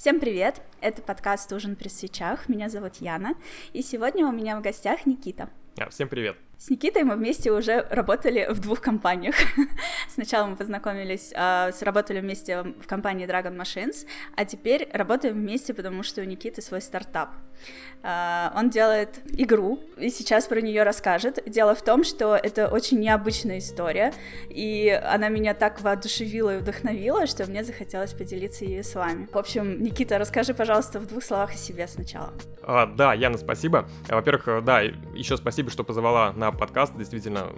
Всем привет! Это подкаст «Ужин при свечах». Меня зовут Яна, и сегодня у меня в гостях Никита. А, всем привет! С Никитой мы вместе уже работали в двух компаниях. Сначала мы познакомились, э, работали вместе в компании Dragon Machines, а теперь работаем вместе, потому что у Никиты свой стартап. Э, он делает игру, и сейчас про нее расскажет. Дело в том, что это очень необычная история, и она меня так воодушевила и вдохновила, что мне захотелось поделиться ее с вами. В общем, Никита, расскажи, пожалуйста, в двух словах о себе сначала. А, да, Яна, спасибо. Во-первых, да, еще спасибо, что позвала на подкаст. Действительно,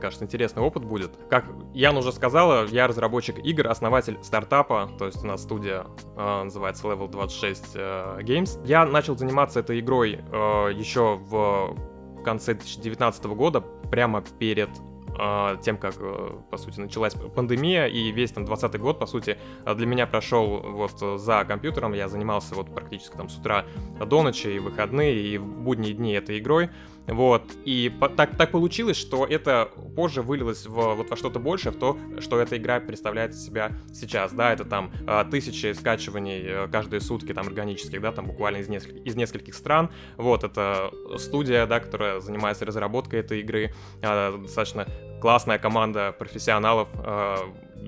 кажется, интересный опыт будет. Как Ян уже сказала, я разработчик игр, основатель стартапа, то есть у нас студия э, называется Level 26 э, Games. Я начал заниматься этой игрой э, еще в конце 2019 года, прямо перед э, тем, как, э, по сути, началась пандемия, и весь там 20 год, по сути, для меня прошел вот за компьютером, я занимался вот практически там с утра до ночи, и выходные, и в будние дни этой игрой, вот, и по- так, так получилось, что это позже вылилось в, вот во что-то большее, в то, что эта игра представляет из себя сейчас, да, это там э, тысячи скачиваний э, каждые сутки, там, органических, да, там, буквально из, нескольких, из нескольких стран, вот, это студия, да, которая занимается разработкой этой игры, э, достаточно классная команда профессионалов, э,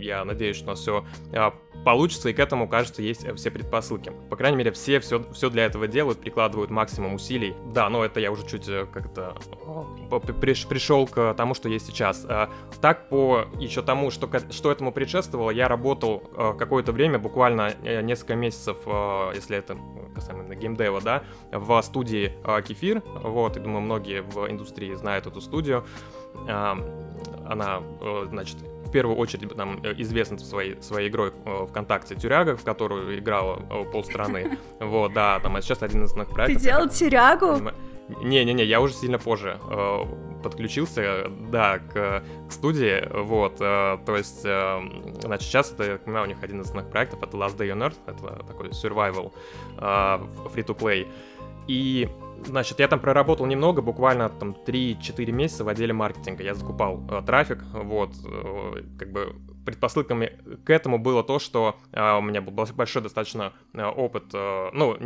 я надеюсь, что у нас все а, получится, и к этому, кажется, есть все предпосылки. По крайней мере, все все, все для этого делают, прикладывают максимум усилий. Да, но это я уже чуть э, как-то приш, пришел к тому, что есть сейчас. А, так, по еще тому, что, что этому предшествовало, я работал а, какое-то время, буквально э, несколько месяцев, если это касаемо геймдева, да, в студии Кефир. Вот, и думаю, многие в индустрии знают эту студию. Она, э, значит, в первую очередь там э, известен своей, своей игрой э, ВКонтакте Тюряга, в которую играла э, полстраны. Вот, да, там, а сейчас один из основных проектов. Ты делал Тюрягу? Не-не-не, я уже сильно позже э, подключился, да, к, к студии, вот, э, то есть, э, значит, сейчас это, я понимаю, у них один из основных проектов, это Last Day on Earth, это такой survival, э, free-to-play, и Значит, я там проработал немного, буквально там 3-4 месяца в отделе маркетинга. Я закупал э, трафик, вот, э, как бы предпосылками к этому было то, что э, у меня был большой достаточно э, опыт, э, ну,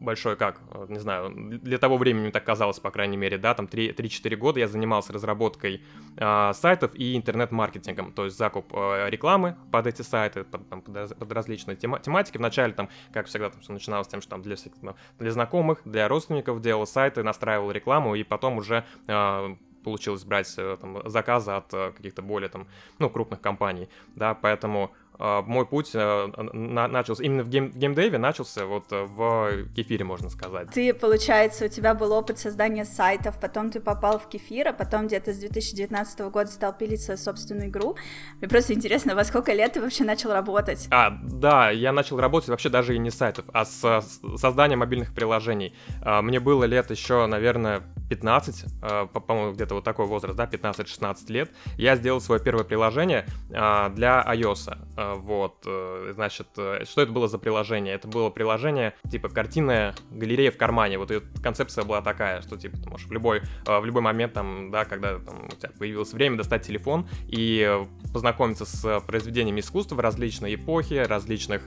большой как, э, не знаю, для того времени так казалось, по крайней мере, да, там 3-4 года я занимался разработкой э, сайтов и интернет-маркетингом, то есть закуп э, рекламы под эти сайты, под, там, под, под различные тема тематики. Вначале там, как всегда, там все начиналось с тем, что там для, всех, для знакомых, для родственников делал сайты, настраивал рекламу, и потом уже э, получилось брать э, там, заказы от э, каких-то более там, ну, крупных компаний, да, поэтому а, мой путь э, начался именно в гейм, геймдеве, начался вот э, в кефире, можно сказать. Ты, получается, у тебя был опыт создания сайтов, потом ты попал в кефир, а потом где-то с 2019 года стал пилить свою собственную игру. Мне просто интересно, во сколько лет ты вообще начал работать? А, да, я начал работать вообще даже и не с сайтов, а с, с созданием мобильных приложений. А, мне было лет еще, наверное, 15, а, по-моему, где-то вот такой возраст, да, 15-16 лет. Я сделал свое первое приложение для iOS вот, э, значит, э, что это было за приложение? Это было приложение типа картинная галерея в кармане. Вот эта концепция была такая, что типа ты можешь в любой, в любой момент, там, да, когда там, у тебя появилось время, достать телефон и познакомиться с произведениями искусства различной эпохе, различных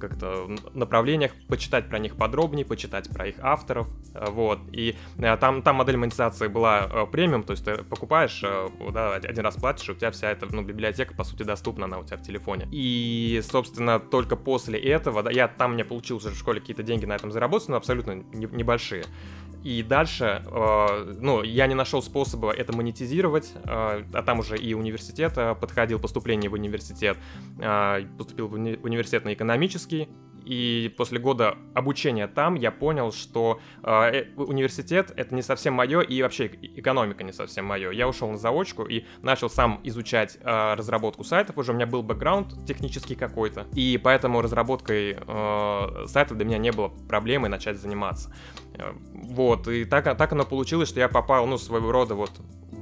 как-то направлениях, почитать про них подробнее, почитать про их авторов, вот. И там, там модель монетизации была премиум, то есть ты покупаешь, да, один раз платишь, и у тебя вся эта ну, библиотека, по сути, доступна, она у тебя в телефоне. И, собственно, только после этого, да, я там мне получил уже в школе какие-то деньги на этом заработать, но абсолютно не, небольшие. И дальше, э, ну, я не нашел способа это монетизировать, э, а там уже и университет э, подходил, поступление в университет, э, поступил в уни- университет на экономический, и после года обучения там я понял, что э, университет это не совсем мое, и вообще экономика не совсем мое. Я ушел на заочку и начал сам изучать э, разработку сайтов. Уже у меня был бэкграунд технический какой-то, и поэтому разработкой э, сайта для меня не было проблемы начать заниматься. Э, вот, и так, так оно получилось, что я попал, ну, своего рода вот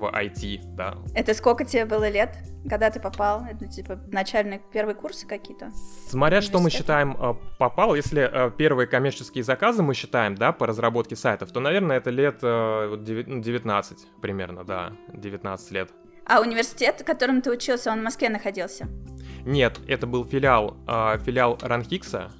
в IT, да. Это сколько тебе было лет, когда ты попал? Это типа начальные первые курсы какие-то? Смотря что мы считаем э, попал, если э, первые коммерческие заказы мы считаем, да, по разработке сайтов, то, наверное, это лет 19 ну, примерно, да, 19 лет. А университет, в котором ты учился, он в Москве находился? Нет, это был филиал, филиал Ранхикса, э,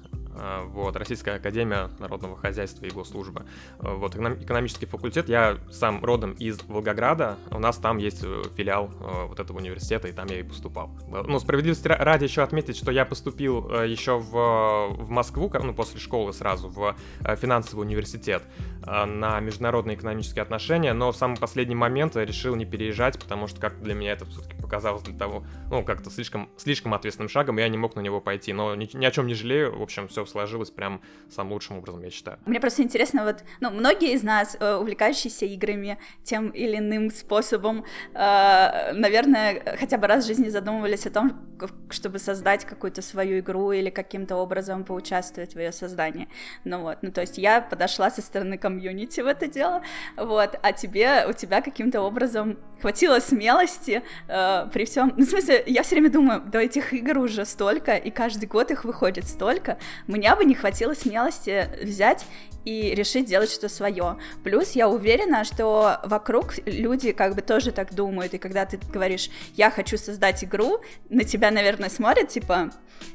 вот, Российская Академия Народного Хозяйства и Госслужбы. Э, вот, экономический факультет, я сам родом из Волгограда, у нас там есть филиал вот этого университета, и там я и поступал. Ну, справедливости ради еще отметить, что я поступил еще в, в Москву, ну, после школы сразу, в финансовый университет на международные экономические отношения, но в самый последний момент решил не переезжать, потому что как для меня это все-таки показалось для того, ну, как-то слишком, слишком ответственным шагом, я не мог на него пойти. Но ни, ни о чем не жалею, в общем, все сложилось прям самым лучшим образом, я считаю. Мне просто интересно, вот, ну, многие из нас, э, увлекающиеся играми тем или иным способом, э, наверное, хотя бы раз в жизни задумывались о том, чтобы создать какую-то свою игру или каким-то образом поучаствовать в ее создании. Ну вот, ну то есть я подошла со стороны комьюнити в это дело, вот, а тебе, у тебя каким-то образом хватило смелости э, при всем... Ну, в смысле, я все время думаю, до этих игр уже столько, и каждый год их выходит столько, мне бы не хватило смелости взять и решить делать что-то свое. Плюс я уверена, что вокруг люди как бы тоже так думают, и когда ты говоришь, я хочу создать игру, на тебя, наверное, смотрят, типа,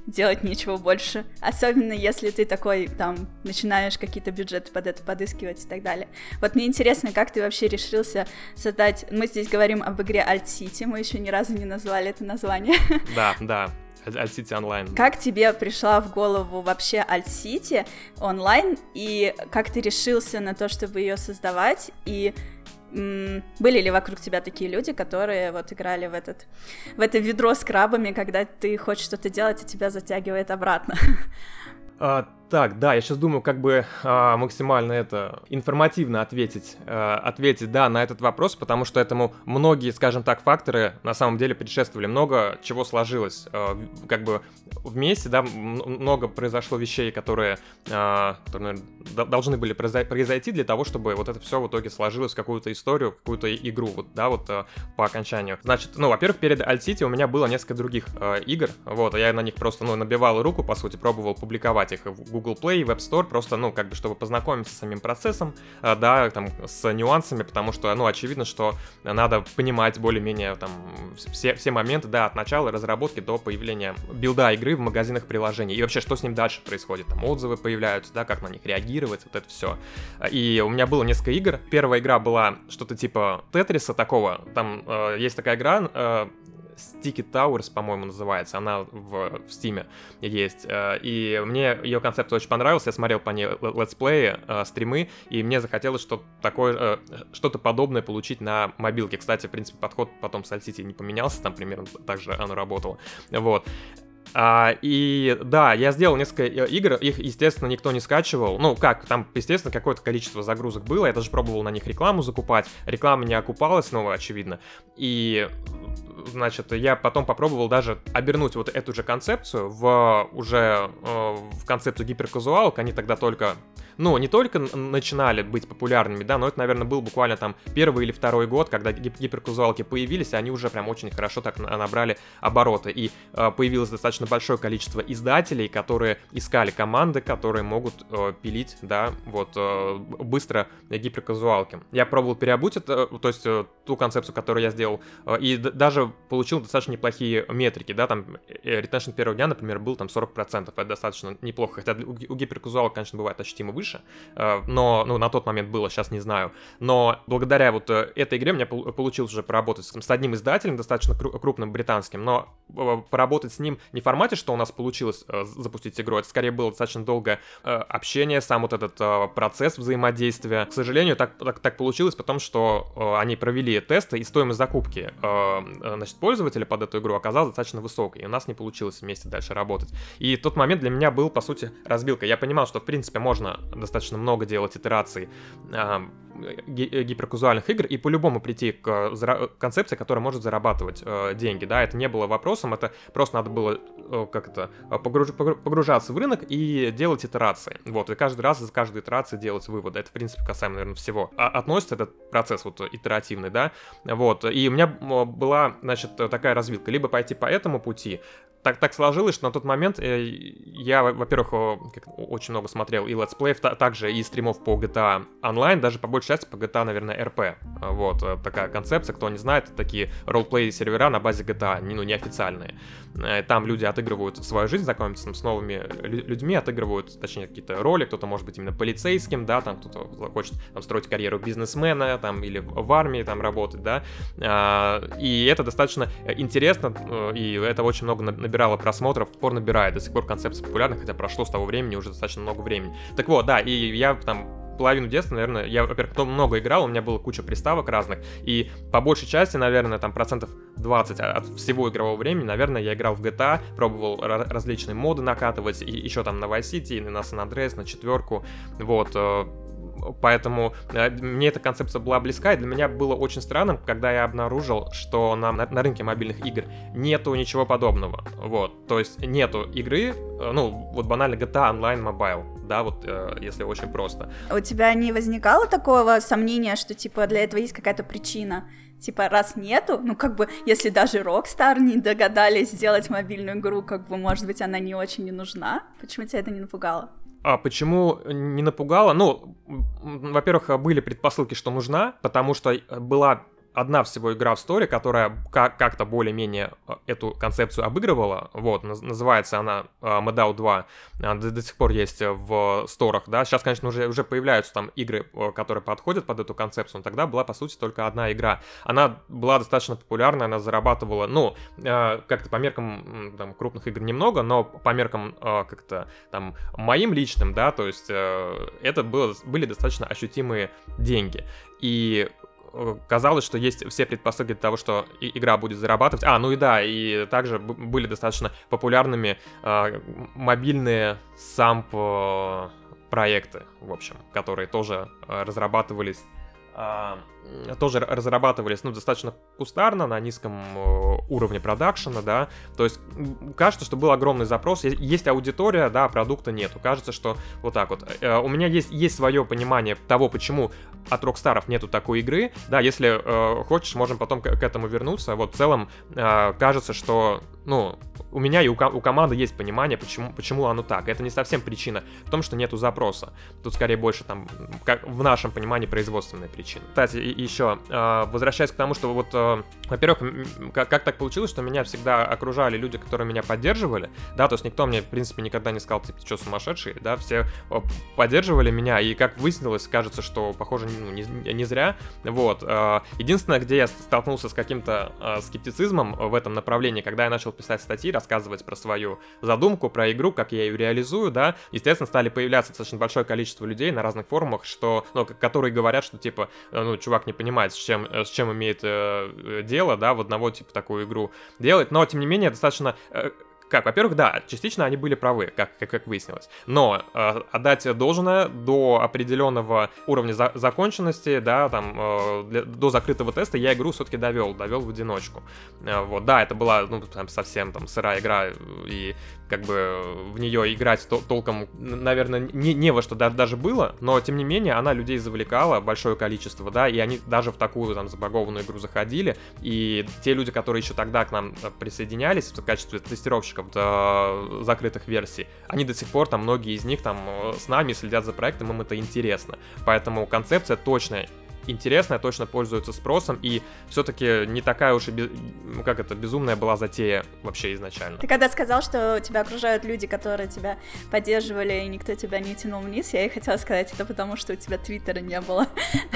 делать нечего больше. Особенно если ты такой, там, начинаешь какие-то бюджеты под это подыскивать и так далее. Вот мне интересно, как ты вообще решился создать... Мы здесь говорим об игре Alt City, мы еще ни разу не назвали это название. Да, да. City Online. Как тебе пришла в голову вообще City онлайн, и как ты решился на то, чтобы ее создавать, и были ли вокруг тебя такие люди, которые вот играли в этот в это ведро с крабами, когда ты хочешь что-то делать, и тебя затягивает обратно? А, так, да, я сейчас думаю, как бы а, максимально это информативно ответить, а, ответить, да, на этот вопрос, потому что этому многие, скажем так, факторы на самом деле предшествовали, много чего сложилось, а, как бы вместе, да, много произошло вещей, которые, а, которые наверное, должны были произойти для того, чтобы вот это все в итоге сложилось в какую-то историю, какую-то игру, вот, да, вот а, по окончанию. Значит, ну, во-первых, перед Alt City у меня было несколько других а, игр, вот, я на них просто, ну, набивал руку, по сути, пробовал публиковать их в Google Play, Web Store, просто, ну, как бы, чтобы познакомиться с самим процессом, а, да, там, с нюансами, потому что, ну, очевидно, что надо понимать более-менее, там, все, все моменты, да, от начала разработки до появления билда игры в магазинах приложений, и вообще, что с ним дальше происходит, там, отзывы появляются, да, как на них реагировать, вот это все. И у меня было несколько игр, первая игра была что-то типа Тетриса такого, там э, есть такая игра, э, Sticky Towers, по-моему, называется. Она в, в Steam есть. Э, и мне ее концепт очень понравился. Я смотрел по ней летсплеи, э, стримы, и мне захотелось что-то такое, э, что-то подобное получить на мобилке. Кстати, в принципе, подход потом с Alt не поменялся, там примерно так же оно работало. Вот. А, и да, я сделал несколько э, игр, их, естественно, никто не скачивал. Ну, как, там, естественно, какое-то количество загрузок было, я даже пробовал на них рекламу закупать. Реклама не окупалась снова, очевидно. И, значит, я потом попробовал даже обернуть вот эту же концепцию в уже э, в концепцию гиперказуалок. Они тогда только ну, не только начинали быть популярными, да, но это, наверное, был буквально там первый или второй год, когда гип- гиперказуалки появились, и они уже прям очень хорошо так набрали обороты. И э, появилось достаточно большое количество издателей, которые искали команды, которые могут э, пилить, да, вот, э, быстро гиперказуалки. Я пробовал переобуть это, то есть э, ту концепцию, которую я сделал, э, и даже получил достаточно неплохие метрики, да, там э, ретеншн первого дня, например, был там 40%, это достаточно неплохо, хотя у, у гиперказуалок, конечно, бывает ощутимо выше, э, но, ну, на тот момент было, сейчас не знаю. Но благодаря вот э, этой игре мне получилось уже поработать с одним издателем, достаточно крупным британским, но э, поработать с ним не в формате, что у нас получилось запустить игру, это скорее было достаточно долгое общение, сам вот этот процесс взаимодействия. К сожалению, так, так, так получилось, потому что они провели тесты, и стоимость закупки значит, пользователя под эту игру оказалась достаточно высокой, и у нас не получилось вместе дальше работать. И тот момент для меня был, по сути, разбилка. Я понимал, что, в принципе, можно достаточно много делать итераций э, гиперказуальных игр и по-любому прийти к концепции, которая может зарабатывать э, деньги, да, это не было вопросом, это просто надо было, э, как это, погруж, погружаться в рынок и делать итерации, вот, и каждый раз из каждой итерации делать выводы, это, в принципе, касаемо, наверное, всего. А относится этот процесс вот итеративный, да, вот, и у меня была, значит, такая развилка, либо пойти по этому пути, так, так сложилось, что на тот момент э, я, во-первых, очень много смотрел и летсплеев, также и стримов по GTA Online, даже по большей части по GTA, наверное, RP. Вот, э, такая концепция, кто не знает, такие ролплей сервера на базе GTA, ну, неофициальные. Э, там люди отыгрывают свою жизнь, знакомятся с новыми людьми, отыгрывают, точнее, какие-то роли, кто-то может быть именно полицейским, да, там кто-то хочет там, строить карьеру бизнесмена, там, или в армии там работать, да, а, и это достаточно интересно, и это очень много набирала просмотров, пор набирает, до сих пор концепция популярна, хотя прошло с того времени уже достаточно много времени. Так вот, да, и я там половину детства, наверное, я, во-первых, много играл, у меня было куча приставок разных, и по большей части, наверное, там процентов 20 от всего игрового времени, наверное, я играл в GTA, пробовал различные моды накатывать, и еще там на Vice City, на San Andreas, на четверку, вот, э, Поэтому э, мне эта концепция была близка, и для меня было очень странным, когда я обнаружил, что на, на рынке мобильных игр нету ничего подобного. Вот, то есть нету игры, э, ну, вот банально GTA Online Mobile, да, вот э, если очень просто. У тебя не возникало такого сомнения, что, типа, для этого есть какая-то причина? Типа, раз нету, ну, как бы, если даже Rockstar не догадались сделать мобильную игру, как бы, может быть, она не очень не нужна? Почему тебя это не напугало? А почему не напугало? Ну, во-первых, были предпосылки, что нужна, потому что была одна всего игра в сторе, которая как- то более-менее а, эту концепцию обыгрывала. Вот, называется она uh, Medal 2. Uh, до, до сих пор есть в сторах, да. Сейчас, конечно, уже, уже появляются там игры, которые подходят под эту концепцию, но тогда была, по сути, только одна игра. Она была достаточно популярна, она зарабатывала, ну, как-то по меркам там, крупных игр немного, но по меркам как-то там моим личным, да, то есть э, это было, были достаточно ощутимые деньги. И Казалось, что есть все предпосылки для того, что игра будет зарабатывать. А, ну и да, и также были достаточно популярными э, мобильные самп э, проекты, в общем, которые тоже э, разрабатывались тоже разрабатывались, ну, достаточно кустарно, на низком уровне продакшена, да, то есть кажется, что был огромный запрос, есть аудитория, да, продукта нету, кажется, что вот так вот. Э, у меня есть, есть свое понимание того, почему от Rockstar нету такой игры, да, если э, хочешь, можем потом к, к этому вернуться, вот в целом э, кажется, что, ну, у меня и у, у команды есть понимание, почему, почему оно так, это не совсем причина в том, что нету запроса, тут скорее больше там, как в нашем понимании, производственная причина. Кстати, еще, а, возвращаясь к тому, что вот, а, во-первых, как, как так получилось, что меня всегда окружали люди, которые меня поддерживали, да, то есть никто мне, в принципе, никогда не сказал, типа, что сумасшедший, да, все а, поддерживали меня, и как выяснилось, кажется, что, похоже, ну, не, не зря, вот. Единственное, где я столкнулся с каким-то скептицизмом в этом направлении, когда я начал писать статьи, рассказывать про свою задумку, про игру, как я ее реализую, да, естественно, стали появляться достаточно большое количество людей на разных форумах, что, ну, которые говорят, что, типа, Э, ну, чувак не понимает, с чем, э, с чем имеет э, дело, да, в одного типа такую игру делать, но, тем не менее, достаточно э, как, во-первых, да, частично они были правы, как, как, как выяснилось. Но э, отдать должное до определенного уровня за законченности, да, там, э, для, до закрытого теста я игру все-таки довел, довел в одиночку. Э, вот, да, это была, ну, там, совсем там сырая игра, и как бы в нее играть тол толком, наверное, не, не во что да, даже было, но тем не менее она людей завлекала большое количество, да, и они даже в такую там забагованную игру заходили, и те люди, которые еще тогда к нам э, присоединялись в качестве тестировщиков до закрытых версий, они до сих пор там, многие из них там э, с нами следят за проектом, им это интересно, поэтому концепция точная интересная, точно пользуется спросом, и все-таки не такая уж и, без... Ну, как это, безумная была затея вообще изначально. Ты когда сказал, что тебя окружают люди, которые тебя поддерживали, и никто тебя не тянул вниз, я и хотела сказать это потому, что у тебя твиттера не было.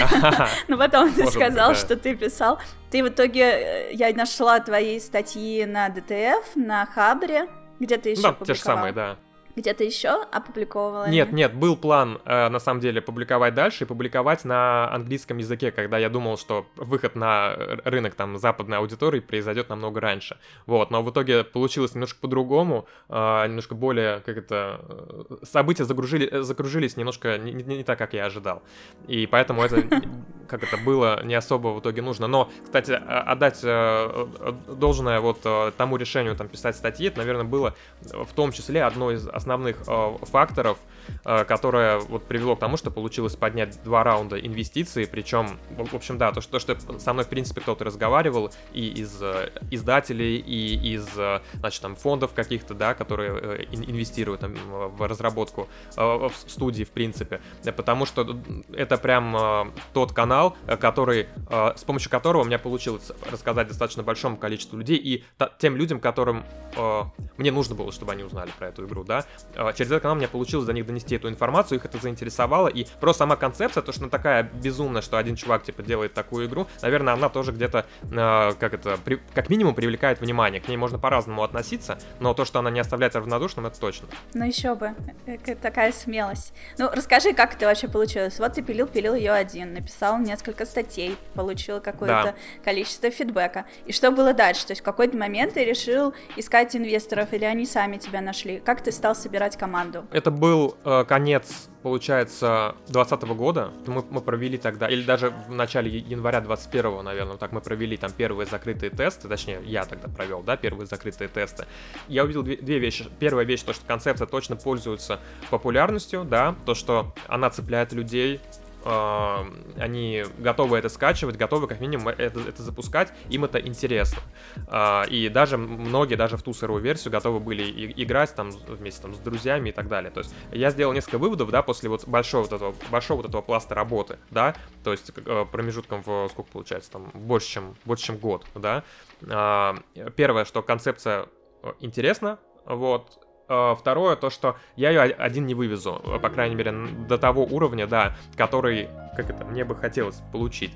Но потом ты сказал, что ты писал. Ты в итоге, э, я нашла твои статьи на ДТФ, на Хабре, где ты еще Да, те же самые, да где-то еще опубликовывала? Нет, нет, был план, э, на самом деле, публиковать дальше и публиковать на английском языке, когда я думал, что выход на рынок там западной аудитории произойдет намного раньше. Вот, но в итоге получилось немножко по-другому, э, немножко более, как это, э, события загружили, закружились немножко не, не, не так, как я ожидал. И поэтому это, как это было, не особо в итоге нужно. Но, кстати, отдать э, должное вот э, тому решению там писать статьи, это, наверное, было в том числе одно из основных основных э, факторов, э, которое вот привело к тому, что получилось поднять два раунда инвестиций, причем, в общем, да, то, что, то, что со мной, в принципе, кто-то разговаривал и из э, издателей, и из, э, значит, там, фондов каких-то, да, которые э, инвестируют там, в разработку э, в студии, в принципе, потому что это прям э, тот канал, который, э, с помощью которого у меня получилось рассказать достаточно большому количеству людей и та, тем людям, которым э, мне нужно было, чтобы они узнали про эту игру, да, э, через этот канал мне получилось до них донести эту информацию, их это заинтересовало, и просто сама концепция, то, что она такая безумная, что один чувак, типа, делает такую игру, наверное, она тоже где-то, э, как это, при, как минимум привлекает внимание, к ней можно по-разному относиться, но то, что она не оставляет равнодушным, это точно. Ну еще бы, э, такая смелость. Ну, расскажи, как это вообще получилось? Вот ты пилил-пилил ее один, написал несколько статей, получил какое-то да. количество фидбэка. И что было дальше? То есть в какой-то момент ты решил искать инвесторов, или они сами тебя нашли? Как ты стал собирать команду? Это был э, конец получается, 2020 года мы, мы провели тогда, или даже в начале января 21 наверное, так мы провели там первые закрытые тесты, точнее, я тогда провел, да, первые закрытые тесты. Я увидел две, две вещи. Первая вещь, то, что концепция точно пользуется популярностью, да, то, что она цепляет людей, э, они готовы это скачивать, готовы как минимум это, это запускать, им это интересно. Э, и даже многие, даже в ту сырую версию готовы были играть там вместе там, с друзьями и так далее. То есть я сделал несколько выводов, да, после вот большого вот этого, большого вот этого пласта работы, да, то есть э, промежутком в, сколько получается, там, больше, чем, больше, чем год, да. Первое, что концепция интересна, вот, второе, то, что я ее один не вывезу, э, по крайней мере, до того уровня, да, который, как это, мне бы хотелось получить.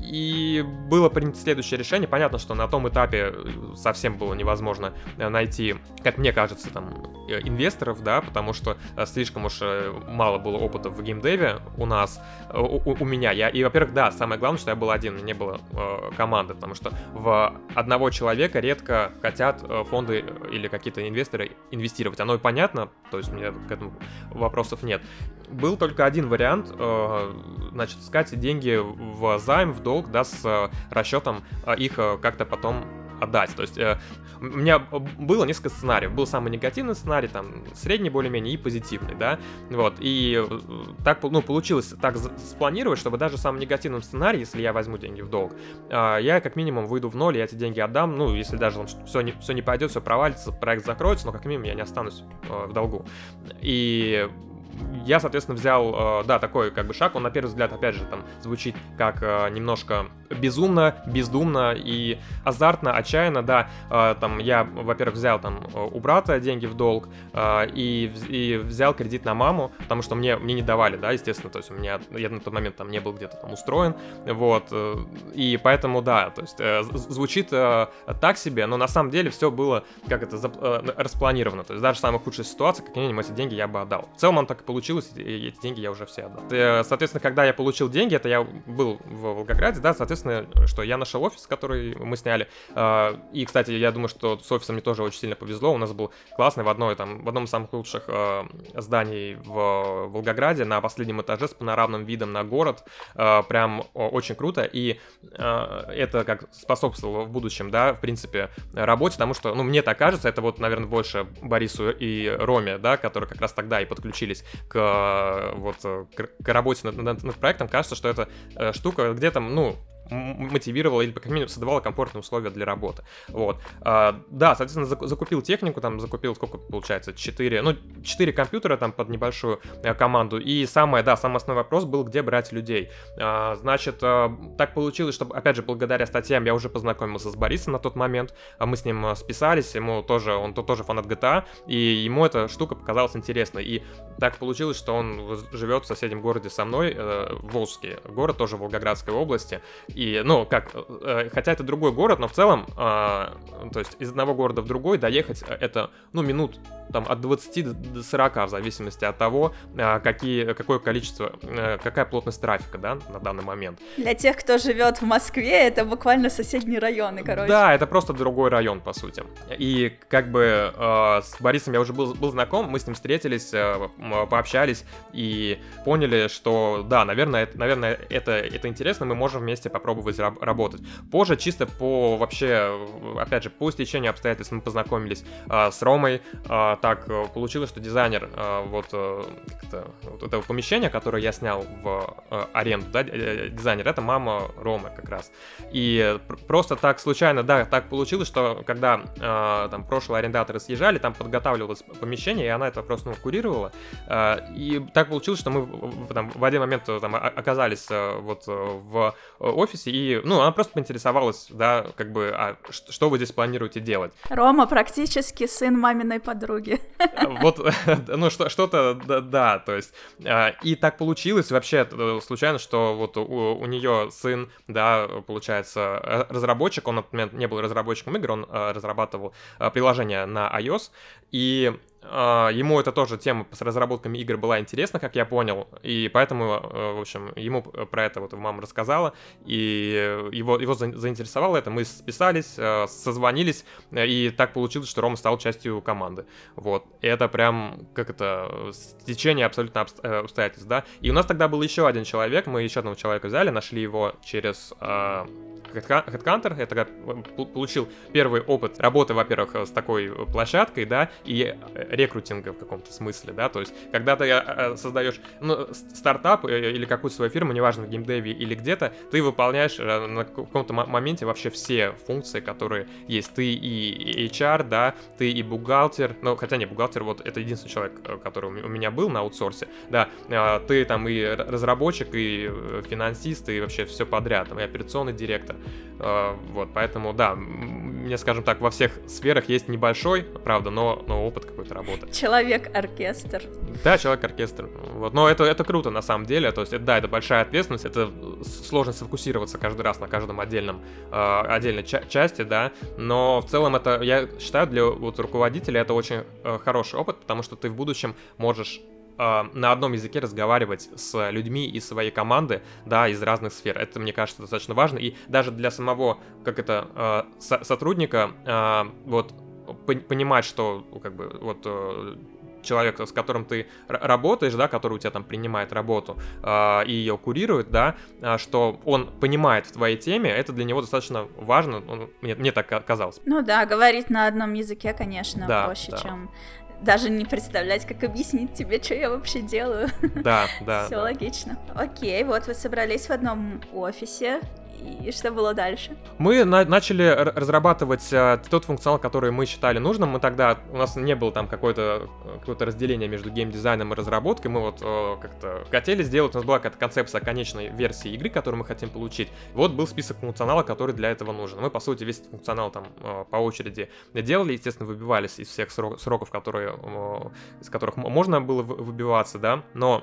И было принято следующее решение. Понятно, что на том этапе э, совсем было невозможно найти, как мне кажется, там, инвесторов, да, потому что слишком уж мало было опыта в геймдеве у нас, у, у меня. Я, и, во-первых, да, самое главное, что я был один, не было э, команды, потому что в одного человека редко хотят фонды или какие-то инвесторы инвестировать. Оно и понятно, то есть у меня к этому вопросов нет. Был только один вариант, э, значит, искать деньги в займ, в долг, да, с э, расчетом э, их как-то потом отдать. То есть э, у меня было несколько сценариев. Был самый негативный сценарий, там, средний более-менее и позитивный, да. Вот, и э, так, ну, получилось так спланировать, чтобы даже в самом негативном сценарии, если я возьму деньги в долг, э, я как минимум выйду в ноль, я эти деньги отдам, ну, если даже там все не, все не пойдет, все провалится, проект закроется, но как минимум я не останусь э, в долгу. И я, соответственно, взял, э, да, такой как бы шаг, он на первый взгляд, опять же, там звучит как э, немножко безумно, бездумно и азартно, отчаянно, да, э, там я, во-первых, взял там у брата деньги в долг и, и взял кредит на маму, потому что мне, мне не давали, да, естественно, то есть у меня, я на тот момент там не был где-то там устроен, вот, и поэтому, да, то есть звучит так себе, но на самом деле все было как это распланировано, то есть даже самая худшая ситуация, как минимум эти деньги я бы отдал. В целом он так получилось, эти деньги я уже все отдал. Э, соответственно, когда я получил деньги, это я был в Волгограде, да, соответственно, что я нашел офис, который мы сняли. А, и, кстати, я думаю, что с офисом мне тоже очень сильно повезло. У нас был классный в одной там, в одном из самых лучших а, зданий в Волгограде на последнем этаже с панорамным видом на город. Прям очень круто. И это как способствовало в будущем, да, в принципе, работе, потому что, ну, мне так кажется, это вот, наверное, больше Борису и Роме, да, которые как раз тогда и подключились к, вот, к, к работе над, над, над проектом, кажется, что эта э, штука где-то, ну, мотивировало или, как минимум, создавало комфортные условия для работы. Вот. А, да, соответственно, закупил технику, там закупил, сколько получается, 4, ну, 4 компьютера там под небольшую э, команду. И самое, да, самый основной вопрос был, где брать людей. А, значит, а, так получилось, что, опять же, благодаря статьям я уже познакомился с Борисом на тот момент. А мы с ним э, списались, ему тоже, он тоже фанат GTA, и ему эта штука показалась интересной. И так получилось, что он живет в соседнем городе со мной, э, Волжский город, тоже в Волгоградской области. И, ну, как, э, хотя это другой город, но в целом, э, то есть из одного города в другой доехать э, это, ну, минут там от 20 до 40, в зависимости от того, э, какие, какое количество, э, какая плотность трафика, да, на данный момент. Для тех, кто живет в Москве, это буквально соседние районы, короче. Да, это просто другой район, по сути. И как бы э, с Борисом я уже был, был знаком, мы с ним встретились, пообщались и поняли, что да, наверное, это, наверное, это, это интересно, мы можем вместе попробовать попробовать работать. Позже, чисто по вообще, опять же, по стечению обстоятельств мы познакомились э, с Ромой. Э, так получилось, что дизайнер э, вот, э, вот этого помещения, которое я снял в э, аренду, да, дизайнер, это мама Ромы как раз. И просто так случайно, да, так получилось, что когда э, там прошлые арендаторы съезжали, там подготавливалось помещение, и она это просто ну, курировала. Э, и так получилось, что мы там, в один момент там, оказались э, вот в офисе, и ну, она просто поинтересовалась, да, как бы, а что вы здесь планируете делать? Рома практически сын маминой подруги. Вот, ну, что-то, да, да, то есть, и так получилось вообще случайно, что вот у, у нее сын, да, получается, разработчик, он, например, не был разработчиком игр, он разрабатывал приложение на iOS, и ему это тоже тема с разработками игр была интересна, как я понял, и поэтому, uh, в общем, ему про это вот мама рассказала, и его, его заинтересовало это, мы списались, uh, созвонились, и так получилось, что Рома стал частью команды, вот, и это прям, как это, течение абсолютно обстоятельств, да, и у нас тогда был еще один человек, мы еще одного человека взяли, нашли его через Headhunter, я тогда получил первый опыт работы, во-первых, с такой площадкой, да, и рекрутинга в каком-то смысле, да, то есть когда ты э, создаешь ну, стартап э, или какую-то свою фирму, неважно, в геймдеве или где-то, ты выполняешь э, на каком-то моменте вообще все функции, которые есть. Ты и HR, да, ты и бухгалтер, ну, хотя не бухгалтер, вот это единственный человек, который у меня был на аутсорсе, да, ты там и разработчик, и финансист, и вообще все подряд, и операционный директор, вот, поэтому, да, мне, скажем так, во всех сферах есть небольшой, правда, но, но опыт какой-то работы. Человек-оркестр. Да, человек-оркестр. Вот. Но это, это круто на самом деле. То есть, это, да, это большая ответственность, это сложно сфокусироваться каждый раз на каждом отдельном, э, отдельной ча- части, да. Но в целом это, я считаю, для вот, руководителя это очень э, хороший опыт, потому что ты в будущем можешь а, на одном языке разговаривать с людьми из своей команды, да, из разных сфер. Это, мне кажется, достаточно важно. И даже для самого, как это, со- сотрудника, вот понимать, что как бы вот э, человек, с которым ты работаешь, да, который у тебя там принимает работу э, и ее курирует, да, а, что он понимает в твоей теме, это для него достаточно важно, он, мне, мне так казалось. Ну да, говорить на одном языке, конечно, да, проще, да. чем даже не представлять, как объяснить тебе, что я вообще делаю. Да, да. Все да. логично. Окей, вот вы собрались в одном офисе, и что было дальше? Мы на- начали разрабатывать э, тот функционал, который мы считали нужным. Мы тогда, у нас не было там какое-то какое разделение между геймдизайном и разработкой. Мы вот э, как-то хотели сделать, у нас была какая-то концепция конечной версии игры, которую мы хотим получить. Вот был список функционала, который для этого нужен. Мы, по сути, весь функционал там э, по очереди делали, естественно, выбивались из всех сроков, которые, э, из которых можно было выбиваться, да, но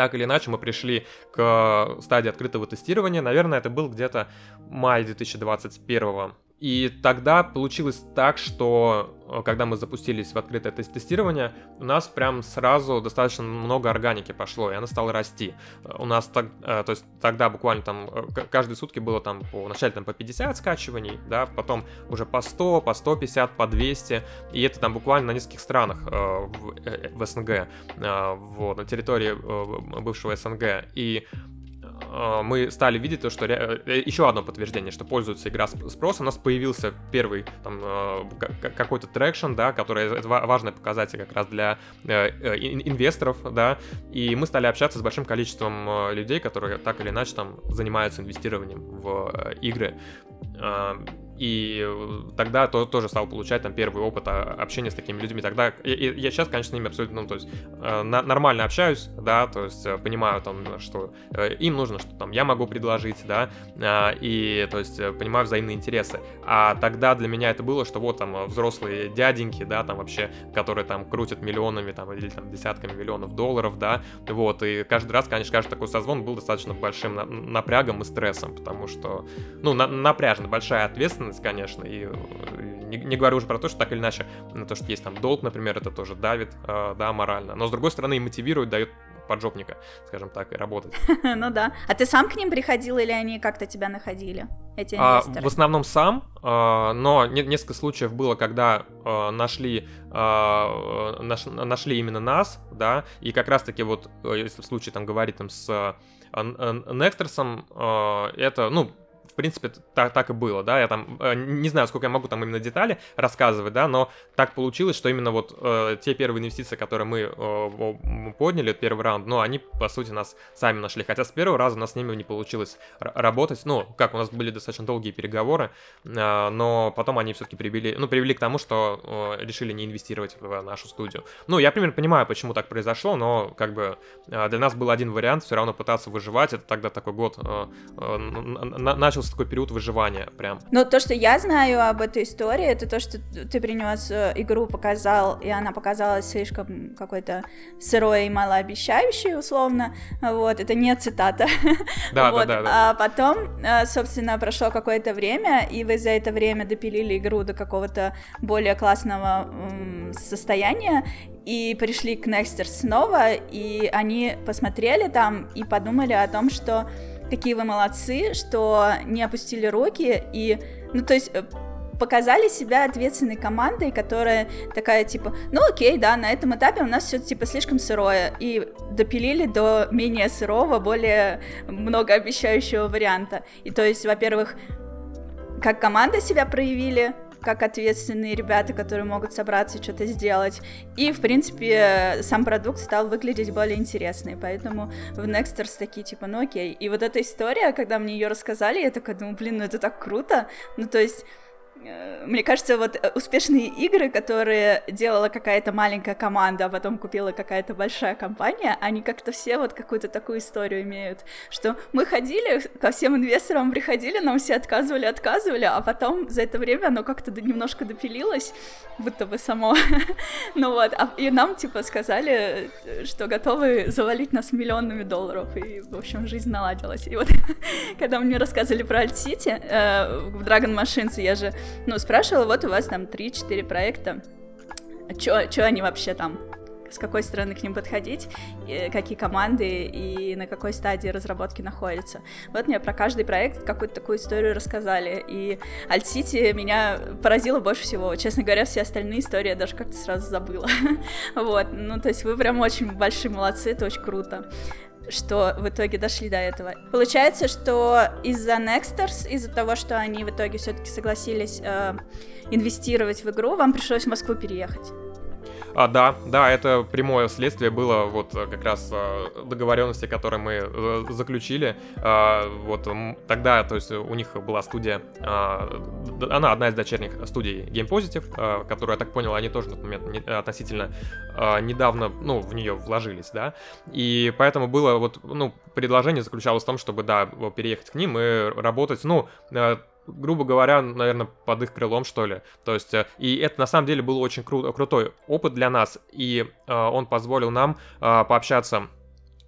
так или иначе мы пришли к стадии открытого тестирования. Наверное, это был где-то май 2021 и тогда получилось так, что э, когда мы запустились в открытое тестирование, у нас прям сразу достаточно много органики пошло, и она стала расти. У нас так, э, то есть тогда буквально там э, каждые сутки было там по вначале там по 50 скачиваний, да, потом уже по 100, по 150, по 200, и это там буквально на нескольких странах в, в СНГ, вот, на территории бывшего СНГ. И Э, мы стали видеть то, что э, еще одно подтверждение, что пользуется игра спросом. У нас появился первый там, э, какой-то traction, да, который это важный показатель как раз для инвесторов, да, и мы стали общаться с большим количеством людей, которые так или иначе там занимаются инвестированием в игры. И тогда то, тоже стал получать там первый опыт общения с такими людьми. Тогда я, я сейчас, конечно, с ними абсолютно, ну, то есть э, нормально общаюсь, да, то есть э, понимаю там, что э, им нужно, что там я могу предложить, да, э, и то есть э, понимаю взаимные интересы. А тогда для меня это было, что вот там взрослые дяденьки, да, там вообще, которые там крутят миллионами там или там десятками миллионов долларов, да, вот, и каждый раз, конечно, каждый такой созвон был достаточно большим напрягом и стрессом, потому что, ну, на, напряжно, большая ответственность ответственность, конечно, и не, не говорю уже про то, что так или иначе, на то, что есть там долг, например, это тоже давит, э, да, морально, но с другой стороны и мотивирует, дает поджопника, скажем так, и работать. Ну да. А ты сам к ним приходил или они как-то тебя находили? эти инвесторы? А, в основном сам, а, но не, несколько случаев было, когда а, нашли, наш, нашли именно нас, да, и как раз-таки вот, э, если в случае там говорить там с Некстерсом, это, ну, в принципе, так, так и было, да, я там, э, не знаю, сколько я могу там именно детали рассказывать, да, но так получилось, что именно вот э, те первые инвестиции, которые мы э, подняли, первый раунд, ну, они, по сути, нас сами нашли, хотя с первого раза у нас с ними не получилось работать, ну, как, у нас были достаточно долгие переговоры, э, но потом они все-таки привели, ну, привели к тому, что э, решили не инвестировать в нашу студию. Ну, я примерно понимаю, почему так произошло, но, как бы, э, для нас был один вариант, все равно пытаться выживать, это тогда такой год э, э, начался начался такой период выживания прям. Ну, то, что я знаю об этой истории, это то, что ты принес э, игру, показал, и она показалась слишком какой-то сырой и малообещающей, условно. Вот, это не цитата. Да, вот. да, да, да. А потом, э, собственно, прошло какое-то время, и вы за это время допилили игру до какого-то более классного состояния, и пришли к Nexter снова, и они посмотрели там и подумали о том, что какие вы молодцы, что не опустили руки и, ну, то есть э, показали себя ответственной командой, которая такая, типа, ну окей, да, на этом этапе у нас все, типа, слишком сырое, и допилили до менее сырого, более многообещающего варианта. И то есть, во-первых, как команда себя проявили, как ответственные ребята, которые могут собраться и что-то сделать. И, в принципе, сам продукт стал выглядеть более интересный, поэтому в Nexters такие, типа, ну окей. И вот эта история, когда мне ее рассказали, я такая думаю, блин, ну это так круто. Ну, то есть мне кажется, вот э, успешные игры, которые делала какая-то маленькая команда, а потом купила какая-то большая компания, они как-то все вот какую-то такую историю имеют, что мы ходили, ко всем инвесторам приходили, нам все отказывали, отказывали, а потом за это время оно как-то немножко допилилось, будто бы само. ну вот, а, и нам типа сказали, что готовы завалить нас миллионами долларов, и, в общем, жизнь наладилась. И вот, когда мне рассказывали про Alt-City, э, в Dragon Machines я же ну, спрашивала, вот у вас там 3-4 проекта, а что они вообще там? С какой стороны к ним подходить, какие команды и на какой стадии разработки находятся. Вот мне про каждый проект какую-то такую историю рассказали. И Alt City меня поразило больше всего. Честно говоря, все остальные истории я даже как-то сразу забыла. вот, ну то есть вы прям очень большие молодцы, это очень круто что в итоге дошли до этого. Получается, что из-за Nexters, из-за того, что они в итоге все-таки согласились э, инвестировать в игру, вам пришлось в Москву переехать. А, да, да, это прямое следствие было вот э, как раз э, договоренности, которые мы э, заключили. А, вот тогда, то есть у них была студия, а, она одна из дочерних студий Game Positive, которую, я так понял, они тоже на тот момент относительно недавно, ну, в нее вложились, да, и поэтому было вот, ну, предложение заключалось в том, чтобы, да, переехать к ним и работать, ну, грубо говоря, наверное, под их крылом, что ли. То есть, э, и это на самом деле был очень кру- крутой опыт для нас, и э, он позволил нам э, пообщаться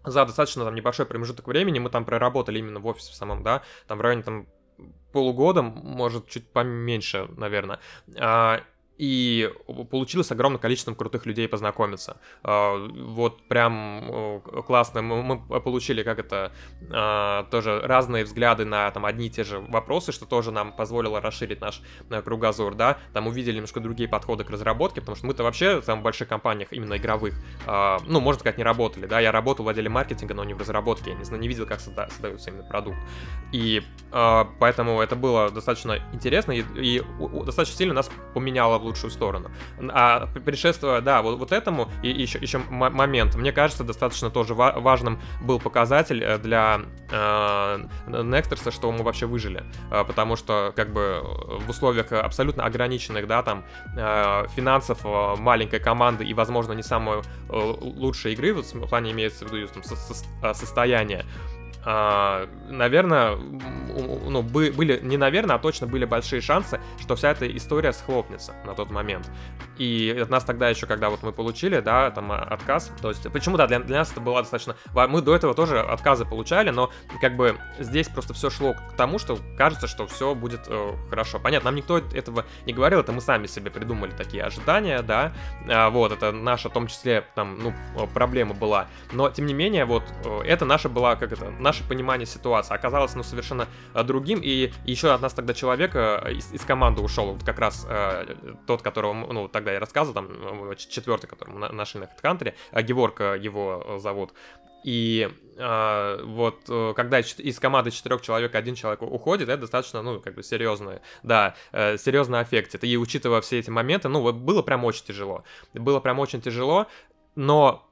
за достаточно там небольшой промежуток времени, мы там проработали именно в офисе в самом, да, там в районе там полугода, может, чуть поменьше, наверное. А, и получилось огромное количество крутых людей познакомиться. А, вот прям классно. Мы получили, как это, а, тоже разные взгляды на там одни и те же вопросы, что тоже нам позволило расширить наш э, кругозор, да. Там увидели немножко другие подходы к разработке, потому что мы-то вообще там в больших компаниях, именно игровых, а, ну, можно сказать, не работали, да. Я работал в отделе маркетинга, но не в разработке, я не знаю, не видел, как создается именно продукт. И поэтому это было достаточно интересно и, и достаточно сильно нас поменяло в лучшую сторону. А предшествуя, да, вот, вот этому и еще, еще момент, мне кажется, достаточно тоже важным был показатель э, для э, Nexters, что мы вообще выжили. Э, потому что, как бы, в условиях абсолютно ограниченных, да, там, э, финансов э, маленькой команды и, возможно, не самой э, лучшей игры, вот в плане имеется в виду там, со, со, состояние, а, наверное, ну, были, не наверное, а точно были большие шансы, что вся эта история схлопнется на тот момент. И от нас тогда еще, когда вот мы получили, да, там а, отказ, то есть, почему, да, для, для нас это было достаточно, мы до этого тоже отказы получали, но как бы здесь просто все шло к тому, что кажется, что все будет э, хорошо. Понятно, нам никто этого не говорил, это мы сами себе придумали такие ожидания, да, а, вот, это наша, в том числе, там, ну, проблема была, но, тем не менее, вот, э, это наша была, как это, наша наше понимание ситуации оказалось, ну, совершенно другим, и еще от нас тогда человек из, из команды ушел, вот как раз э, тот, которого, ну, тогда я рассказывал, там, четвертый, который мы нашли на HeadHunter, Геворг его зовут, и э, вот э, когда из команды четырех человек один человек уходит, это достаточно, ну, как бы серьезное, да, э, серьезно аффектит. И учитывая все эти моменты, ну, было прям очень тяжело. Было прям очень тяжело. Но,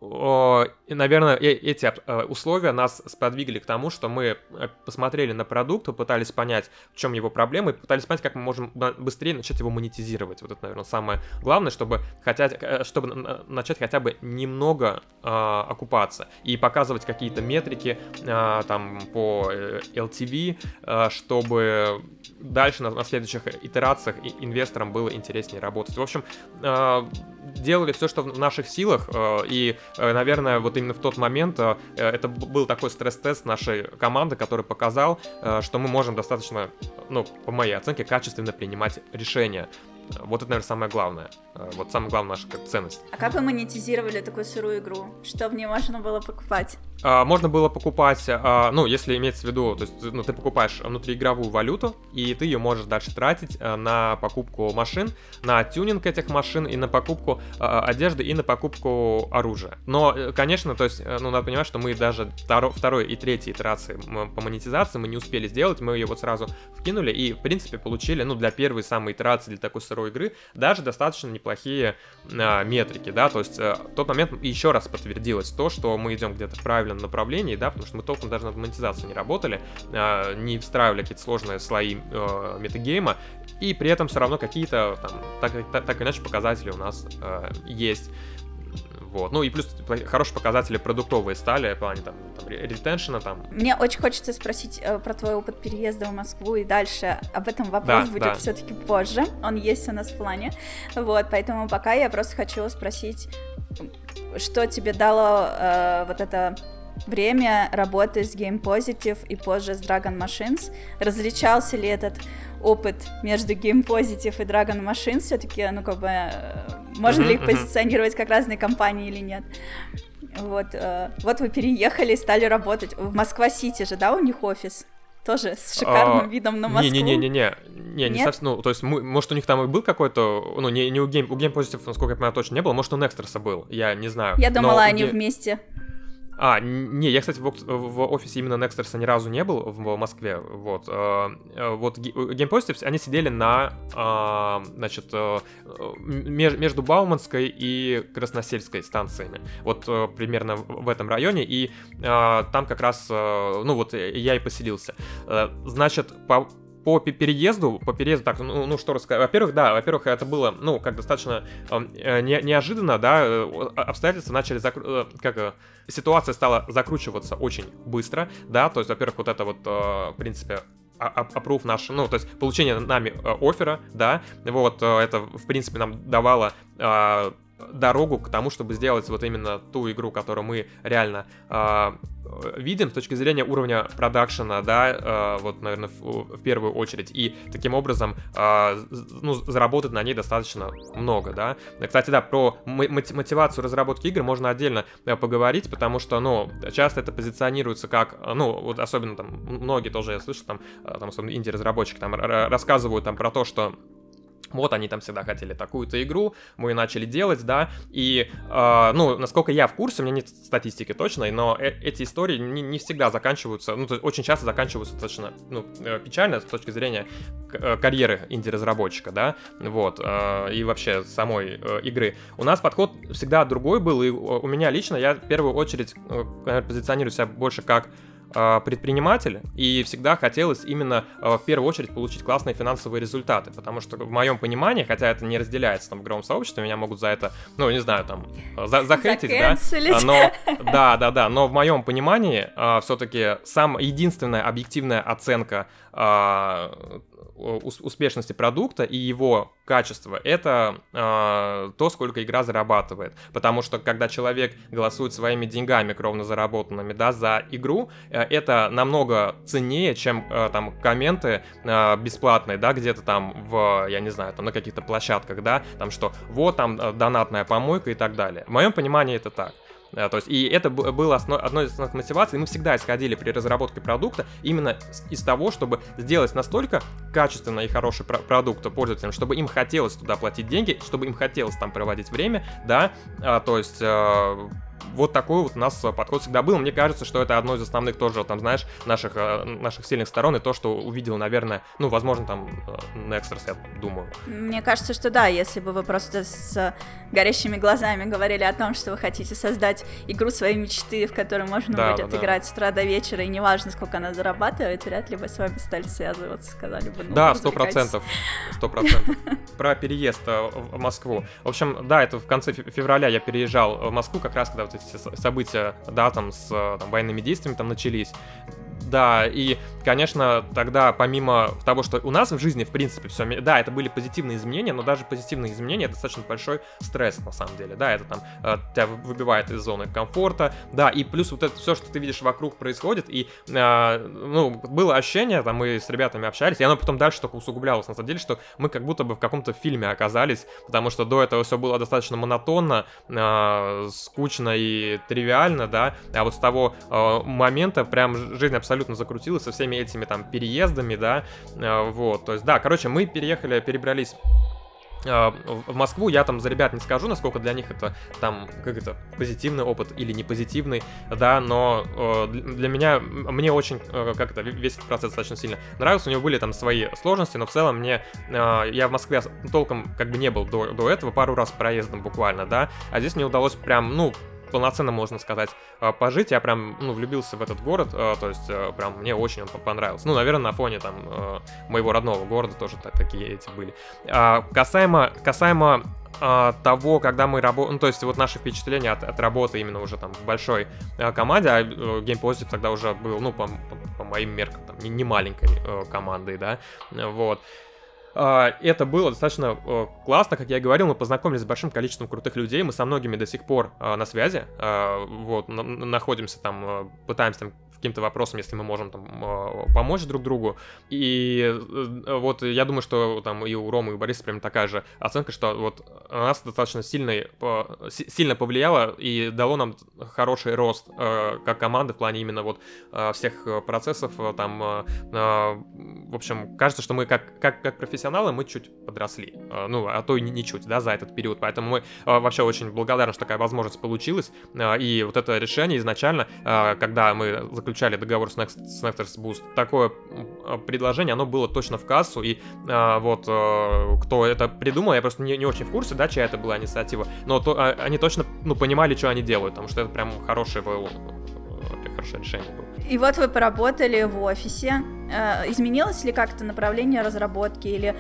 наверное, э, эти э, условия нас сподвигли к тому, что мы э, посмотрели на продукт, попытались понять, в чем его проблемы, и пытались понять, как мы можем быстрее начать его монетизировать. Вот это, наверное, самое главное, чтобы, хотя, чтобы начать хотя бы немного э, окупаться и показывать какие-то метрики э, там по LTV, э, чтобы дальше на, на следующих итерациях инвесторам было интереснее работать. В общем, э, делали все, что в наших силах, э, и, э, наверное, вот именно в тот момент э, это был такой стресс-тест нашей команды, который показал, что мы можем достаточно, ну, по моей оценке, качественно принимать решения. Вот это, наверное, самое главное. Вот самая главная наша как, ценность. А как вы монетизировали такую сырую игру? Что в ней можно было покупать? А, можно было покупать, а, ну, если имеется в виду, то есть, ну, ты покупаешь внутриигровую валюту, и ты ее можешь дальше тратить а, на покупку машин, на тюнинг этих машин, и на покупку одежды, и на покупку оружия. Но, э, конечно, то есть, э, ну, надо понимать, что мы даже второй и третьей итерации по монетизации мы не успели сделать, мы ее вот сразу вкинули, и, в принципе, получили, ну, для первой самой итерации, для такой сырой игры, даже достаточно неплохие метрики, да, то есть, э, тот момент еще раз подтвердилось то, что мы идем где-то в правильном направлении, да, потому что мы толком даже над монетизацией не работали, э, не встраивали какие-то сложные слои э, метагейма, и при этом все равно какие-то там, так, так, так иначе показатели у нас э, есть. Вот. Ну и плюс хорошие показатели продуктовые стали, в плане там, там ретеншена там. Мне очень хочется спросить э, про твой опыт переезда в Москву и дальше. Об этом вопрос да, будет да. все-таки позже. Он есть у нас в плане. Вот, поэтому пока я просто хочу спросить, что тебе дало э, вот это время работы с Game Positive и позже с Dragon Machines. Различался ли этот опыт между Game Positive и Dragon Machines? Все-таки, ну, как бы, э, можно ли их позиционировать как разные компании или нет? Вот, э, вот вы переехали и стали работать. В Москва-Сити же, да, у них офис? Тоже с шикарным а, видом на Москву. Не-не-не-не-не, не, не совсем, ну, то есть, мы, может, у них там и был какой-то, ну, не, не у Game, у Game Positive, насколько я понимаю, точно не было, может, у Nexters был, я не знаю. Я думала, они где... вместе. А, не, я, кстати, в, в офисе именно Nexters ни разу не был в Москве, вот. Э, э, вот Game Positive, они сидели на, а, значит, э, между Бауманской и Красносельской станциями, вот примерно в этом районе, и там как раз, ну вот, я и поселился. Значит, по по переезду, по переезду, так, ну, ну что рассказать. Во-первых, да, во-первых, это было, ну, как достаточно э, не, неожиданно, да, обстоятельства начали, закру... э, как, э, ситуация стала закручиваться очень быстро, да, то есть, во-первых, вот это вот, э, в принципе, опрув наш, ну, то есть получение нами э, оффера, да, вот, э, это, в принципе, нам давало э, дорогу к тому, чтобы сделать вот именно ту игру, которую мы реально э, видим с точки зрения уровня продакшена, да, э, вот, наверное, в, в первую очередь, и таким образом, э, ну, заработать на ней достаточно много, да. Кстати, да, про мотивацию разработки игр можно отдельно э, поговорить, потому что, ну, часто это позиционируется как, ну, вот особенно там, многие тоже, я слышу, там, э, там особенно инди-разработчики там рассказывают там про то, что вот они там всегда хотели такую-то игру, мы начали делать, да, и, э, ну, насколько я в курсе, у меня нет статистики точной, но э эти истории не, не всегда заканчиваются, ну, то есть очень часто заканчиваются достаточно, ну, э, печально с точки зрения э, карьеры инди-разработчика, да, вот, э, и вообще самой э, игры. У нас подход всегда другой был, и у меня лично, я в первую очередь, э, позиционирую себя больше как предприниматель, и всегда хотелось именно а, в первую очередь получить классные финансовые результаты, потому что в моем понимании, хотя это не разделяется там в игровом сообществе, меня могут за это, ну, не знаю, там, за захейтить, да, но, да, да, да, но в моем понимании все-таки сам единственная объективная оценка успешности продукта и его качества, это э, то, сколько игра зарабатывает. Потому что когда человек голосует своими деньгами, кровно заработанными, да, за игру, э, это намного ценнее, чем э, там комменты э, бесплатные, да, где-то там в, я не знаю, там на каких-то площадках, да, там что, вот там э, донатная помойка и так далее. В моем понимании это так. То есть, и это было основ, одной из основных мотиваций. Мы всегда исходили при разработке продукта именно из того, чтобы сделать настолько качественный и хороший продукт пользователям, чтобы им хотелось туда платить деньги, чтобы им хотелось там проводить время, да, то есть вот такой вот у нас подход всегда был. Мне кажется, что это одно из основных тоже, там, знаешь, наших, э, наших сильных сторон, и то, что увидел, наверное, ну, возможно, там, э, Nexters, я думаю. Мне кажется, что да, если бы вы просто с горящими глазами говорили о том, что вы хотите создать игру своей мечты, в которой можно да, будет да, играть да. с утра до вечера, и неважно, сколько она зарабатывает, вряд ли бы с вами стали связываться, сказали бы, ну, Да, сто процентов, сто процентов. Про переезд э, в Москву. В общем, да, это в конце февраля я переезжал в Москву, как раз когда вот эти события, да, там, с там, военными действиями там начались. Да, и, конечно, тогда помимо того, что у нас в жизни, в принципе, все, да, это были позитивные изменения, но даже позитивные изменения достаточно большой стресс, на самом деле, да, это там э, тебя выбивает из зоны комфорта, да, и плюс вот это все, что ты видишь вокруг происходит, и, э, ну, было ощущение, там, мы с ребятами общались, и оно потом дальше только усугублялось, на самом деле, что мы как будто бы в каком-то фильме оказались, потому что до этого все было достаточно монотонно, э, скучно и тривиально, да, а вот с того э, момента прям жизнь абсолютно абсолютно закрутилось со всеми этими там переездами, да, э, вот, то есть, да, короче, мы переехали, перебрались э, в Москву, я там за ребят не скажу, насколько для них это там, как это, позитивный опыт или не позитивный, да, но э, для меня, мне очень, э, как это, весь этот процесс достаточно сильно нравился, у него были там свои сложности, но в целом мне, э, я в Москве толком как бы не был до, до этого, пару раз проездом буквально, да, а здесь мне удалось прям, ну, полноценно, можно сказать, а, пожить. Я прям, ну, влюбился в этот город, а, то есть э, прям мне очень он понравился. Ну, наверное, на фоне там э, моего родного города тоже так, такие эти были. А, касаемо, касаемо того, когда мы работаем, ну, то есть вот наши впечатления от, от работы именно уже там в большой э, команде, а Game Positive тогда уже был, ну, по, по, по моим меркам, там, не, не маленькой э, командой, да, вот. А, это было достаточно э, классно, как я и говорил, мы познакомились с большим количеством крутых людей, мы со многими до сих пор а, на связи, а, вот, находимся там, э, пытаемся там каким-то вопросам, если мы можем там помочь друг другу. И э, вот я думаю, что там и у Ромы, и у Бориса прям такая же оценка, что вот нас достаточно сильно, сильно повлияло и дало нам хороший рост как команды в плане именно вот всех процессов, там, в общем, кажется, что мы как, как, как профессионалы мы чуть подросли. А, ну, а то и не, не чуть, да, за этот период. Поэтому мы а, вообще очень благодарны, что такая возможность получилась. А, и вот это решение изначально, когда мы заключали договор с Next, с Nexters Boost, такое предложение, оно было точно в кассу. И вот кто это придумал, я просто не, не очень в курсе, да, чья это была инициатива. Но то, они точно, ну, понимали, что они делают, потому что это прям хороший был хорошее решение было. И вот вы поработали в офисе. Э, изменилось ли как-то направление разработки, или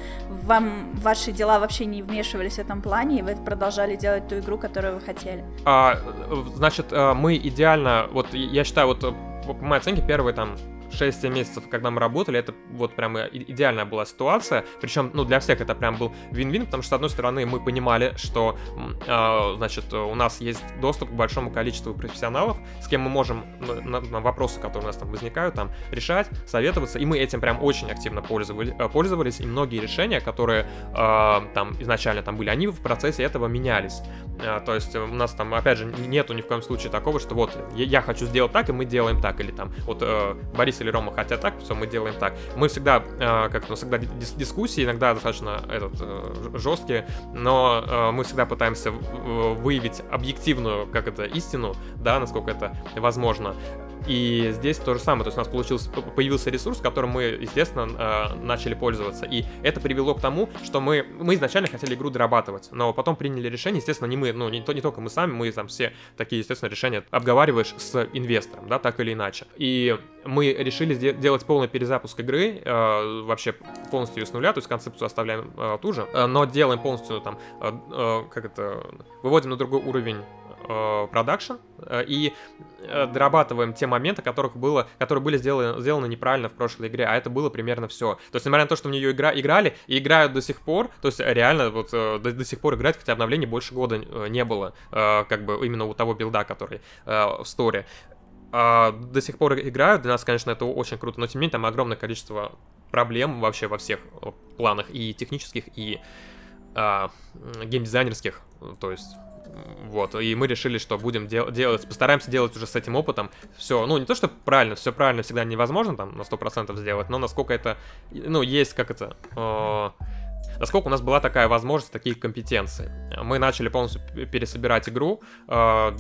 вам ваши дела вообще не вмешивались в этом плане, и вы продолжали делать ту игру, которую вы хотели? А, значит, э, мы идеально, вот я считаю, вот по моей оценке, первые там 6 месяцев, когда мы работали, это вот прям идеальная была ситуация. Причем, ну, для всех это прям был вин-вин, потому что, с одной стороны, мы понимали, что, э, значит, у нас есть доступ к большому количеству профессионалов, с кем мы можем на, на вопросы, которые у нас там возникают, там, решать, советоваться, и мы этим прям очень активно пользовались, э, пользовались и многие решения, которые э, там изначально там были, они в процессе этого менялись. Э, то есть у нас там, опять же, нету ни в коем случае такого, что вот я хочу сделать так, и мы делаем так, или там, вот э, Борис или Рома хотят так, все, мы делаем так. Мы всегда, э, как ну, всегда дис дискуссии, иногда достаточно этот, э, жесткие, но э, мы всегда пытаемся выявить объективную, как это, истину, да, насколько это возможно. И здесь то же самое, то есть у нас получился, появился ресурс, которым мы, естественно, э, начали пользоваться. И это привело к тому, что мы, мы изначально хотели игру дорабатывать, но потом приняли решение, естественно, не мы, ну не, не только мы сами, мы там все такие, естественно, решения обговариваешь с инвестором, да, так или иначе. И мы решили делать полный перезапуск игры, э, вообще полностью с нуля, то есть концепцию оставляем э, ту же, но делаем полностью там, как это, выводим на другой уровень продакшн э, и э, дорабатываем те моменты, которых было, которые были сделаны, сделаны неправильно в прошлой игре, а это было примерно все. То есть, несмотря на то, что в нее игра, играли и играют до сих пор, то есть реально вот до, до сих пор играть, хотя обновлений больше года не было, как бы именно у того билда, который в сторе. А, до сих пор играют, для нас, конечно, это очень круто, но тем не менее там огромное количество проблем вообще во всех планах и технических, и а, геймдизайнерских, то есть Вот, и мы решили, что будем дел- делать, постараемся делать уже с этим опытом все, ну, не то, что правильно, все правильно всегда невозможно там на 100% сделать, но насколько это, ну, есть, как это, э- насколько у нас была такая возможность, такие компетенции. Мы начали полностью пересобирать игру, э,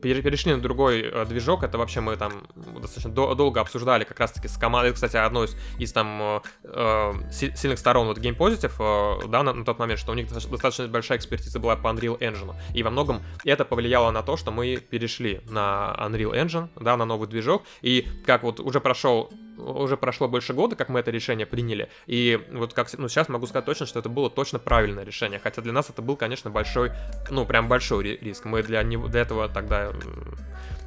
перешли на другой э, движок, это вообще мы там достаточно долго обсуждали как раз-таки с командой, кстати, одной из, из там э, сильных сторон вот Game Positive, да, на, на тот момент, что у них достаточно большая экспертиза была по Unreal Engine, и во многом это повлияло на то, что мы перешли на Unreal Engine, да, на новый движок, и как вот уже прошел уже прошло больше года, как мы это решение приняли, и вот как ну, сейчас могу сказать точно, что это было точно правильное решение, хотя для нас это был, конечно, большой, ну, прям большой риск. Мы для, него, для этого тогда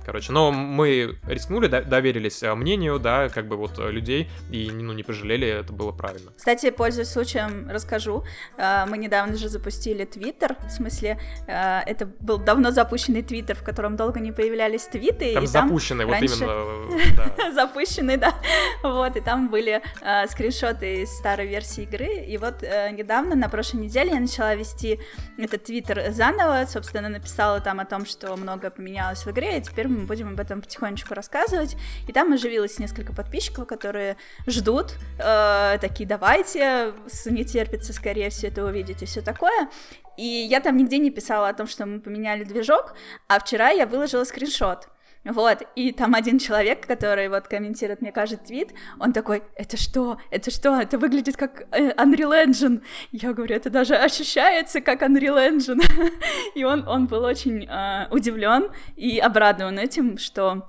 короче. Но мы рискнули, доверились э, мнению, да, как бы вот э, людей, и ну, не пожалели, это было правильно. Кстати, пользуясь случаем, расскажу. Э, мы недавно же запустили Твиттер, в смысле, это был давно запущенный Твиттер, в котором долго не появлялись твиты. Там и запущенный, там вот раньше... именно. Запущенный, да. Вот, и там были скриншоты из старой версии игры, и вот недавно, на прошлой неделе, я начала вести этот Твиттер заново, собственно, написала там о том, что много поменялось в игре, и теперь мы мы будем об этом потихонечку рассказывать. И там оживилось несколько подписчиков, которые ждут, э, такие, давайте, не терпится скорее все это увидеть и все такое. И я там нигде не писала о том, что мы поменяли движок, а вчера я выложила скриншот. Вот, и там один человек, который вот комментирует мне кажется, твит, он такой, это что, это что, это выглядит как э, Unreal Engine. Я говорю, это даже ощущается как Unreal Engine. и он, он был очень э, удивлен и обрадован этим, что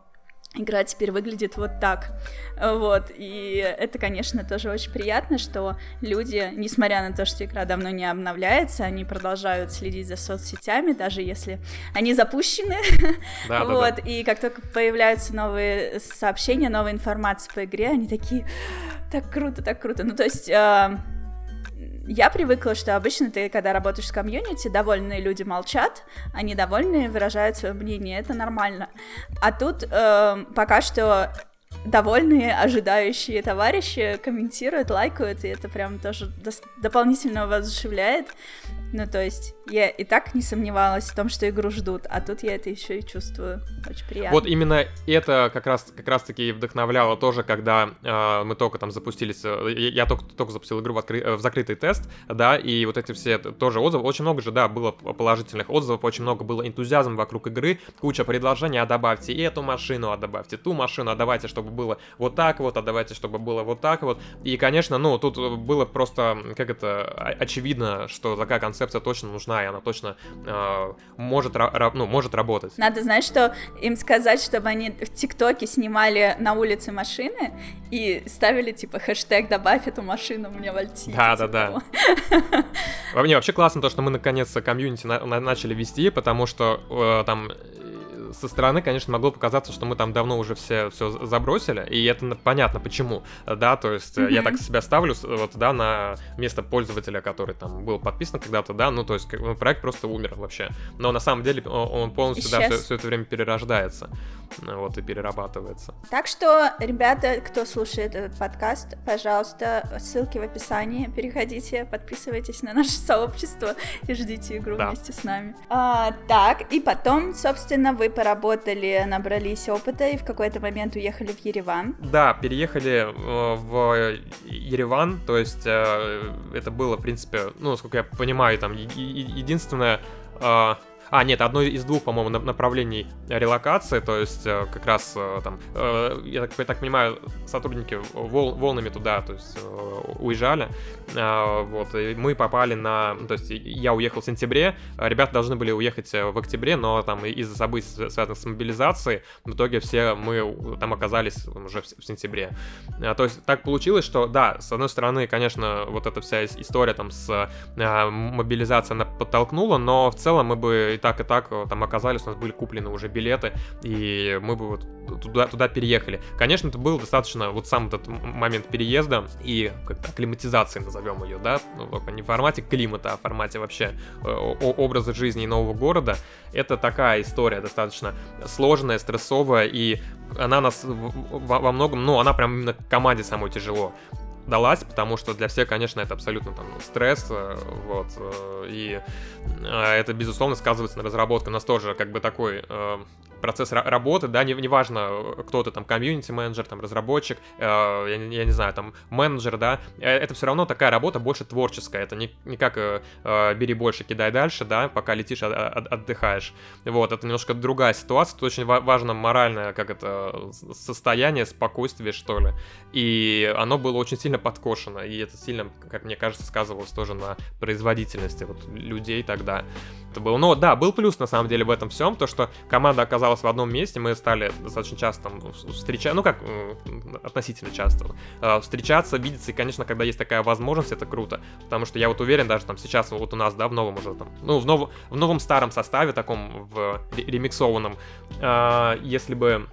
игра теперь выглядит вот так. Вот, и это, конечно, тоже очень приятно, что люди, несмотря на то, что игра давно не обновляется, они продолжают следить за соцсетями, даже если они запущены. Да, вот, да, да. и как только появляются новые сообщения, новая информация по игре, они такие, так круто, так круто. Ну, то есть... Э, я привыкла, что обычно ты, когда работаешь с комьюнити, довольные люди молчат, а недовольные выражают свое мнение, это нормально. А тут э, пока что довольные, ожидающие товарищи комментируют, лайкают, и это прям тоже дополнительно воодушевляет. Ну, то есть, я и так не сомневалась в том, что игру ждут, а тут я это еще и чувствую. Очень приятно. Вот именно это как раз как раз таки вдохновляло тоже, когда э, мы только там запустились, э, я только, только запустил игру в, откры, э, в закрытый тест, да, и вот эти все тоже отзывы, очень много же, да, было положительных отзывов, очень много было энтузиазма вокруг игры, куча предложений, а добавьте эту машину, а добавьте ту машину, а давайте, чтобы было вот так вот, а давайте, чтобы было вот так вот. И, конечно, ну, тут было просто, как это, очевидно, что такая концепция точно нужна, и она точно э, может, ну, может работать. Надо знать, что им сказать, чтобы они в ТикТоке снимали на улице машины и ставили, типа, хэштег «добавь эту машину мне в Альтите». Да, да, да. Мне вообще классно то, что мы наконец-то комьюнити начали вести, потому что э, там со стороны, конечно, могло показаться, что мы там давно уже все, все забросили, и это понятно почему, да, то есть mm-hmm. я так себя ставлю, вот, да, на место пользователя, который там был подписан когда-то, да, ну, то есть проект просто умер вообще, но на самом деле он полностью, да, все, все это время перерождается, вот, и перерабатывается. Так что, ребята, кто слушает этот подкаст, пожалуйста, ссылки в описании, переходите, подписывайтесь на наше сообщество и ждите игру да. вместе с нами. А, так, и потом, собственно, вы поработали, набрались опыта и в какой-то момент уехали в Ереван. Да, переехали э, в Ереван, то есть э, это было, в принципе, ну, насколько я понимаю, там единственное э, а, нет, одно из двух, по-моему, направлений релокации, то есть э, как раз э, там, э, я так, я так понимаю, сотрудники вол, волнами туда, то есть уезжали, вот, и мы попали на, то есть я уехал в сентябре, ребята должны были уехать в октябре, но там из-за событий, связанных с мобилизацией, в итоге все мы там оказались уже в сентябре. То есть так получилось, что, да, с одной стороны, конечно, вот эта вся история там с мобилизацией, она подтолкнула, но в целом мы бы так, и так э, там оказались, у нас были куплены уже билеты, и мы бы вот туда, туда переехали. Конечно, это был достаточно вот сам этот момент переезда и как-то назовем ее, да, ну, не в формате климата, а в формате вообще э, образа жизни и нового города. Это такая история достаточно сложная, стрессовая, и она нас во многом, ну, она прям именно команде самой тяжело далась, потому что для всех, конечно, это абсолютно там стресс, э, вот, э, и это, безусловно, сказывается на разработке. У нас тоже как бы такой процесс работы, да, не, неважно, кто ты там, комьюнити-менеджер, там, разработчик, э, я, я не знаю, там, менеджер, да, э, это все равно такая работа больше творческая, это не, не как э, э, бери больше, кидай дальше, да, пока летишь, от, от, отдыхаешь, вот, это немножко другая ситуация, тут очень важно моральное, как это, состояние, спокойствие, что ли, и оно было очень сильно подкошено, и это сильно, как мне кажется, сказывалось тоже на производительности вот людей тогда, это было, но да, был плюс на самом деле в этом всем, то, что команда оказалась оказалась в одном месте, мы стали достаточно часто там встречаться, ну как, относительно часто, э, встречаться, видеться, и, конечно, когда есть такая возможность, это круто, потому что я вот уверен, даже там сейчас вот у нас, да, в новом уже там, ну, в, нов, в новом старом составе, таком, в ремиксованном, э, если бы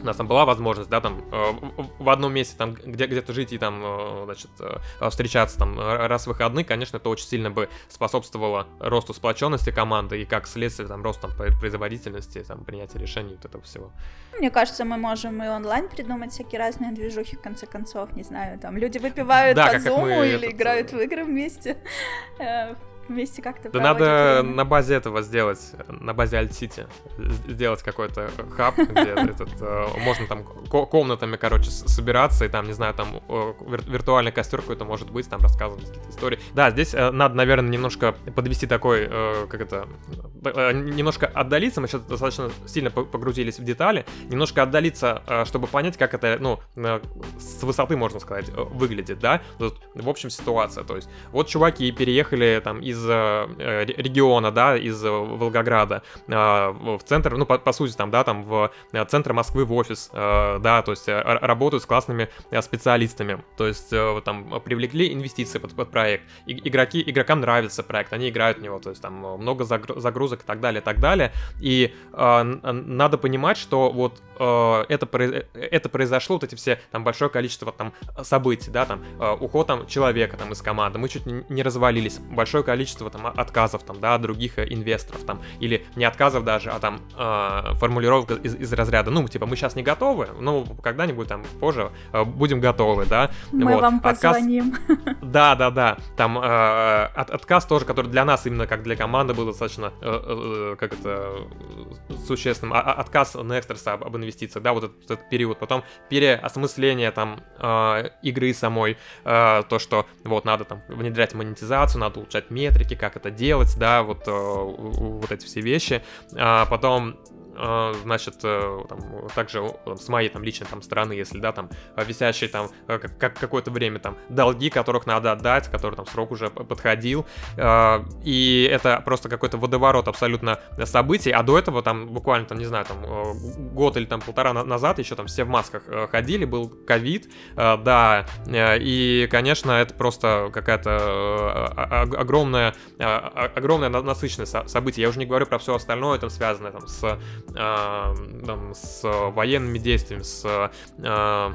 у нас там была возможность, да, там э, в одном месте там где где-то жить и там, э, значит, э, встречаться там раз в выходные, конечно, это очень сильно бы способствовало росту сплоченности команды и как следствие там рост там производительности, там принятия решений вот этого всего. Мне кажется, мы можем и онлайн придумать всякие разные движухи в конце концов, не знаю, там люди выпивают да, по зуму или этот... играют в игры вместе вместе как-то Да надо время. на базе этого сделать, на базе Alt-City, сделать какой-то хаб, где этот, э, можно там комнатами, короче, собираться, и там, не знаю, там виртуальный костер какой-то может быть, там рассказывать какие-то истории. Да, здесь э, надо, наверное, немножко подвести такой, э, как это, немножко отдалиться, мы сейчас достаточно сильно погрузились в детали, немножко отдалиться, чтобы понять, как это, ну, с высоты, можно сказать, выглядит, да, в общем ситуация, то есть, вот чуваки переехали там из из э, региона, да, из Волгограда э, в центр, ну, по, по сути, там, да, там в э, центр Москвы в офис, да, то есть работают с классными специалистами, то есть там привлекли инвестиции под, под проект, игроки, игрокам нравится проект, они играют в него, то есть там много загрузок и так далее, и так далее, и э, надо понимать, что вот э, это, это произошло, вот эти все, там, большое количество там событий, да, там, э, уход там человека там из команды, мы чуть не развалились, большое количество количество там отказов там, да, других э, инвесторов там, или не отказов даже, а там э, формулировка из, из разряда, ну, типа, мы сейчас не готовы, ну, когда-нибудь там позже э, будем готовы, да. Мы вот. вам позвоним. Отказ... Да, да, да, там э, от, отказ тоже, который для нас именно как для команды был достаточно, э, э, как это, существенным, а, а, отказ Nexters об, об инвестициях, да, вот этот, этот период, потом переосмысление там э, игры самой, э, то, что вот надо там внедрять монетизацию, надо улучшать метрики, метрики, как это делать, да, вот, э, вот эти все вещи. А потом значит, э, там, также с моей там личной там стороны, если, да, там, висящие там э, как какое-то время там долги, которых надо отдать, который там срок уже подходил, а, и это просто какой-то водоворот абсолютно событий, а до этого там буквально там, не знаю, там э, год или там полтора назад еще там все в масках ходили, был ковид, да, и, конечно, это просто какая-то огромная, огромная насыщенность событий, я уже не говорю про все остальное, там связанное там с там, с военными действиями, с э,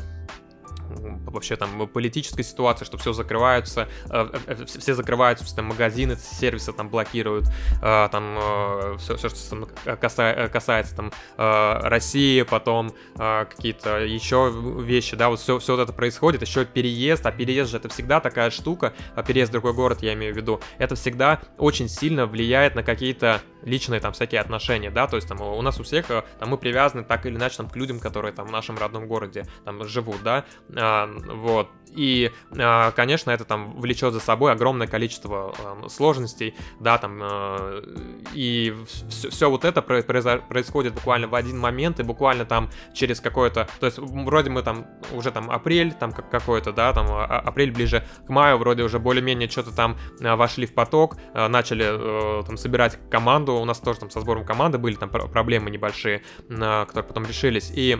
вообще там политической ситуации, что все закрываются, э, э, э, все закрываются, там магазины, сервисы там блокируют, там все, все что там касается там России, потом какие-то еще вещи, да, вот все, все вот это происходит, еще переезд, а переезд же это всегда такая штука, а переезд в другой город, я имею в виду, это всегда очень сильно влияет на какие-то личные там всякие отношения, да, то есть там у нас у всех, там мы привязаны так или иначе там к людям, которые там в нашем родном городе там живут, да, вот, и, а, конечно, это там влечет за собой огромное количество а, сложностей, да, там, а, и все, все вот это происходит буквально в один момент, и буквально там через какое-то, то есть вроде мы там уже там апрель, там какой-то, да, там апрель ближе к маю, вроде уже более-менее что-то там вошли в поток, начали э, там собирать команду, у нас тоже там со сбором команды были там проблемы небольшие, которые потом решились, и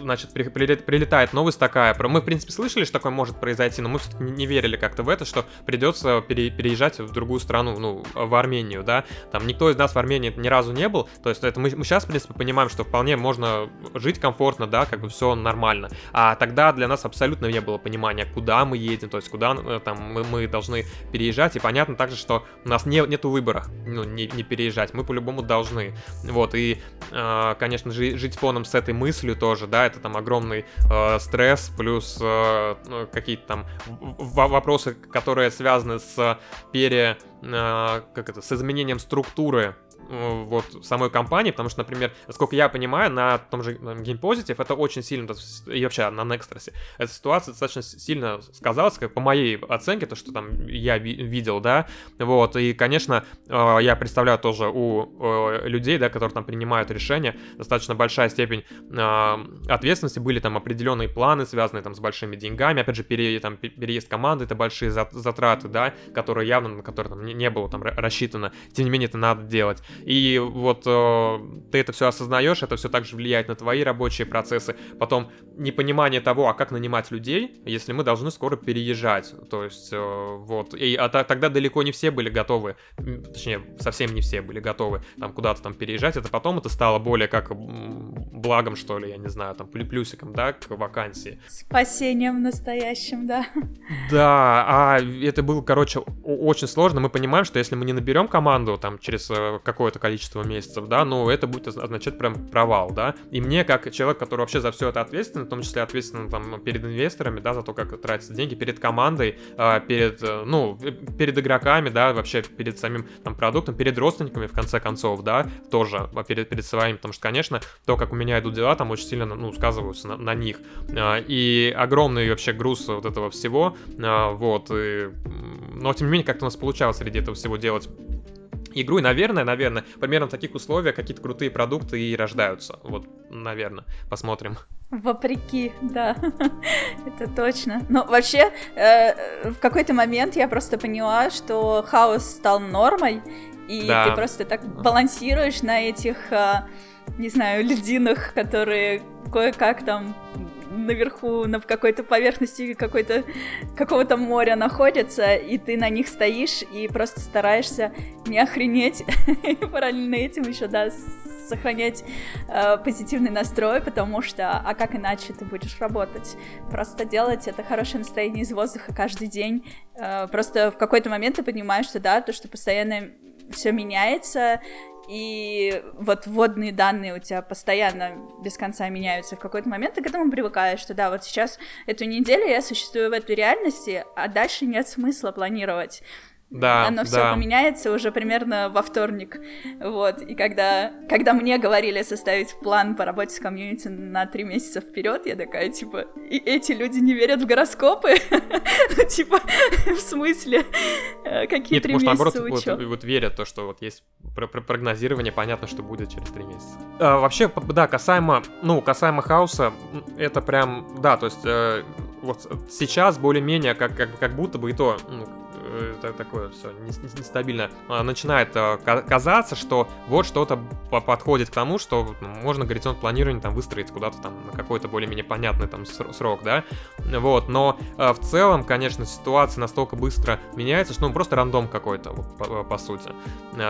значит, прилетает новость такая. Мы, в принципе, слышали, что такое может произойти, но мы не верили как-то в это, что придется пере, переезжать в другую страну, ну, в Армению, да. Там никто из нас в Армении ни разу не был. То есть это мы, мы сейчас, в принципе, понимаем, что вполне можно жить комфортно, да, как бы все нормально. А тогда для нас абсолютно не было понимания, куда мы едем, то есть куда э, там мы, мы должны переезжать. И понятно также, что у нас не, нету выбора, ну, не, не переезжать. Мы по-любому должны. Вот, и, э, конечно, жить фоном с этой мыслью тоже, да, это там огромный э, стресс, плюс э, ну, какие-то там вопросы, которые связаны с пере... Э, как это, с изменением структуры вот самой компании, потому что, например, насколько я понимаю, на том же Game Positive это очень сильно, и вообще на Nextras, эта ситуация достаточно сильно сказалась, как по моей оценке, то, что там я ви- видел, да, вот, и, конечно, э, я представляю тоже у э, людей, да, которые там принимают решения, достаточно большая степень ответственности, были там определенные планы, связанные там с большими деньгами, опять же, пере, там, переезд команды, это большие затраты, да, которые явно, на которые там не было там рассчитано, тем не менее это надо делать. И вот э, ты это все осознаешь, это все также влияет на твои рабочие процессы. Потом непонимание того, а как нанимать людей, если мы должны скоро переезжать. То есть э, вот. И а тогда далеко не все были готовы, точнее, совсем не все были готовы там куда-то там переезжать. Это потом это стало более как благом, что ли, я не знаю, там плюсиком, да, к вакансии. Спасением настоящим, да. Да, а это было, короче, очень сложно. Мы понимаем, что если мы не наберем команду там через э, какое какое-то количество месяцев, да, но это будет означать прям провал, да. И мне, как человек, который вообще за все это ответственен, в том числе ответственен там перед инвесторами, да, за то, как тратятся деньги, перед командой, а, перед, э, ну, перед игроками, да, вообще перед самим там продуктом, перед родственниками, в конце концов, да, тоже а, перед, перед своими, потому что, конечно, то, как у меня идут дела, там очень сильно, ну, сказываются на, на них. А, и огромный вообще груз вот этого всего, вот, и, но тем не менее, как-то у нас получалось среди этого всего делать игру, и, наверное, наверное, примерно в таких условиях какие-то крутые продукты и рождаются. Вот, наверное, посмотрим. Вопреки, да, это точно. Но вообще, э, в какой-то момент я просто поняла, что хаос стал нормой, и да. ты просто так балансируешь на этих, э, не знаю, льдинах, которые кое-как там наверху, на какой-то поверхности какой-то, какого-то моря находятся, и ты на них стоишь и просто стараешься не охренеть, и параллельно этим еще, да, сохранять э, позитивный настрой, потому что, а как иначе ты будешь работать? Просто делать это хорошее настроение из воздуха каждый день. Э, просто в какой-то момент ты понимаешь, что да, то, что постоянно все меняется, и вот вводные данные у тебя постоянно без конца меняются. В какой-то момент ты к этому привыкаешь, что да, вот сейчас эту неделю я существую в этой реальности, а дальше нет смысла планировать. Да, оно все да. поменяется уже примерно во вторник. Вот. И когда, когда мне говорили составить план по работе с комьюнити на три месяца вперед, я такая, типа, и эти люди не верят в гороскопы? Ну, типа, в смысле? Э, какие три месяца наоборот, вот, вот верят то, что вот есть прогнозирование, понятно, что будет через три месяца. А, вообще, да, касаемо, ну, касаемо хаоса, это прям, да, то есть э, вот сейчас более-менее как, как, как будто бы и то, ну, это такое все нестабильно, а, начинает а, казаться, что вот что-то подходит к тому, что можно горизонт планирования там выстроить куда-то там на какой-то более-менее понятный там срок, да, вот, но а, в целом, конечно, ситуация настолько быстро меняется, что ну просто рандом какой-то, по, по сути,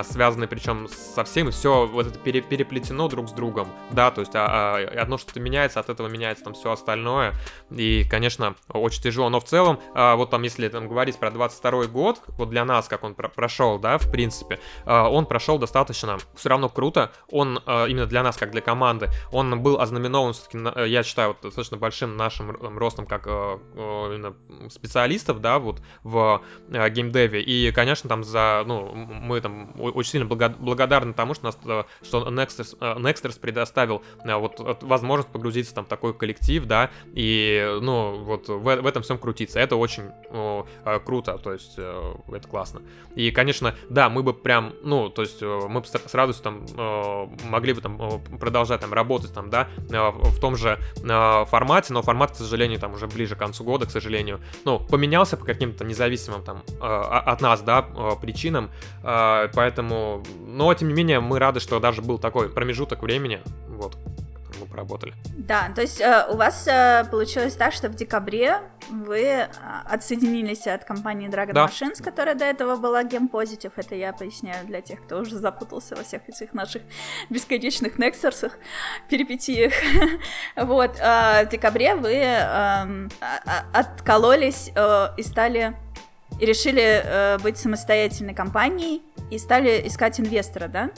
связанный причем со всем, все вот это пере, переплетено друг с другом, да, то есть а, а, одно что-то меняется, от этого меняется там все остальное, и, конечно, очень тяжело, но в целом, вот там, если там говорить про 22 год, вот для нас, как он про прошел, да, в принципе, э, он прошел достаточно все равно круто. Он э, именно для нас, как для команды, он был ознаменован, все-таки, э, я считаю, вот, достаточно большим нашим ростом как именно специалистов, да, вот в геймдеве. И, конечно, там за, ну, мы там очень сильно благодарны тому, что, нас, что Nexters, Nexters предоставил вот возможность погрузиться там в такой коллектив, да, и, ну, вот в, в этом всем крутиться. Это очень о, круто, то есть Э, это классно. И, конечно, да, мы бы прям, ну, то есть э, мы бы с радостью там э, могли бы там продолжать там работать там, да, в том же формате, но формат, к сожалению, там уже ближе к концу года, к сожалению, ну, поменялся по каким-то независимым там от нас, да, причинам, поэтому, но, тем не менее, мы рады, что даже был такой промежуток времени, вот, поработали. Да, то есть э, у вас э, получилось так, что в декабре вы э, отсоединились от компании Dragon да. Machines, которая до этого была Game Positive. Это я поясняю для тех, кто уже запутался во всех этих наших бесконечных нексерсах, перипетиях. вот, э, в декабре вы э, откололись э, и стали и решили э, быть самостоятельной компанией и стали искать инвестора, да?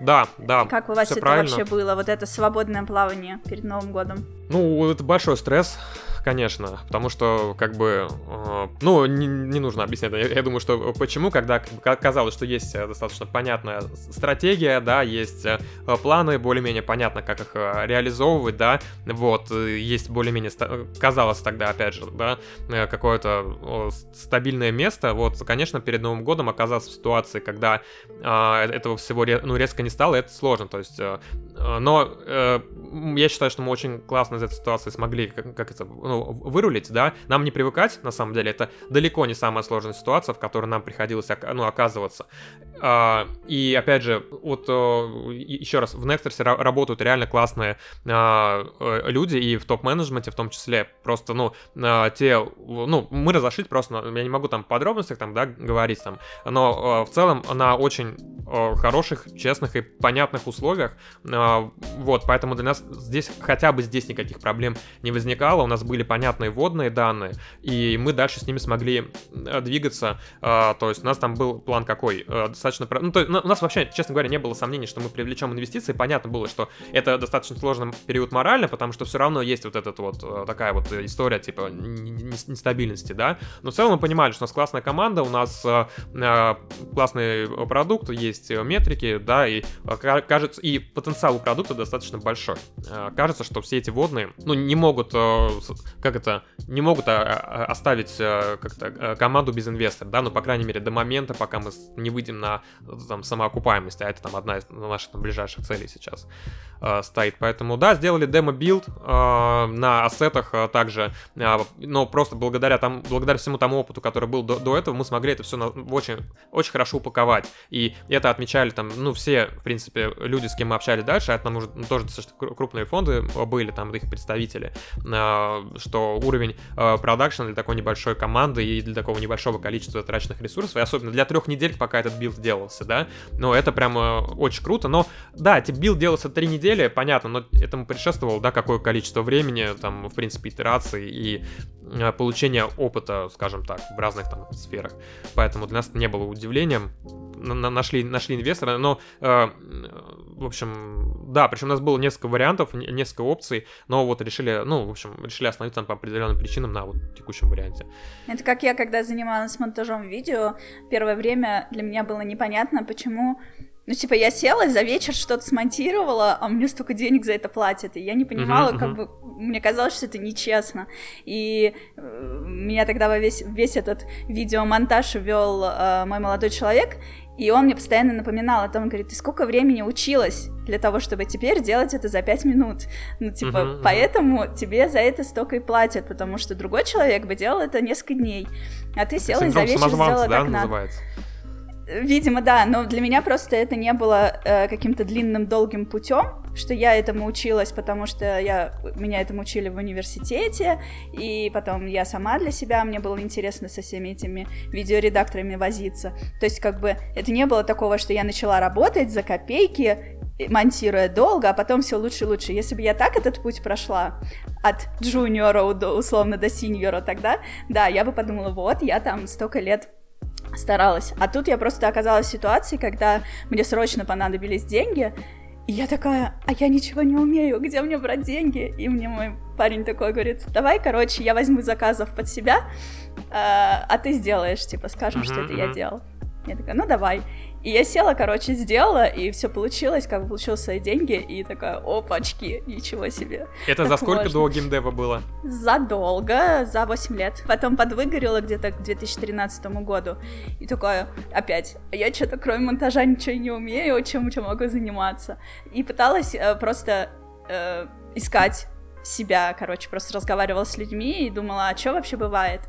Да, да. Как у вас это правильно. вообще было, вот это свободное плавание перед Новым годом? Ну, это большой стресс, конечно, потому что, как бы, э, ну, не, не нужно объяснять. Я, я думаю, что почему, когда казалось, что есть э, достаточно понятная стратегия, да, есть э, планы, более-менее понятно, как их э, реализовывать, да, вот, есть более-менее, казалось тогда, опять же, да, какое-то стабильное место, вот, конечно, перед Новым годом оказаться в ситуации, когда э, этого всего, ну, резко не стало, это сложно, то есть, э, но э, я считаю, что мы очень классно из этой ситуации смогли, как, как это, ну, вырулить, да, нам не привыкать, на самом деле, это далеко не самая сложная ситуация, в которой нам приходилось, ну, оказываться. А, и, опять же, вот еще раз, в Nexters работают реально классные а, э, люди, и в топ-менеджменте в том числе, просто, ну, а, те, ну, мы разошлись просто, я не могу там подробностях там, да, говорить там, но в целом на очень хороших, честных и понятных условиях, вот, поэтому для нас здесь, хотя бы здесь никаких проблем не возникало, у нас были понятные вводные данные, и мы дальше с ними смогли э, двигаться. То есть у нас там был план какой? Э, достаточно... Ну, то, у нас вообще, честно говоря, не было сомнений, что мы привлечем инвестиции. Понятно было, что это достаточно сложный период морально, потому что все равно есть вот этот вот э, такая вот история типа нестабильности, да. Но в целом мы понимали, что у нас классная команда, у нас классный продукт, есть метрики, да, и кажется, и потенциал у продукта достаточно большой. Кажется, что все эти водные, ну, не могут как это, не могут а, а, оставить как-то команду без инвестора, да, ну, по крайней мере, до момента, пока мы не выйдем на там, самоокупаемость, а это там одна из наших там, ближайших целей сейчас э, стоит. Поэтому, да, сделали демо-билд э, на ассетах э, также, э, но просто благодаря, там, благодаря всему тому опыту, который был до, до этого, мы смогли это все на, очень, очень хорошо упаковать. И это отмечали там, ну, все, в принципе, люди, с кем мы общались дальше, это нам уже ну, тоже достаточно крупные фонды были, там, их представители, э, что уровень э, продакшн для такой небольшой команды и для такого небольшого количества траченных ресурсов, и особенно для трех недель, пока этот build делался, да, но это прямо очень круто, но да, тип build делался три недели, понятно, но этому предшествовало, да, какое количество времени, там, в принципе, итераций и э, получения опыта, скажем так, в разных там сферах, поэтому для нас это не было удивлением, нашли, нашли инвестора, но, э, в общем, да, причем у нас было несколько вариантов, несколько опций, но вот решили, ну, в общем, решили остановиться по определенным причинам на вот текущем варианте. Это как я, когда занималась монтажом видео, первое время для меня было непонятно, почему ну, типа, я села за вечер что-то смонтировала, а мне столько денег за это платят. И я не понимала, uh-huh, как бы, мне казалось, что это нечестно. И э, меня тогда во весь, весь этот видеомонтаж вел э, мой молодой человек, и он мне постоянно напоминал о том, говорит, ты сколько времени училась для того, чтобы теперь делать это за пять минут? Ну, типа, uh-huh, поэтому uh-huh. тебе за это столько и платят, потому что другой человек бы делал это несколько дней, а ты села и за вечер сделала да, так называется? Видимо, да, но для меня просто это не было э, каким-то длинным, долгим путем, что я этому училась, потому что я, меня этому учили в университете, и потом я сама для себя, мне было интересно со всеми этими видеоредакторами возиться. То есть, как бы, это не было такого, что я начала работать за копейки, монтируя долго, а потом все лучше и лучше. Если бы я так этот путь прошла от джуниора условно до синьора тогда, да, я бы подумала, вот, я там столько лет старалась. А тут я просто оказалась в ситуации, когда мне срочно понадобились деньги, и я такая, а я ничего не умею, где мне брать деньги? И мне мой парень такой говорит, давай, короче, я возьму заказов под себя, а, а ты сделаешь, типа, скажем, uh-huh, что это uh-huh. я делал. Я такая, ну давай. И я села, короче, сделала, и все получилось, как бы получил свои деньги, и такая, опачки, ничего себе. Это за сколько можно. до геймдева было? Задолго, за 8 лет. Потом подвыгорела где-то к 2013 году. И такая, опять, я что-то кроме монтажа ничего не умею, чем, чем могу заниматься. И пыталась э, просто э, искать себя, короче, просто разговаривала с людьми и думала, а что вообще бывает?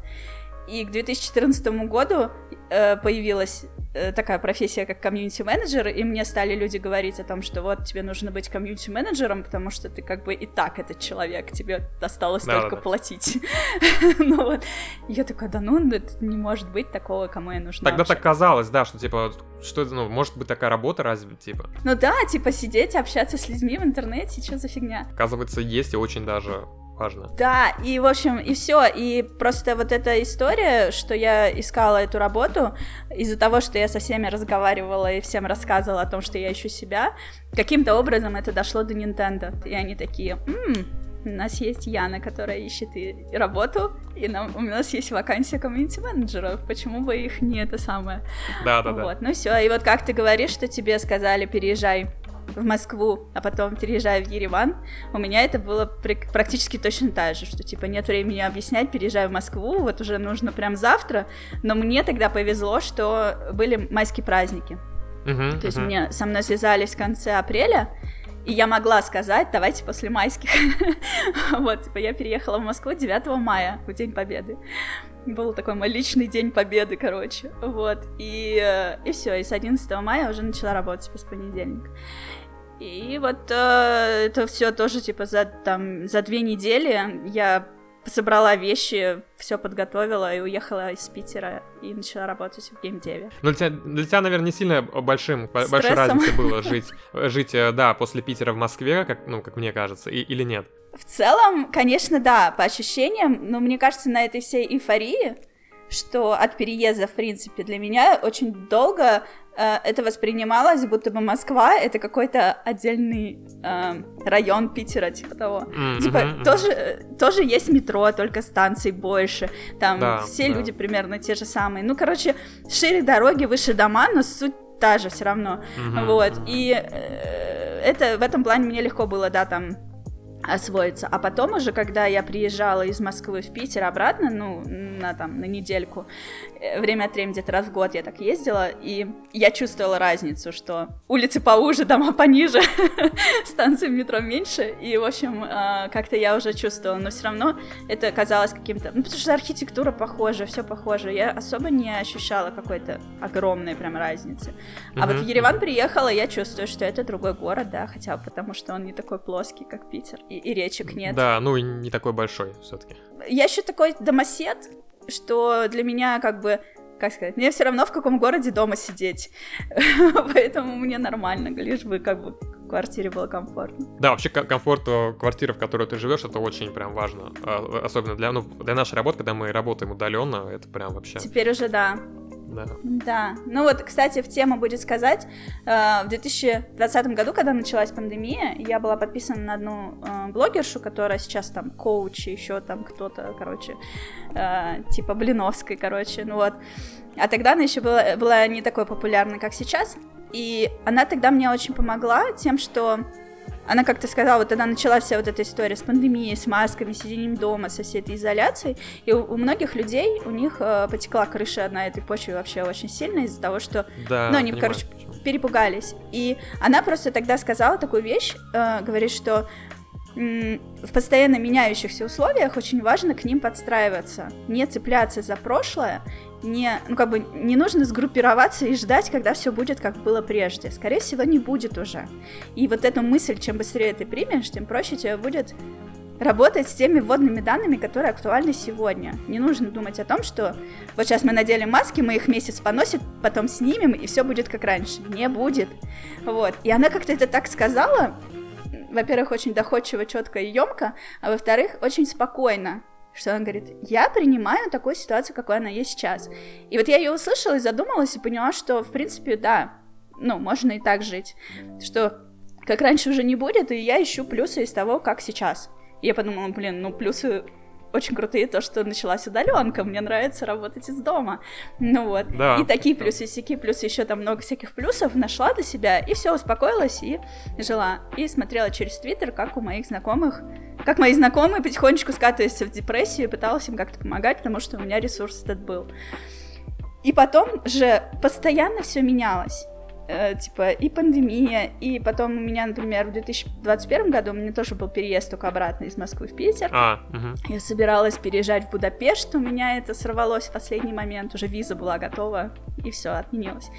И к 2014 году э, появилась Э, такая профессия, как комьюнити-менеджер, и мне стали люди говорить о том, что вот тебе нужно быть комьюнити-менеджером, потому что ты как бы и так этот человек, тебе осталось да, только да, платить. ну вот, я такая, да ну, это не может быть такого, кому я нужна. Тогда так казалось, да, что типа, что это, ну, может быть такая работа разве, типа? Ну да, типа сидеть, общаться с людьми в интернете, что за фигня? Оказывается, есть и очень даже важно. Да, и, в общем, и все. И просто вот эта история, что я искала эту работу, из-за того, что я со всеми разговаривала и всем рассказывала о том, что я ищу себя, каким-то образом это дошло до Nintendo. И они такие, м у нас есть Яна, которая ищет и работу, и нам, у нас есть вакансия комьюнити-менеджеров, почему бы их не это самое? Да, да, да. Вот, ну все, и вот как ты говоришь, что тебе сказали, переезжай в Москву, а потом переезжай в Ереван, у меня это было практически точно так же, что типа нет времени объяснять, переезжай в Москву, вот уже нужно прям завтра, но мне тогда повезло, что были майские праздники. Uh-huh, То есть uh-huh. мне со мной связались в конце апреля, и я могла сказать, давайте после майских. вот, типа, я переехала в Москву 9 мая, в День Победы. Был такой мой личный День Победы, короче. Вот, и, э, и все, и с 11 мая уже начала работать, типа, с понедельника. И вот э, это все тоже, типа, за, там, за две недели я собрала вещи, все подготовила и уехала из Питера и начала работать в геймдеве. Ну, для тебя, для тебя, наверное, не сильно большим, Стрессом. большой разницей было жить, жить, э, да, после Питера в Москве, как, ну, как мне кажется, и, или нет? В целом, конечно, да, по ощущениям, но мне кажется, на этой всей эйфории, что от переезда, в принципе, для меня очень долго э, это воспринималось, будто бы Москва это какой-то отдельный э, район Питера, типа того. Mm-hmm. Типа mm-hmm. тоже тоже есть метро, только станций больше. Там да, все да. люди примерно те же самые. Ну, короче, шире дороги, выше дома, но суть та же все равно. Mm-hmm. Вот. И э, это в этом плане мне легко было, да, там освоиться. А потом уже, когда я приезжала из Москвы в Питер обратно, ну, на там, на недельку, э, время от времени, где-то раз в год я так ездила, и я чувствовала разницу, что улицы поуже, дома пониже, станции метро меньше, и, в общем, а, как-то я уже чувствовала, но все равно это казалось каким-то, ну, потому что архитектура похожа, все похоже, я особо не ощущала какой-то огромной прям разницы. А вот в Ереван приехала, я чувствую, что это другой город, да, хотя бы потому, что он не такой плоский, как Питер и, и речек нет. Да, ну и не такой большой все-таки. Я еще такой домосед, что для меня как бы как сказать, мне все равно в каком городе дома сидеть, поэтому мне нормально, лишь бы как бы в квартире было комфортно. Да, вообще комфорт э, квартиры, в которой ты живешь, это очень прям важно, а, особенно для, ну, для нашей работы, когда мы работаем удаленно, это прям вообще. Теперь уже да. Да. Да. Ну вот, кстати, в тему будет сказать, э, в 2020 году, когда началась пандемия, я была подписана на одну э, блогершу, которая сейчас там коуч, еще там кто-то, короче, э, типа Блиновской, короче, ну вот. А тогда она еще была, была не такой популярной, как сейчас. И она тогда мне очень помогла тем, что она как-то сказала, вот тогда началась вся вот эта история с пандемией, с масками, сидением дома, со всей этой изоляцией, и у, у многих людей, у них э, потекла крыша на этой почве вообще очень сильно из-за того, что, да, ну, они, понимаю, короче, почему. перепугались. И она просто тогда сказала такую вещь, э, говорит, что в постоянно меняющихся условиях очень важно к ним подстраиваться, не цепляться за прошлое, не, ну, как бы не нужно сгруппироваться и ждать, когда все будет, как было прежде. Скорее всего, не будет уже. И вот эту мысль, чем быстрее ты примешь, тем проще тебе будет работать с теми вводными данными, которые актуальны сегодня. Не нужно думать о том, что вот сейчас мы надели маски, мы их месяц поносим, потом снимем, и все будет как раньше. Не будет. Вот. И она как-то это так сказала, во-первых, очень доходчиво, четко и емко, а во-вторых, очень спокойно. Что она говорит, я принимаю такую ситуацию, какой она есть сейчас. И вот я ее услышала и задумалась, и поняла, что, в принципе, да, ну, можно и так жить. Что как раньше уже не будет, и я ищу плюсы из того, как сейчас. И я подумала, блин, ну, плюсы очень крутые то, что началась удаленка, мне нравится работать из дома. Ну вот. Да. И такие плюсы, всякие плюсы, еще там много всяких плюсов нашла для себя, и все, успокоилась и жила. И смотрела через Твиттер, как у моих знакомых, как мои знакомые потихонечку скатываются в депрессию, и пыталась им как-то помогать, потому что у меня ресурс этот был. И потом же постоянно все менялось. Э, типа и пандемия, и потом у меня, например, в 2021 году у меня тоже был переезд только обратно из Москвы в Питер. А, угу. Я собиралась переезжать в Будапешт, у меня это сорвалось в последний момент, уже виза была готова, и все, отменилось.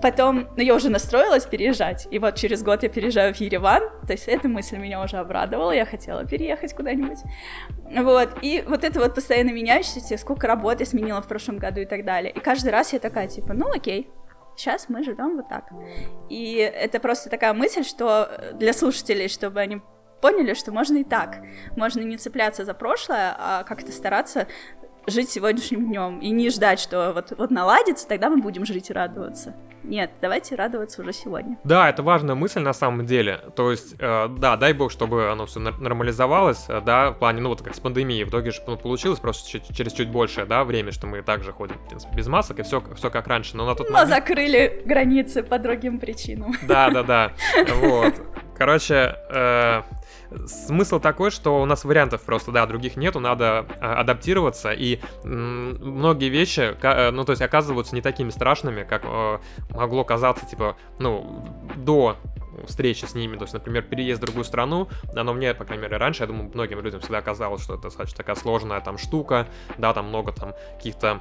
Потом, ну, я уже настроилась переезжать, и вот через год я переезжаю в Ереван, то есть эта мысль меня уже обрадовала, я хотела переехать куда-нибудь, вот, и вот это вот постоянно меняющееся, сколько работы сменила в прошлом году и так далее, и каждый раз я такая, типа, ну, окей, сейчас мы живем вот так. И это просто такая мысль, что для слушателей, чтобы они поняли, что можно и так. Можно не цепляться за прошлое, а как-то стараться жить сегодняшним днем и не ждать, что вот, вот наладится, тогда мы будем жить и радоваться. Нет, давайте радоваться уже сегодня. Да, это важная мысль на самом деле. То есть, э, да, дай бог, чтобы оно все нормализовалось, э, да, в плане, ну вот как с пандемией, в итоге же получилось просто чуть, через чуть большее, да, время, что мы также ходим, в принципе, без масок, и все, все как раньше, но на тот но момент... закрыли границы по другим причинам. Да, да, да, вот. Короче, э, смысл такой, что у нас вариантов просто, да, других нету, надо а, адаптироваться, и многие вещи, э, ну, то есть оказываются не такими страшными, как э, могло казаться, типа, ну, до встречи с ними, то есть, например, переезд в другую страну, оно мне, по крайней мере, раньше, я думаю, многим людям всегда казалось, что это достаточно такая сложная там штука, да, там много там каких-то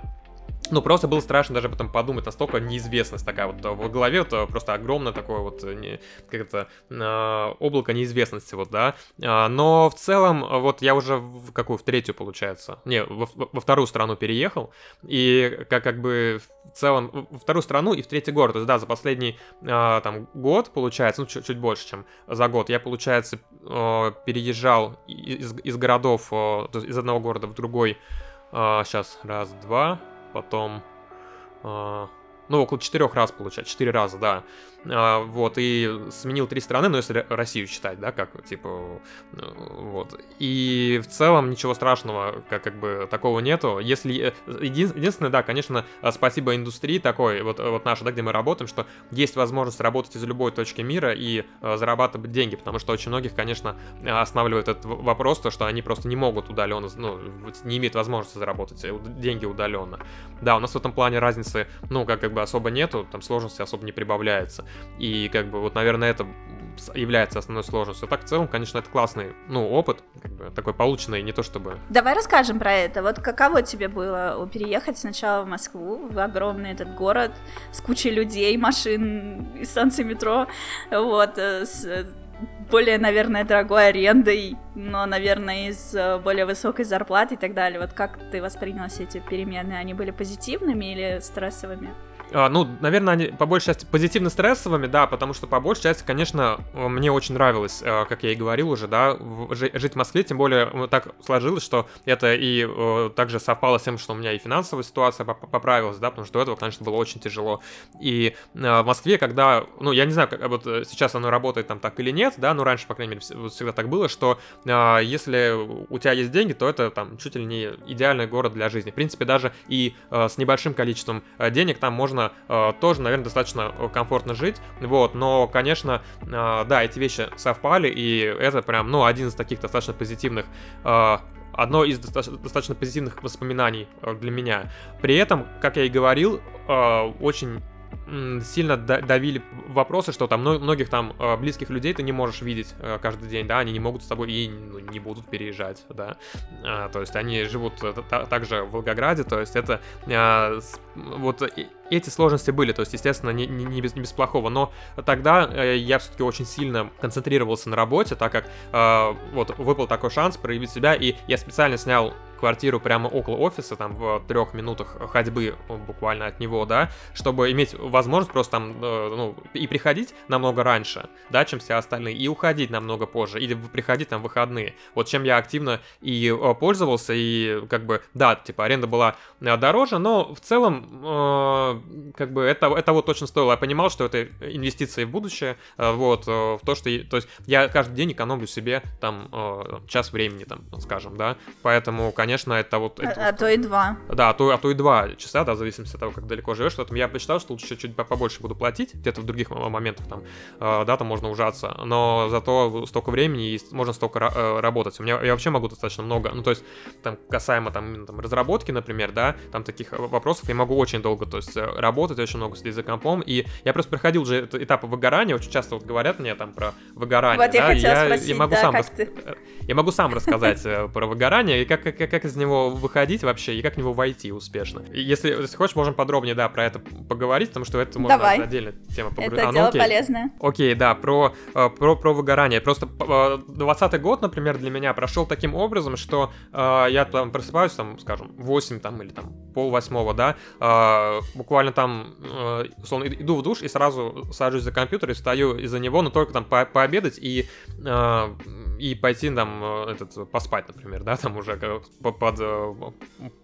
ну, просто было страшно даже потом подумать, настолько неизвестность такая вот в голове, вот э, просто огромное такое вот, э, не, как это, э, облако неизвестности, вот, да. А, но в целом, вот я уже в какую, в третью, получается, не, во, во вторую страну переехал, и как, как бы в целом, во вторую страну и в третий город, то есть, да, за последний, э, там, год, получается, ну, чуть, чуть больше, чем за год, я, получается, э, переезжал из, из городов, э, из одного города в другой, э, сейчас, раз, два, потом... Э, ну, около четырех раз, получается, четыре раза, да. А, вот, и сменил три страны, но если Россию считать, да, как, типа, э, вот. И в целом ничего страшного, как, как бы, такого нету. Если, э, един, единственное, да, конечно, э, спасибо индустрии такой, вот, вот наша, да, где мы работаем, что есть возможность работать из любой точки мира и э, зарабатывать деньги, потому что очень многих, конечно, останавливает этот вопрос, то, что они просто не могут удаленно, ну, не имеют возможности заработать деньги удаленно. Да, у нас в этом плане разницы, ну, как, как бы особо нету, там сложности особо не прибавляется. И как бы вот, наверное, это является основной сложностью. Так, в целом, конечно, это классный, ну, опыт, как бы, такой полученный, не то чтобы... Давай расскажем про это. Вот каково тебе было переехать сначала в Москву, в огромный этот город, с кучей людей, машин станций метро, вот, э, с более, наверное, дорогой арендой, но, наверное, из э, более высокой зарплаты и так далее. Вот как ты восприняла все эти перемены? Они были позитивными или стрессовыми? А, ну, наверное, они по большей части позитивно-стрессовыми, да, потому что по большей части, конечно, мне очень нравилось, э, как я и говорил уже, да, жить в Москве, тем более так сложилось, что это и э, также совпало с тем, что у меня и финансовая ситуация поправилась, да, потому что до этого, конечно, было очень тяжело. И э, в Москве, когда, ну, я не знаю, как вот сейчас оно работает там так или нет, да, но раньше, по крайней мере, всегда так было, что если у тебя есть деньги, то это там чуть ли не идеальный город для жизни. В принципе, даже и с небольшим количеством денег там можно можно э, тоже, наверное, достаточно э, комфортно жить, вот, но, конечно, э, да, эти вещи совпали, и это прям, ну, один из таких достаточно позитивных одно из достаточно позитивных воспоминаний для меня. При этом, как я и говорил, очень сильно давили вопросы, что там многих там э, близких людей ты не можешь видеть э, каждый день, да, они не могут с тобой и ну, не будут переезжать, да, а, то есть они живут э, также в Волгограде, то есть это а, вот эти сложности были, то есть, естественно, не, не, без, не без плохого, но тогда я все-таки очень сильно концентрировался на работе, так как вот выпал такой шанс проявить себя, и я специально снял квартиру прямо около офиса, там в трех минутах ходьбы буквально от него, да, чтобы иметь возможность просто там, э, ну, и приходить намного раньше, да, чем все остальные, и уходить намного позже, или приходить там в выходные. Вот чем я активно и э, пользовался, и как бы, да, типа аренда была э, дороже, но в целом, э, как бы, это, это вот точно стоило. Я понимал, что это инвестиции в будущее, вот, в то, что, то есть я каждый день экономлю себе там час времени, там, скажем, да, поэтому, конечно, конечно, это вот... Это, а, а то и два. Да, а то, а то и два часа, да, в зависимости от того, как далеко живешь. Поэтому я посчитал, что лучше чуть побольше буду платить, где-то в других моментах там, э, да, там можно ужаться, но зато столько времени и можно столько э, работать. У меня я вообще могу достаточно много, ну, то есть, там, касаемо там, там разработки, например, да, там таких вопросов я могу очень долго, то есть, э, работать, очень много сидеть за компом, и я просто проходил уже этапы выгорания, очень часто вот говорят мне там про выгорание, вот да, я, я, спросить, я могу да, сам рас... ты... я могу сам рассказать про выгорание и как, как, как из него выходить вообще и как в него войти успешно. И если, если хочешь, можем подробнее, да, про это поговорить, потому что это можно Давай. отдельно тема поговорить. Это а, ну, дело окей. полезное. Окей, да, про, э, про, про выгорание. Просто 20 э, год, например, для меня прошел таким образом, что э, я там просыпаюсь, там, скажем, 8 там или там пол восьмого, да, э, буквально там, э, условно, иду в душ и сразу сажусь за компьютер и встаю из-за него, но только там по пообедать и э, и пойти там этот, поспать, например, да, там уже под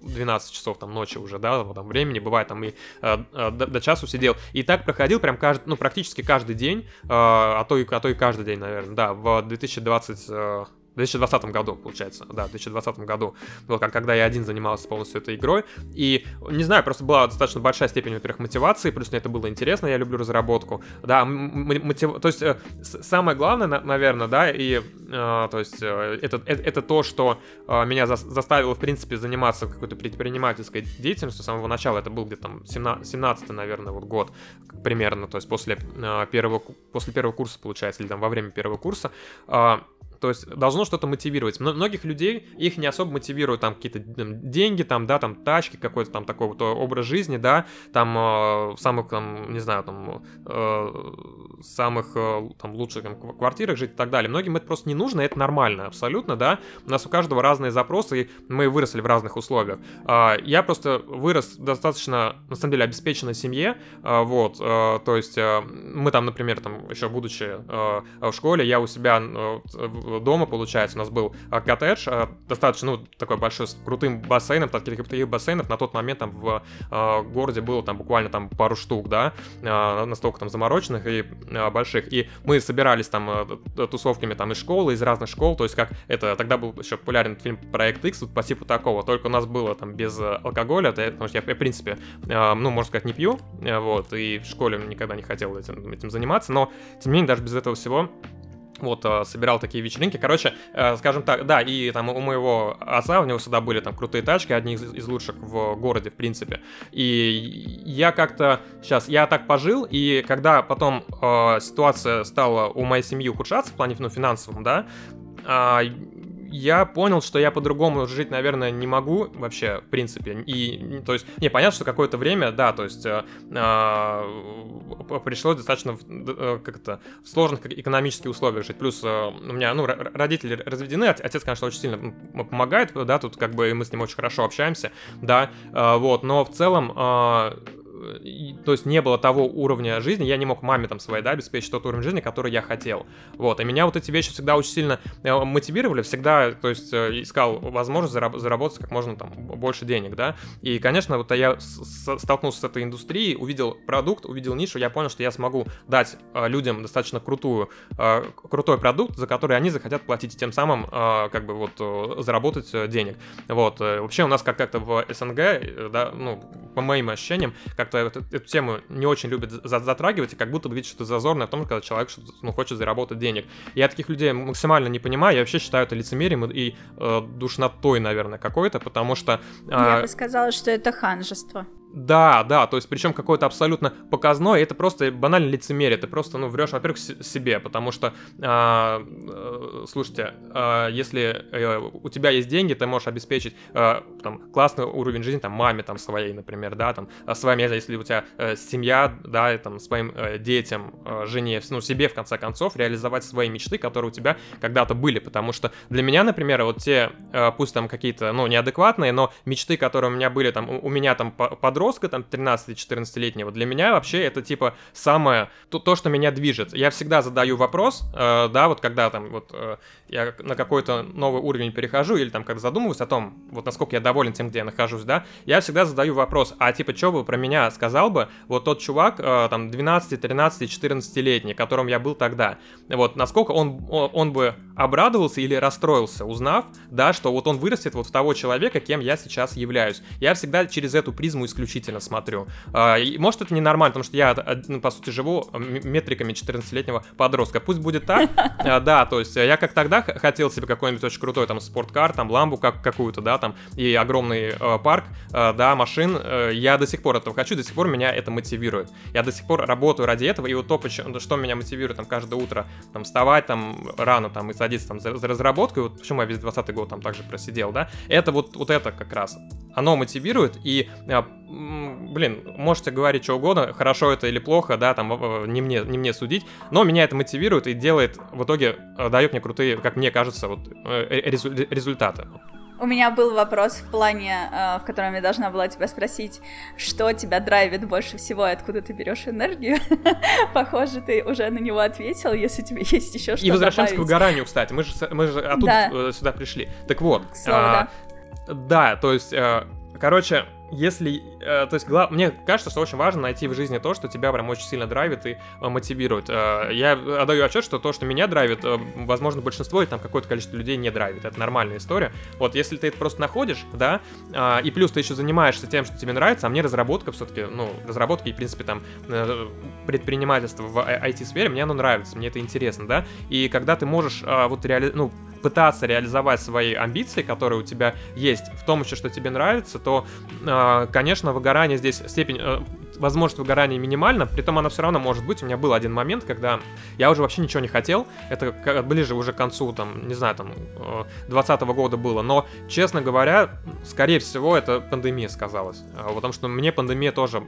12 часов там ночи уже, да, там времени, бывает там и до, до часу сидел. И так проходил прям каждый, ну, практически каждый день, а то и, а то и каждый день, наверное, да, в 2020 в 2020 году, получается, да, в 2020 году, как, когда я один занимался полностью этой игрой, и, не знаю, просто была достаточно большая степень, во-первых, мотивации, плюс мне это было интересно, я люблю разработку, да, мотив... то есть, э, самое главное, наверное, да, и, э, то есть, э, это, это, это то, что меня за, заставило, в принципе, заниматься какой-то предпринимательской деятельностью с самого начала, это был где-то там 17, 17 наверное, вот год примерно, то есть после первого, после первого курса, получается, или там во время первого курса, а, то есть должно что-то мотивировать. Многих людей их не особо мотивируют там какие-то деньги, там, да, там тачки, какой-то там такой вот образ жизни, да, там э, самых там, не знаю, там э, самых э, там лучших там, квартирах жить и так далее. Многим это просто не нужно, это нормально, абсолютно, да. У нас у каждого разные запросы, и мы выросли в разных условиях. Э, я просто вырос достаточно, на самом деле, обеспеченной семье, э, вот, э, то есть э, мы там, например, там еще будучи э, в школе, я у себя э, дома, получается, у нас был а, коттедж, а, достаточно, ну, такой большой, с крутым бассейном, таких, бассейнов. На тот момент там в э, городе было там буквально там пару штук, да, э, настолько там замороченных и э, больших, и мы собирались там э, тусовками там из школы, из разных школ, то есть как это, тогда был еще популярен фильм Проект X, вот по типу такого, только у нас было там без алкоголя, это, потому что я, в принципе, э, ну, можно сказать, не пью, э, вот, и в школе никогда не хотел этим, этим заниматься, но, тем не менее, даже без этого всего вот, э, собирал такие вечеринки. Короче, э, скажем так, да, и там у моего отца, у него всегда были там крутые тачки, одни из, лучших в городе, в принципе. И я как-то, сейчас, я так пожил, и когда потом э, ситуация стала у моей семьи ухудшаться в плане ну, финансовом, да, э, я понял, что я по-другому жить, наверное, не могу вообще, в принципе. И, то есть, не, понятно, что какое-то время, да, то есть, э, э, пришлось достаточно, э, как это, в сложных экономических условиях жить. Плюс э, у меня, ну, родители разведены, отец, конечно, очень сильно помогает, да, тут как бы мы с ним очень хорошо общаемся, да, э, вот, но в целом... Э, то есть не было того уровня жизни, я не мог маме там своей, да, обеспечить тот уровень жизни, который я хотел. Вот, и меня вот эти вещи всегда очень сильно э, мотивировали, всегда, то есть э, искал возможность зараб- заработать как можно там больше денег, да. И, конечно, вот я столкнулся с этой индустрией, увидел продукт, увидел нишу, я понял, что я смогу дать э, людям достаточно крутую, э, крутой продукт, за который они захотят платить, и тем самым, э, как бы вот, э, заработать э, денег. Вот, э, вообще у нас как- как-то в СНГ, э, да, ну, по моим ощущениям, как как-то эту, эту тему не очень любят затрагивать, и как будто бы видят что-то зазорное в том, когда человек ну, хочет заработать денег. Я таких людей максимально не понимаю, я вообще считаю это лицемерием и, и э, душнотой, наверное, какой-то, потому что... Э, я бы сказала, что это ханжество. Да, да, то есть причем какое-то абсолютно показное, это просто банально лицемерие, ты просто, ну, врешь, во-первых, себе, потому что, а, э, слушайте, э, если э, у тебя есть деньги, ты можешь обеспечить э, там классный уровень жизни, там, маме там своей, например, да, там, а с вами, если у тебя э, семья, да, и, там, своим э, детям, э, жене, ну, себе, в конце концов, реализовать свои мечты, которые у тебя когда-то были, потому что для меня, например, вот те, э, пусть там какие-то, ну, неадекватные, но мечты, которые у меня были, там, у, у меня там подростка, подростка, там, 13-14-летнего, для меня вообще это, типа, самое, то, то, что меня движет. Я всегда задаю вопрос, э, да, вот когда там, вот, э, я на какой-то новый уровень перехожу, или там, когда задумываюсь о том, вот, насколько я доволен тем, где я нахожусь, да, я всегда задаю вопрос, а, типа, что бы про меня сказал бы вот тот чувак, э, там, 12, 13, 14-летний, которым я был тогда, вот, насколько он, он, он бы обрадовался или расстроился, узнав, да, что вот он вырастет вот в того человека, кем я сейчас являюсь. Я всегда через эту призму исключительно исключительно смотрю. А, может, это ненормально, потому что я, ну, по сути, живу метриками 14-летнего подростка. Пусть будет так, а, да, то есть я как тогда хотел себе какой-нибудь очень крутой там спорткар, там ламбу как какую-то, да, там, и огромный э, парк, э, да, машин. Э, я до сих пор этого хочу, до сих пор меня это мотивирует. Я до сих пор работаю ради этого, и вот то, что меня мотивирует там каждое утро, там, вставать там рано, там, и садиться там за, за разработку, и вот почему я весь 20 год там также просидел, да, это вот, вот это как раз, оно мотивирует, и блин, можете говорить что угодно, хорошо это или плохо, да, там не мне, не мне судить, но меня это мотивирует и делает, в итоге э, дает мне крутые, как мне кажется, вот э, результаты. У меня был вопрос в плане, э, в котором я должна была тебя спросить, что тебя драйвит больше всего, и откуда ты берешь энергию. Похоже, ты уже на него ответил, если тебе есть еще что-то И возвращаемся к выгоранию, кстати. Мы же, мы же оттуда да. Э, сюда пришли. Так вот. Слово, а, да. Да, то есть, короче, если, э, то есть, глав... мне кажется, что очень важно найти в жизни то, что тебя прям очень сильно драйвит и э, мотивирует. Э, я отдаю отчет, что то, что меня драйвит, э, возможно, большинство и там какое-то количество людей не драйвит. Это нормальная история. Вот, если ты это просто находишь, да, э, и плюс ты еще занимаешься тем, что тебе нравится, а мне разработка все-таки, ну, разработка и, в принципе, там, э, предпринимательство в IT-сфере, мне оно нравится, мне это интересно, да, и когда ты можешь э, вот реали... ну, пытаться реализовать свои амбиции, которые у тебя есть, в том еще, что тебе нравится, то, э, конечно, выгорание здесь степень э, возможность выгорания минимальна, при том она все равно может быть. У меня был один момент, когда я уже вообще ничего не хотел, это ближе уже к концу, там, не знаю, там, 20 -го года было, но, честно говоря, скорее всего, это пандемия сказалась, а, потому что мне пандемия тоже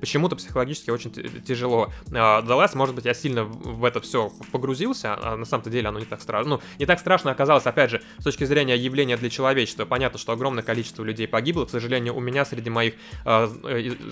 почему-то психологически очень тяжело а, далась, может быть, я сильно в это все погрузился, а на самом-то деле оно не так страшно, ну, не так страшно оказалось, опять же, с точки зрения явления для человечества, понятно, что огромное количество людей погибло, к сожалению, у меня среди моих э,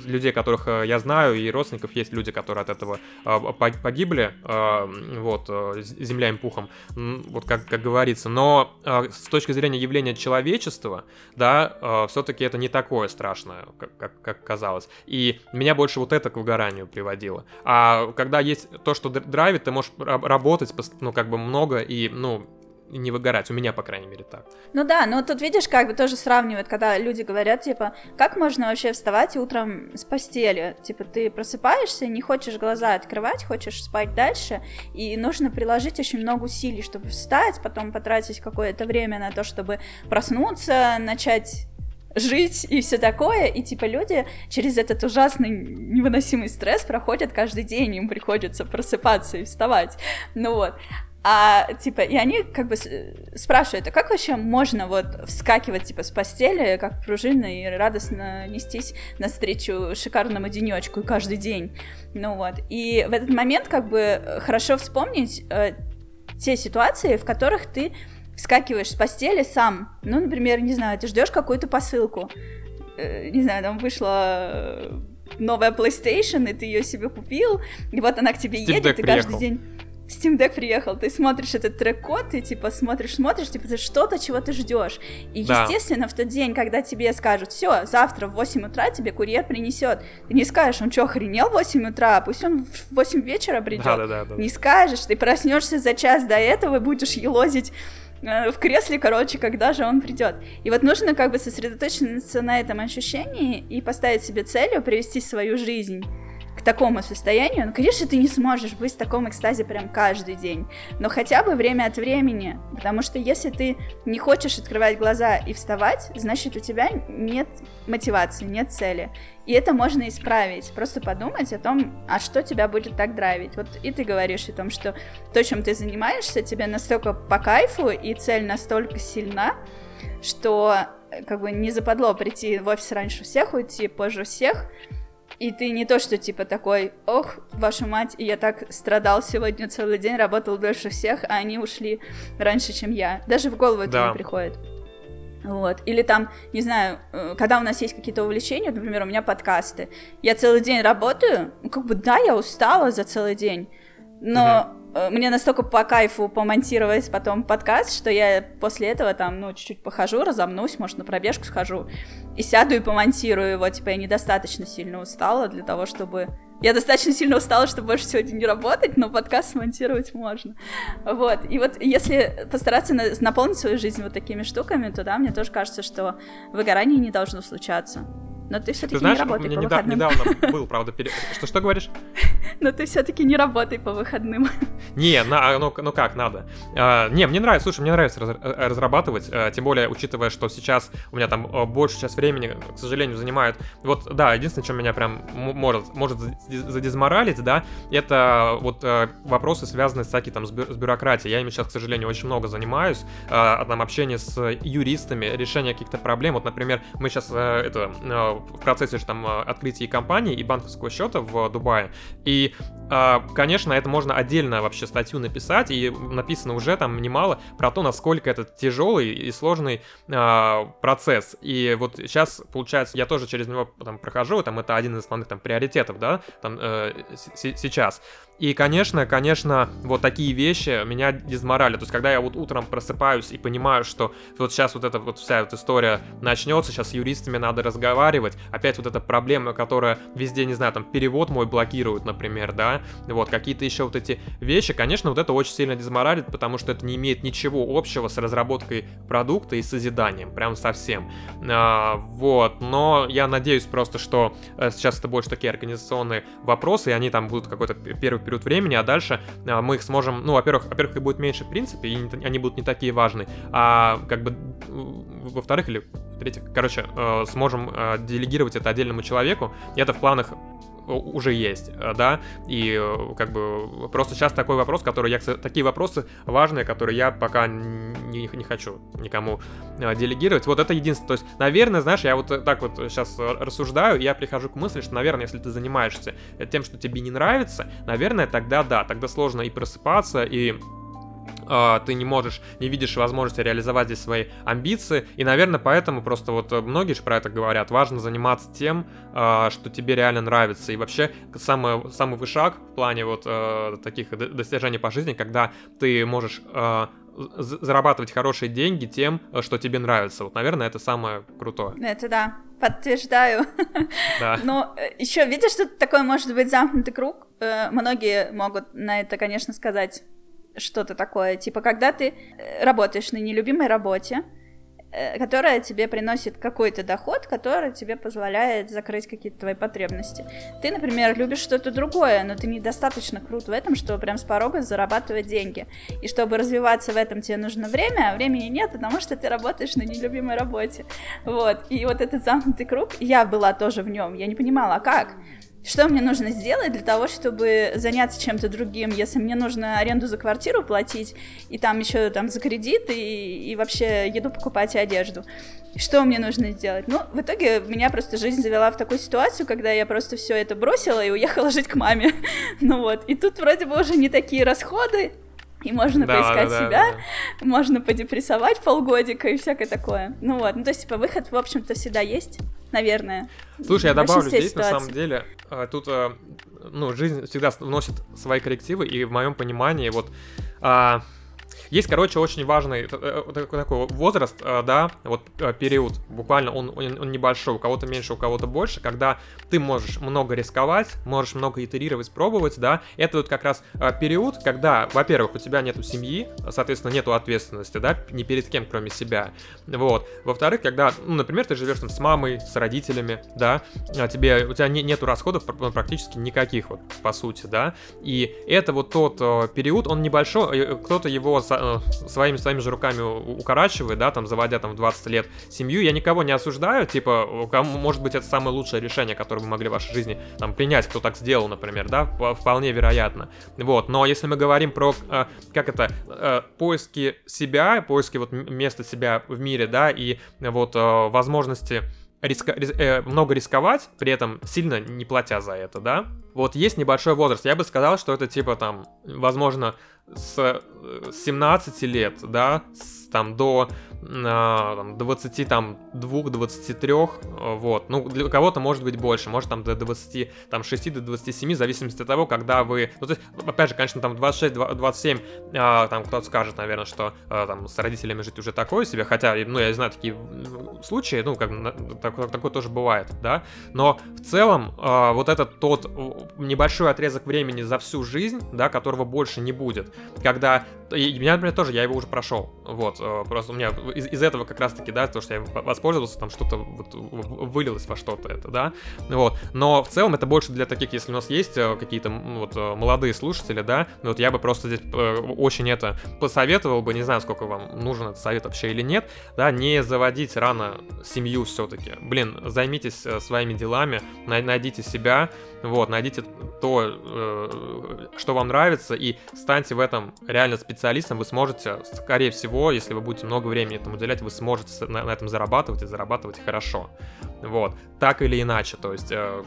людей, которых я знаю, и родственников есть люди, которые от этого а, погибли, а, вот, э, земля им пухом, вот как, как говорится. Но а, с точки зрения явления человечества, да, все-таки это не такое страшное, как, как, как казалось. И меня больше вот это к выгоранию приводило. А когда есть то, что драйвит, ты можешь работать, ну, как бы много и, ну, не выгорать. У меня, по крайней мере, так. Ну да, но тут видишь, как бы тоже сравнивают, когда люди говорят, типа, как можно вообще вставать утром с постели? Типа, ты просыпаешься, не хочешь глаза открывать, хочешь спать дальше, и нужно приложить очень много усилий, чтобы встать, потом потратить какое-то время на то, чтобы проснуться, начать жить и все такое, и типа люди через этот ужасный невыносимый стресс проходят каждый день, им приходится просыпаться и вставать, ну вот, а, типа, и они как бы спрашивают, а как вообще можно вот вскакивать, типа, с постели, как пружина, и радостно нестись навстречу шикарному денечку каждый день? Ну вот, и в этот момент как бы хорошо вспомнить э, те ситуации, в которых ты вскакиваешь с постели сам. Ну, например, не знаю, ты ждешь какую-то посылку, э, не знаю, там вышла новая PlayStation, и ты ее себе купил, и вот она к тебе Steam едет, и каждый день Steam Deck приехал, ты смотришь этот трек-код, ты типа смотришь, смотришь, типа ты что-то, чего ты ждешь. И да. естественно, в тот день, когда тебе скажут, все, завтра в 8 утра тебе курьер принесет, ты не скажешь, он что, охренел в 8 утра, пусть он в 8 вечера придет. Да, да, да, да. Не скажешь, ты проснешься за час до этого и будешь елозить э, в кресле, короче, когда же он придет. И вот нужно как бы сосредоточиться на этом ощущении и поставить себе целью привести свою жизнь к такому состоянию, ну, конечно, ты не сможешь быть в таком экстазе прям каждый день, но хотя бы время от времени, потому что если ты не хочешь открывать глаза и вставать, значит, у тебя нет мотивации, нет цели. И это можно исправить, просто подумать о том, а что тебя будет так драйвить. Вот и ты говоришь о том, что то, чем ты занимаешься, тебе настолько по кайфу, и цель настолько сильна, что э, как бы не западло прийти в офис раньше всех, уйти позже всех, и ты не то, что типа такой, ох, вашу мать, я так страдал сегодня целый день, работал дольше всех, а они ушли раньше, чем я. Даже в голову это да. не приходит. Вот. Или там, не знаю, э, когда у нас есть какие-то увлечения, например, у меня подкасты, я целый день работаю, ну, как бы, да, я устала за целый день, но мне настолько по кайфу помонтировать потом подкаст, что я после этого там, ну, чуть-чуть похожу, разомнусь, может, на пробежку схожу, и сяду и помонтирую его, типа, я недостаточно сильно устала для того, чтобы... Я достаточно сильно устала, чтобы больше сегодня не работать, но подкаст смонтировать можно. Вот, и вот если постараться на... наполнить свою жизнь вот такими штуками, то да, мне тоже кажется, что выгорание не должно случаться. Но ты все-таки не работай по выходным. недавно был, правда, пере... что что говоришь? Но ты все-таки не работай по выходным. Не, на, ну, ну как, надо. А, не, мне нравится, слушай, мне нравится раз, э, разрабатывать, а, тем более, учитывая, что сейчас у меня там а, больше сейчас времени, к сожалению, занимает. Вот, да, единственное, что меня прям может, может задизморалить, да, это вот а, вопросы, связанные с всякой там с, бю с бюрократией. Я ими сейчас, к сожалению, очень много занимаюсь, а, там общение с юристами, решение каких-то проблем. Вот, например, мы сейчас а, это а, в процессе же там открытия компании и банковского счета в Дубае. И а, конечно, это можно отдельно вообще статью написать, и написано уже там немало про то, насколько это тяжелый и сложный а, процесс. И вот сейчас, получается, я тоже через него там прохожу, там это один из основных там приоритетов, да, там э, сейчас. И, конечно, конечно, вот такие вещи меня дезморалят. То есть, когда я вот утром просыпаюсь и понимаю, что вот сейчас вот эта вот вся вот история начнется, сейчас с юристами надо разговаривать, опять вот эта проблема, которая везде, не знаю, там, перевод мой блокируют, например, да, вот, какие-то еще вот эти вещи, конечно, вот это очень сильно дезморалит, потому что это не имеет ничего общего с разработкой продукта и созиданием, прям совсем. А, вот, но я надеюсь просто, что э, сейчас это больше такие организационные вопросы, и они там будут какой-то первый период времени, а дальше а, мы их сможем, ну, во-первых, во-первых, их будет меньше в принципе, и они будут не такие важные, а как бы, во-вторых, или в-третьих, короче, э, сможем э, делегировать это отдельному человеку, и это в планах уже есть, э, да, и э, как бы просто сейчас такой вопрос, который я, такие вопросы важные, которые я пока не, не хочу никому э, делегировать, вот это единственное, то есть, наверное, знаешь, я вот так вот сейчас рассуждаю, я прихожу к мысли, что, наверное, если ты занимаешься тем, что тебе не нравится, наверное, тогда да, тогда сложно и просыпаться, и ты не можешь, не видишь возможности реализовать здесь свои амбиции, и, наверное, поэтому просто вот э, многие же про это говорят, важно заниматься тем, а, что тебе реально нравится, и вообще самый, самый вышаг в плане вот э, таких достижений по жизни, когда ты можешь а, зарабатывать хорошие деньги тем, э, что тебе нравится. Вот, наверное, это самое крутое. Это да, подтверждаю. Да. Но еще видишь, что такое может быть замкнутый круг? Многие могут на это, конечно, сказать что-то такое. Типа, когда ты э, работаешь на нелюбимой работе, э, которая тебе приносит какой-то доход, который тебе позволяет закрыть какие-то твои потребности. Ты, например, любишь что-то другое, но ты недостаточно крут в этом, чтобы прям с порога зарабатывать деньги. И чтобы развиваться в этом, тебе нужно время, а времени нет, потому что ты работаешь на нелюбимой работе. Вот. И вот этот замкнутый круг, я была тоже в нем, я не понимала, а как? Что мне нужно сделать для того, чтобы заняться чем-то другим, если мне нужно аренду за квартиру платить, и там еще там за кредит, и, и вообще еду покупать и одежду. Что мне нужно сделать? Ну, в итоге меня просто жизнь завела в такую ситуацию, когда я просто все это бросила и уехала жить к маме. ну вот, и тут вроде бы уже не такие расходы, и можно да, поискать да, себя, да, можно подепрессовать полгодика и всякое такое. Ну вот, ну то есть, типа, выход, в общем-то, всегда есть наверное. Слушай, я добавлю здесь, ситуаций. на самом деле, э, тут, э, ну, жизнь всегда вносит свои коррективы, и в моем понимании, вот, а, есть, короче, очень важный э, э, такой возраст, э, да, вот период, буквально он, он, небольшой, у кого-то меньше, у кого-то больше, когда ты можешь много рисковать, можешь много итерировать, пробовать, да, это вот как раз период, когда, во-первых, у тебя нету семьи, соответственно, нету ответственности, да, ни перед кем, кроме себя, вот, во-вторых, когда, ну, например, ты живешь там с мамой, с родителями, да, а тебе, у тебя не, нету расходов практически никаких, вот, по сути, да, и это вот тот период, он небольшой, кто-то его Э, своими своими же руками укорачивает, да, там, заводя там в 20 лет семью, я никого не осуждаю, типа, кому, может быть, это самое лучшее решение, которое вы могли в вашей жизни там принять, кто так сделал, например, да, вполне вероятно. Вот, но если мы говорим про, э, как это, э, поиски себя, поиски вот места себя в мире, да, и вот возможности риска, рис, э, много рисковать, при этом сильно не платя за это, да? Вот есть небольшой возраст. Я бы сказал, что это типа там, возможно, с 17 э, лет, да, с, там до там, 20, там, 2-23, вот, ну, для кого-то может быть больше, может там до 20, там, 6 до 27, в зависимости от того, когда вы, ну, то есть, опять же, конечно, там 26-27, а, там кто-то скажет, наверное, что а, там с родителями жить уже такое себе, хотя, ну, я знаю такие случаи, ну, как такое, такое тоже бывает, да, но в целом а, вот этот тот небольшой отрезок времени за всю жизнь, да, которого больше не будет, когда, и меня, например, тоже, я его уже прошел, вот, просто у меня из, из этого как раз-таки, да, то, что я воспользовался, там что-то вот вылилось во что-то это, да, вот, но в целом это больше для таких, если у нас есть э, какие-то вот э, молодые слушатели, да, вот я бы просто здесь э, очень это посоветовал бы, не знаю, сколько вам нужен этот совет вообще или нет, да, не заводить рано семью все-таки, блин, займитесь своими делами, найдите себя, вот, найдите то, что вам нравится, и станьте в этом реально специалистом, вы сможете, скорее всего, если вы будете много времени этому уделять, вы сможете на, на этом зарабатывать и зарабатывать хорошо. Вот, так или иначе, то есть... Э,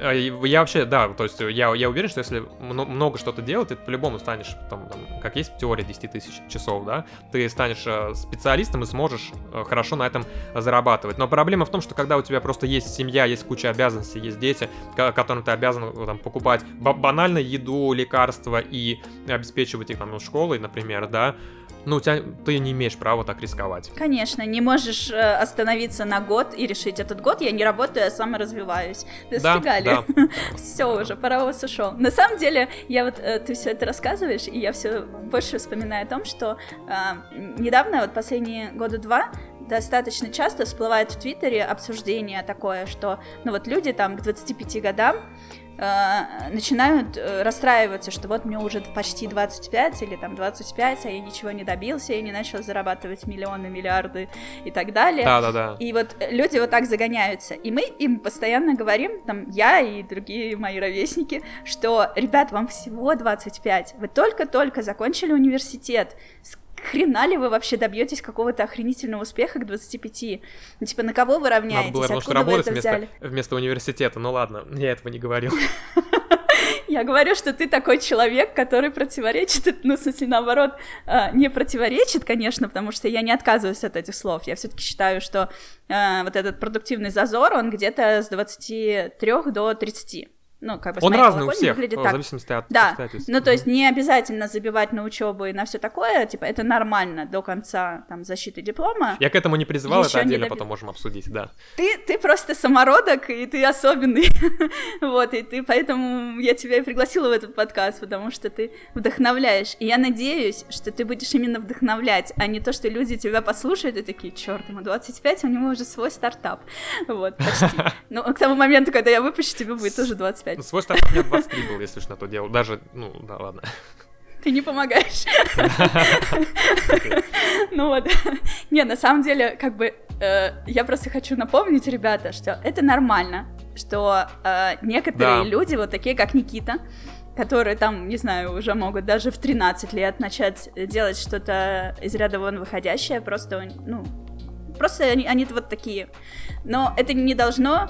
А, я вообще, да, то есть я, я уверен, что если много что-то делать, ты по-любому станешь, там, там, как есть теория 10 тысяч часов, да, ты станешь э, специалистом и сможешь э, хорошо на этом зарабатывать. Но проблема в том, что когда у тебя просто есть семья, есть куча обязанностей, есть дети, которым ты обязан там, покупать банально еду, лекарства и обеспечивать их там ну, школой, например, да, ну, у тебя, ты не имеешь права так рисковать. Конечно, не можешь э, остановиться на год и решить, этот год я не работаю, я саморазвиваюсь. Достигали. Да, да. все уже, паровоз ушел. На самом деле, я вот, э, ты все это рассказываешь, и я все больше вспоминаю о том, что э, недавно, вот последние года два, достаточно часто всплывает в Твиттере обсуждение такое, что, ну вот люди там к 25 годам э, начинают э, расстраиваться, что вот мне уже почти 25 или там 25, а я ничего не добился, я не начал зарабатывать миллионы, миллиарды и так далее. Да, да, да. И вот люди вот так загоняются. И мы им постоянно говорим, там, я и другие мои ровесники, что, ребят, вам всего 25, вы только-только закончили университет, хрена ли вы вообще добьетесь какого-то охренительного успеха к 25? Ну, типа, на кого вы равняетесь? Надо было немножко работать вместо, вместо университета. Ну ладно, я этого не говорил. Я говорю, что ты такой человек, который противоречит, ну, в смысле, наоборот, а, не противоречит, конечно, потому что я не отказываюсь от этих слов. Я все-таки считаю, что э, вот этот продуктивный зазор, он где-то с 23 до 30 ну, как бы Он разный у всех, выглядит так. в зависимости от Да, ну, то есть не обязательно забивать на учебу и на все такое, типа, это нормально до конца, там, защиты диплома. Я к этому не призывал, это отдельно доби... потом можем обсудить, да. Ты, ты просто самородок, и ты особенный, вот, и ты, поэтому я тебя и пригласила в этот подкаст, потому что ты вдохновляешь, и я надеюсь, что ты будешь именно вдохновлять, а не то, что люди тебя послушают и такие, черт, ему 25, у него уже свой стартап, вот, почти. Ну, к тому моменту, когда я выпущу, тебе будет тоже 25 25. Ну, свой стартап мне 23 был, если на то дело. Даже, ну, да, ладно. Ты не помогаешь. Ну вот. Не, на самом деле, как бы, э, я просто хочу напомнить, ребята, что это нормально, что э, некоторые люди, вот такие, как Никита, которые там, не знаю, уже могут даже в 13 лет начать делать что-то из ряда вон выходящее, просто, ну, просто они, они вот такие. Но это не должно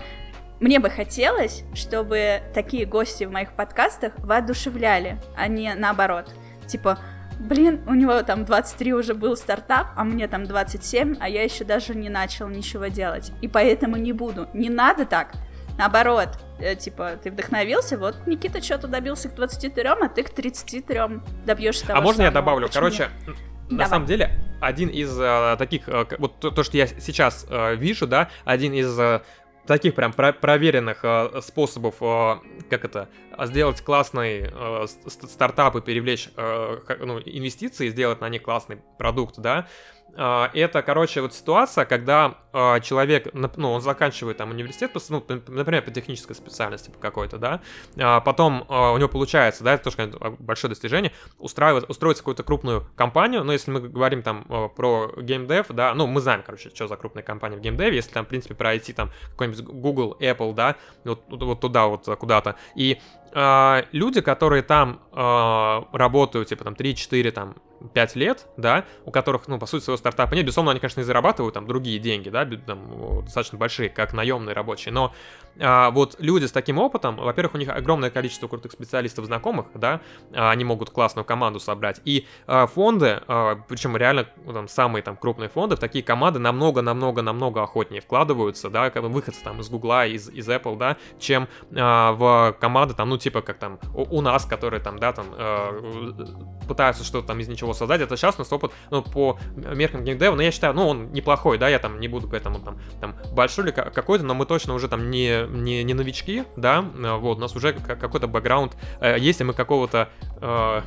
мне бы хотелось, чтобы такие гости в моих подкастах воодушевляли, а не наоборот. Типа, блин, у него там 23 уже был стартап, а мне там 27, а я еще даже не начал ничего делать. И поэтому не буду. Не надо так. Наоборот, э, типа, ты вдохновился, вот Никита что-то добился к 23, а ты к 33 добьешься того А можно самого. я добавлю? Почему Короче, нет? на Давай. самом деле, один из э, таких, э, вот то, то, что я сейчас э, вижу, да, один из э, таких прям про проверенных э, способов, э, как это, сделать классный э, стартап и привлечь э, ну, инвестиции, сделать на них классный продукт, да, а, это, короче, вот ситуация, когда а, человек, ну, он заканчивает там университет, ну, например, по технической специальности какой-то, да, а потом у него получается, да, это тоже конечно, большое достижение, устраивать, устроить какую-то крупную компанию, но если мы говорим там про геймдев, да, ну, мы знаем, короче, что за крупная компания в геймдеве, если там, в принципе, пройти там какой-нибудь Google, Apple, да, вот, вот туда вот куда-то, и люди, которые там работают, типа там 3-4, там 5 лет, да, у которых, ну, по сути, своего стартапа нет, безусловно, они, конечно, и зарабатывают там другие деньги, да, там, достаточно большие, как наемные рабочие, но а, вот люди с таким опытом, во-первых, у них огромное количество крутых специалистов знакомых, да, а, они могут классную команду собрать, и а, фонды, а, причем реально ну, там самые там крупные фонды, в такие команды намного-намного-намного охотнее вкладываются, да, как выходцы там из Гугла, из, из Apple, да, чем а, в команды там, ну, типа, как там у, у нас, которые там, да, там а, пытаются что-то там из ничего его создать. Это сейчас у нас опыт, ну, по меркам геймдева, но я считаю, ну, он неплохой, да, я там не буду к этому там, там большой ли какой-то, но мы точно уже там не, не, не новички, да, вот, у нас уже какой-то бэкграунд, э, если мы какого-то э,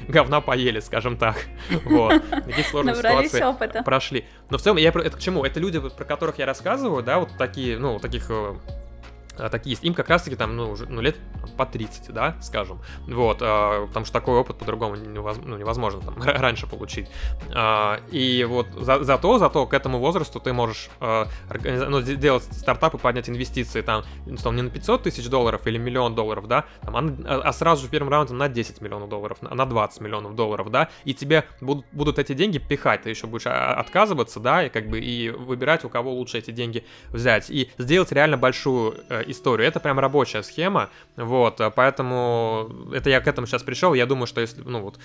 говна поели, скажем так. Вот. Такие сложные ситуации опыта. прошли. Но в целом, я это к чему? Это люди, про которых я рассказываю, да, вот такие, ну, таких э, такие есть. Им как раз-таки там, ну, уже, ну, лет по 30, да, скажем. Вот, а, потому что такой опыт по-другому невозможно, ну, невозможно там раньше получить. А, и вот за, зато, зато к этому возрасту ты можешь а, ну, делать стартап и поднять инвестиции там, там не на 500 тысяч долларов или миллион долларов, да, там, а, а сразу же в первом раунде на 10 миллионов долларов, на 20 миллионов долларов, да, и тебе будут, будут эти деньги пихать, ты еще будешь отказываться, да, и как бы и выбирать, у кого лучше эти деньги взять, и сделать реально большую э, историю. Это прям рабочая схема, вот, поэтому это я к этому сейчас пришел. Я думаю, что если, ну вот,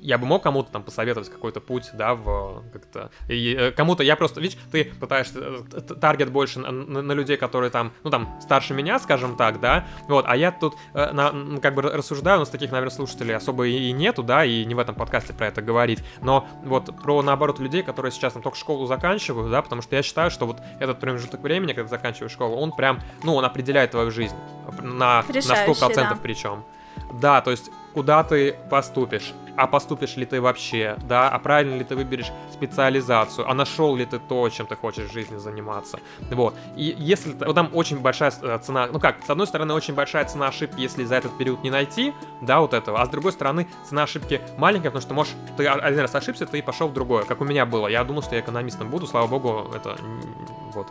я бы мог кому-то там посоветовать какой-то путь, да, в как-то... И кому-то, я просто, видишь, ты пытаешься, таргет больше на, на, на людей, которые там, ну там, старше меня, скажем так, да, вот, а я тут на, как бы рассуждаю, у нас таких, наверное, слушателей особо и нету, да, и не в этом подкасте про это говорить, но вот про, наоборот, людей, которые сейчас там только школу заканчивают, да, потому что я считаю, что вот этот промежуток времени, когда заканчиваешь школу, он прям, ну, он определяет твою жизнь на, на 100% да. причем. Да, то есть куда ты поступишь, а поступишь ли ты вообще, да, а правильно ли ты выберешь специализацию, а нашел ли ты то, чем ты хочешь в жизни заниматься, вот. И если вот там очень большая э, цена, ну как, с одной стороны очень большая цена ошибки, если за этот период не найти, да, вот этого, а с другой стороны цена ошибки маленькая, потому что можешь, ты один раз ошибся, ты пошел в другое, как у меня было, я думал, что я экономистом буду, слава богу, это вот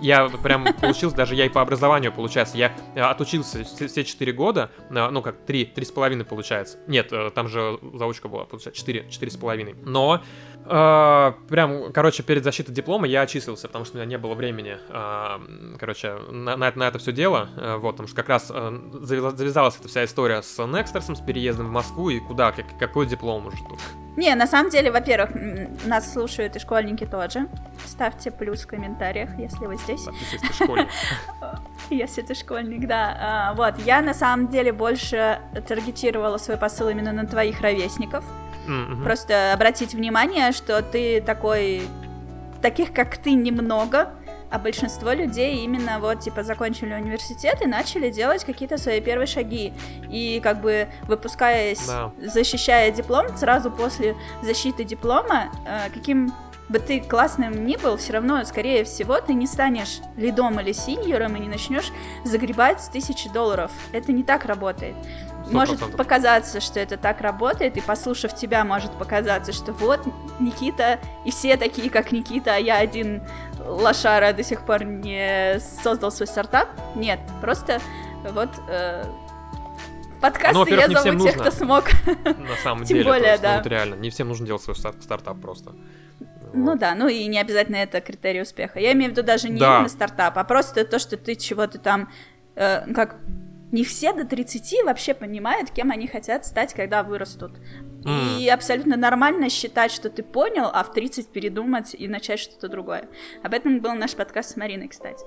я прям получился, даже я и по образованию, получается, я э, отучился все 4 года, э, ну как 3, 3 с половиной получается. Нет, э, там же заучка была, получается, 4, 4 с половиной. Но э, прям, короче, перед защитой диплома я отчислился, потому что у меня не было времени, э, короче, на, на, на это все дело, э, вот, потому что как раз э, завязалась эта вся история с Некстерсом, с переездом в Москву, и куда, как, какой диплом уже тут. Не, на самом деле, во-первых, нас слушают и школьники тоже. Ставьте плюс в комментариях, если вы здесь. Если ты школьник. Если ты школьник, да. А, вот, я на самом деле больше таргетировала свой посыл именно на твоих ровесников. Просто обратить внимание, что ты такой... Таких, как ты, немного, а большинство людей именно вот, типа, закончили университет и начали делать какие-то свои первые шаги. И как бы выпускаясь, да. защищая диплом, сразу после защиты диплома, э, каким бы ты классным ни был, все равно, скорее всего, ты не станешь лидом или синьором и не начнешь загребать с тысячи долларов. Это не так работает. 100%. Может показаться, что это так работает, и послушав тебя, может показаться, что вот Никита, и все такие, как Никита, а я один лошара до сих пор не создал свой стартап. Нет, просто вот э, подкасты ну, я зову тех, кто смог. На самом Тем деле, более, есть, да. Ну, вот реально, не всем нужно делать свой стартап просто. Ну да, ну и не обязательно это критерий успеха. Я имею в виду даже не да. именно стартап, а просто то, что ты чего-то там, э, как не все до 30 вообще понимают, кем они хотят стать, когда вырастут. Mm. И абсолютно нормально считать, что ты понял, а в 30 передумать и начать что-то другое. Об этом был наш подкаст с Мариной, кстати.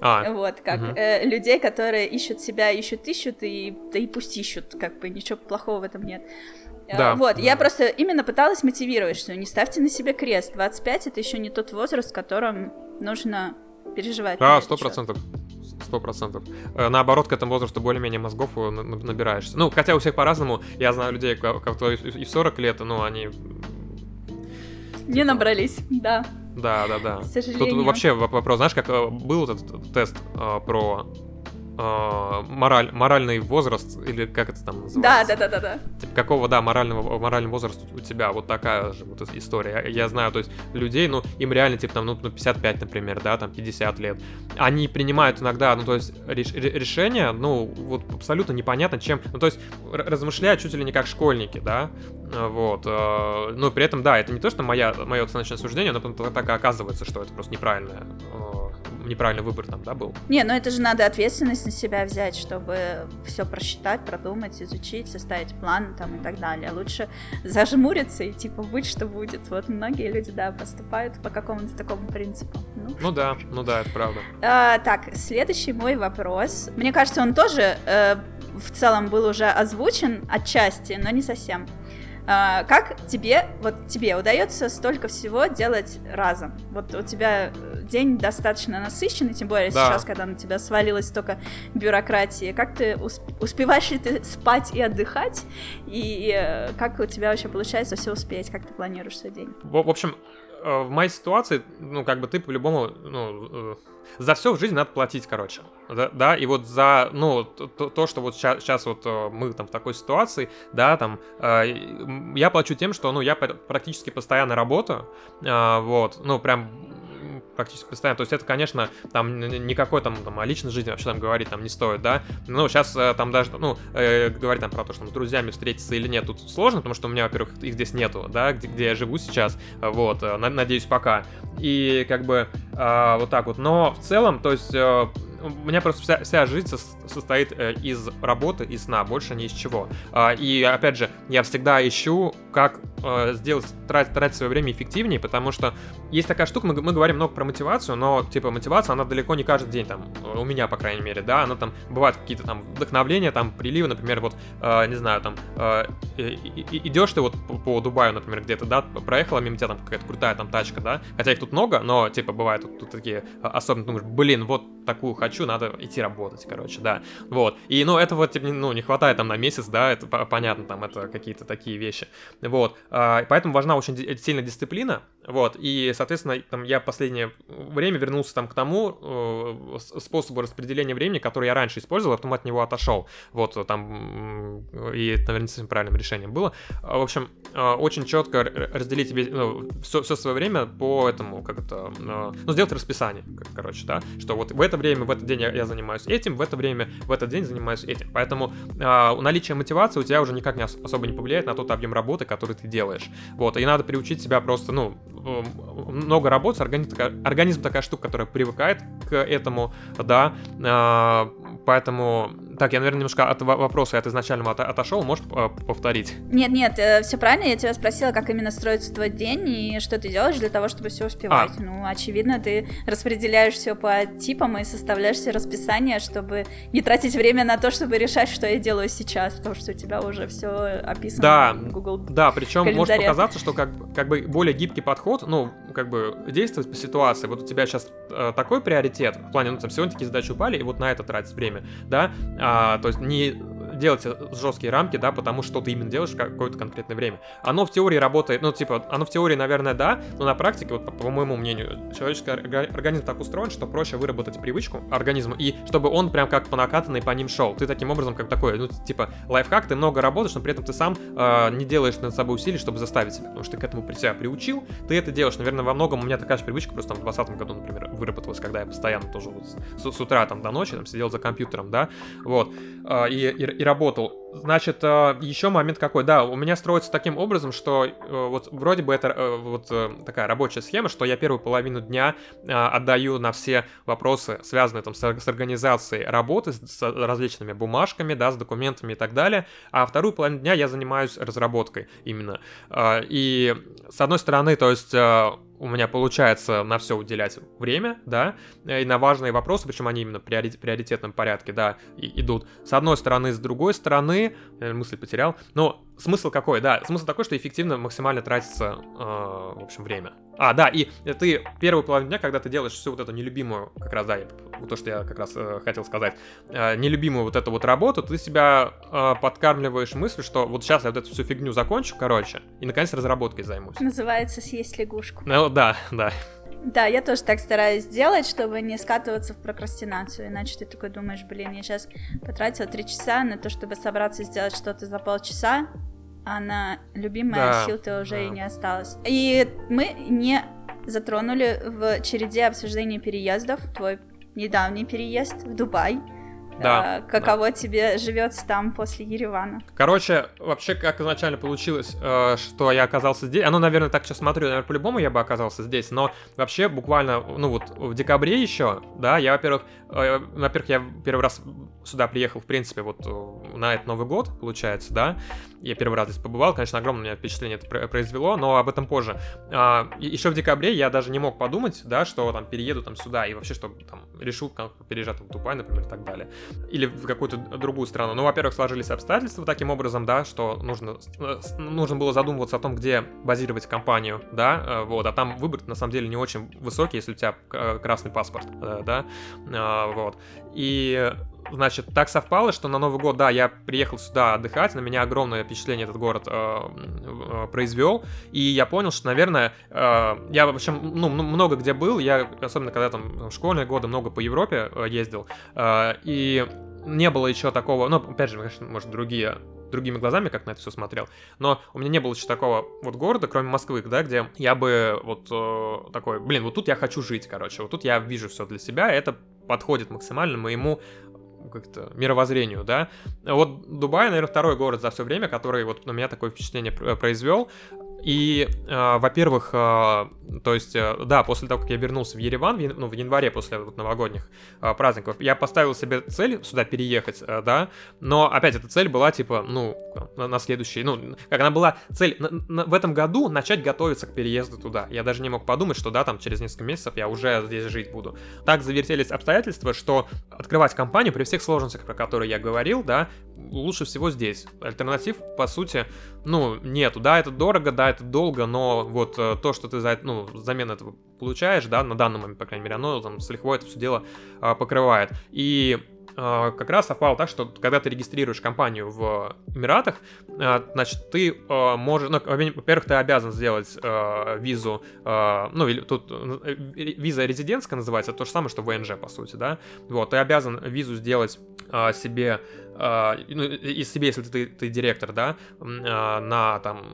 А. Вот, как mm-hmm. э, людей, которые ищут себя, ищут, ищут, и, да и пусть ищут, как бы ничего плохого в этом нет. Э, да. Вот, да. я просто именно пыталась мотивировать, что не ставьте на себе крест. 25 это еще не тот возраст, в котором нужно переживать. Да, сто процентов сто процентов. Э, наоборот, к этому возрасту более-менее мозгов э, набираешься. Ну, хотя у всех по-разному. Я знаю людей, кто и в 40 лет, ну, они... Не набрались, да. Да, да, да. Тут вообще вопрос, знаешь, как э, был этот тест про э, мораль, моральный возраст, или как это там называется? Да, да, да, да, да. Типа, какого, да, морального, моральный возраст у тебя, вот такая же вот история. Я, знаю, то есть людей, ну, им реально, типа, там, ну, 55, ну, например, да, там, 50 лет. Они принимают иногда, ну, то есть, реш, решения, ну, вот абсолютно непонятно, чем, ну, то есть, размышляют чуть ли не как школьники, да, вот, э, ну, при этом, да, это не то, что моя, мое оценочное суждение, но так и оказывается, что это просто неправильное неправильный выбор там, да, был. Не, ну это же надо ответственность на себя взять, чтобы все просчитать, продумать, изучить, составить план там и так далее. Лучше зажмуриться и типа быть, что будет. Вот многие люди, да, поступают по какому-то такому принципу. Ну, ну да, ну да, это правда. А, так, следующий мой вопрос. Мне кажется, он тоже э, в целом был уже озвучен отчасти, но не совсем. А, как тебе, вот тебе удается столько всего делать разом? Вот у тебя э, день достаточно насыщенный, тем более да. сейчас, когда на тебя свалилась столько бюрократии. Как ты успеваешь ли ты спать и отдыхать? И э, как у тебя вообще получается все успеть? Как ты планируешь свой день? В, в общем, в моей ситуации, ну, как бы ты по-любому, ну, за все в жизни надо платить, короче. Да, да, и вот за, ну, то, то что вот сейчас, сейчас вот э, мы там в такой ситуации, да, там, э, я плачу тем, что, ну, я практически постоянно работаю, э, вот, ну, прям практически постоянно. То есть это, конечно, там никакой там, там о личной жизни вообще там говорить там не стоит, да. Ну, сейчас э, там даже, ну, э, говорить там про то, что там, с друзьями встретиться или нет, тут сложно, потому что у меня, во-первых, их здесь нету, да, где, где я живу сейчас, вот, э, надеюсь, пока. И как бы э, вот так вот. Но в целом, то есть... Э, у меня просто вся, вся жизнь состоит э, из работы и сна, больше ни из чего. А, и опять же, я всегда ищу, как э, сделать, тратить, тратить свое время эффективнее, потому что есть такая штука, мы, мы говорим много про мотивацию, но типа мотивация, она далеко не каждый день там, у меня, по крайней мере, да, она там, бывают какие-то там вдохновления, там приливы, например, вот, э, не знаю, там, идешь ты вот по, по Дубаю, например, где-то, да, проехала мимо тебя там какая-то крутая там тачка, да, хотя их тут много, но, типа, бывает тут, тут такие особенно думаешь, блин, вот такую хочу, надо идти работать, короче, да, вот, и, ну, этого, типа, ну, не хватает там на месяц, да, это понятно, там, это какие-то такие вещи, вот, э, поэтому важна очень сильная дисциплина, вот, и, соответственно, там, я последнее время вернулся там к тому э, способу распределения времени, который я раньше использовал, а потом от него отошел. Вот, там, и, наверное, с правильным решением было. А, в общем, э, очень четко разделить ну, все, все свое время по этому, как это, э, ну, сделать расписание, короче, да, что вот в это время, в этот день я, я занимаюсь этим, в это время, в этот день занимаюсь этим. Поэтому э, наличие мотивации у тебя уже никак не особо не повлияет на тот объем работы, который ты делаешь. Вот, и надо приучить себя просто, ну, много работы, организм, организм такая штука, которая привыкает к этому, да, а, поэтому так, я, наверное, немножко от вопроса от изначального от, отошел. Можешь э, повторить? Нет, нет, э, все правильно. Я тебя спросила, как именно строится твой день и что ты делаешь для того, чтобы все успевать. А. Ну, очевидно, ты распределяешь все по типам и составляешь себе расписание, чтобы не тратить время на то, чтобы решать, что я делаю сейчас, потому что у тебя уже все описано да, в Google. Да, причем календаре. может показаться, что как, как бы более гибкий подход, ну, как бы действовать по ситуации. Вот у тебя сейчас э, такой приоритет в плане, ну, там, сегодня такие задачи упали, и вот на это тратить время, да, а, то есть не делать жесткие рамки, да, потому что ты именно делаешь какое-то конкретное время. Оно в теории работает, ну, типа, оно в теории, наверное, да, но на практике, вот по, по моему мнению, человеческий организм так устроен, что проще выработать привычку организму, и чтобы он прям как по накатанной по ним шел. Ты таким образом, как такой, ну, типа, лайфхак, ты много работаешь, но при этом ты сам э, не делаешь над собой усилий, чтобы заставить себя, потому что ты к этому при себя приучил, ты это делаешь. Наверное, во многом у меня такая же привычка просто там в 2020 году, например, выработалась, когда я постоянно тоже вот с, с утра там до ночи там сидел за компьютером, да, вот, э, и, и, и работал. Значит, э, еще момент какой, да, у меня строится таким образом, что э, вот вроде бы это э, вот такая рабочая схема, что я первую половину дня отдаю на все вопросы, связанные там с организацией работы, с различными бумажками, да, с документами и так далее, а вторую половину дня я занимаюсь разработкой именно. И с одной стороны, то есть у меня получается на все уделять время, да, и на важные вопросы, причем они именно в приоритетном порядке, да, и, идут. С одной стороны, с другой стороны, мысль потерял, но смысл какой, да, смысл такой, что эффективно максимально тратится, э, в общем, время. А, да, и ты первую половину дня, когда ты делаешь всю вот эту нелюбимую, как раз, да, то, что я как раз э, хотел сказать, э, нелюбимую вот эту вот работу, ты себя э, подкармливаешь мыслью, что вот сейчас я вот эту всю фигню закончу, короче, и наконец разработкой займусь. Называется съесть лягушку. Ну, да, да. Да, я тоже так стараюсь сделать, чтобы не скатываться в прокрастинацию. Иначе ты такой думаешь, блин, я сейчас потратила три часа на то, чтобы собраться сделать что-то за полчаса, а на любимая да, сил-то уже да. и не осталось. И мы не затронули в череде обсуждения переездов твой недавний переезд в Дубай. Да, а, каково да. тебе живется там после Еревана? Короче, вообще, как изначально получилось, э, что я оказался здесь, оно, наверное, так сейчас смотрю, наверное, по-любому я бы оказался здесь, но вообще буквально, ну вот в декабре еще, да, я, во-первых, э, во-первых, я первый раз сюда приехал, в принципе, вот э, на этот Новый год, получается, да, я первый раз здесь побывал, конечно, огромное меня впечатление это произвело, но об этом позже. А, еще в декабре я даже не мог подумать, да, что там перееду там сюда и вообще, что там решил переезжать в Дубай, например, и так далее. Или в какую-то другую страну. Ну, во-первых, сложились обстоятельства таким образом, да, что нужно, э, нужно было задумываться о том, где базировать компанию, да, э, вот, а там выбор на самом деле не очень высокий, если у тебя красный паспорт, да, вот. И Значит, так совпало, что на Новый год, да, я приехал сюда отдыхать, на меня огромное впечатление этот город э, э, произвел, и я понял, что, наверное, э, я, в общем, ну, много где был, я, особенно когда там в школьные годы, много по Европе э, ездил, э, и не было еще такого, ну, опять же, конечно, может, другие другими глазами, как на это все смотрел. Но у меня не было еще такого вот города, кроме Москвы, да, где я бы вот э, такой, блин, вот тут я хочу жить, короче, вот тут я вижу все для себя, это подходит максимально моему как-то мировоззрению, да. Вот Дубай, наверное, второй город за все время, который вот на меня такое впечатление произвел. И, э, во-первых, э, То есть, э, да, после того, как я вернулся в Ереван, в, ну, в январе после вот новогодних э, праздников, я поставил себе цель сюда переехать, э, да, но опять эта цель была типа, ну, на, на следующий, ну, как она была цель на, на, в этом году начать готовиться к переезду туда. Я даже не мог подумать, что да, там через несколько месяцев я уже здесь жить буду. Так завертелись обстоятельства, что открывать компанию при всех сложностях, про которые я говорил, да, лучше всего здесь. Альтернатив, по сути, ну, нету. Да, это дорого, да, это долго, но вот то, что ты за, ну, взамен этого получаешь, да, на данный момент, по крайней мере, оно там с лихвой это все дело а, покрывает. И а, как раз совпало так, что когда ты регистрируешь компанию в Эмиратах, а, значит, ты а, можешь, ну, во-первых, ты обязан сделать визу, ну, тут э, виза резидентская называется, то же самое, что ВНЖ, по сути, да, вот, ты обязан визу сделать себе ну, и себе, если ты, ты директор, да, а, на там,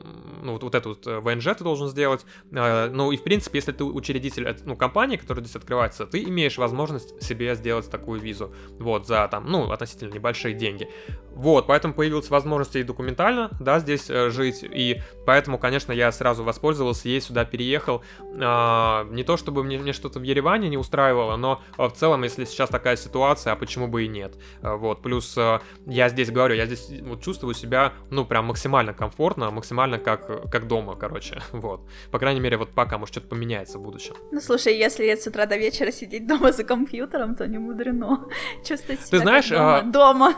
ну, вот, вот эту вот э, ВНЖ ты должен сделать, а, ну, и, в принципе, если ты учредитель, ну, компании, которая здесь открывается, ты имеешь возможность себе сделать такую визу, вот, за там, ну, относительно небольшие деньги. Вот, поэтому появилась возможность и документально, да, здесь э, жить, и поэтому, конечно, я сразу воспользовался, ей сюда переехал. не то, чтобы мне, мне что-то в Ереване не устраивало, но в целом, если сейчас такая ситуация, а почему бы и нет? Вот, плюс я здесь говорю, я здесь вот чувствую себя, ну, прям максимально комфортно, максимально как, как дома, короче, вот. По крайней мере, вот пока, может, что-то поменяется в будущем. Ну, слушай, если с утра до вечера сидеть дома за компьютером, то не мудрено чувствовать себя Ты знаешь, дома. А... дома.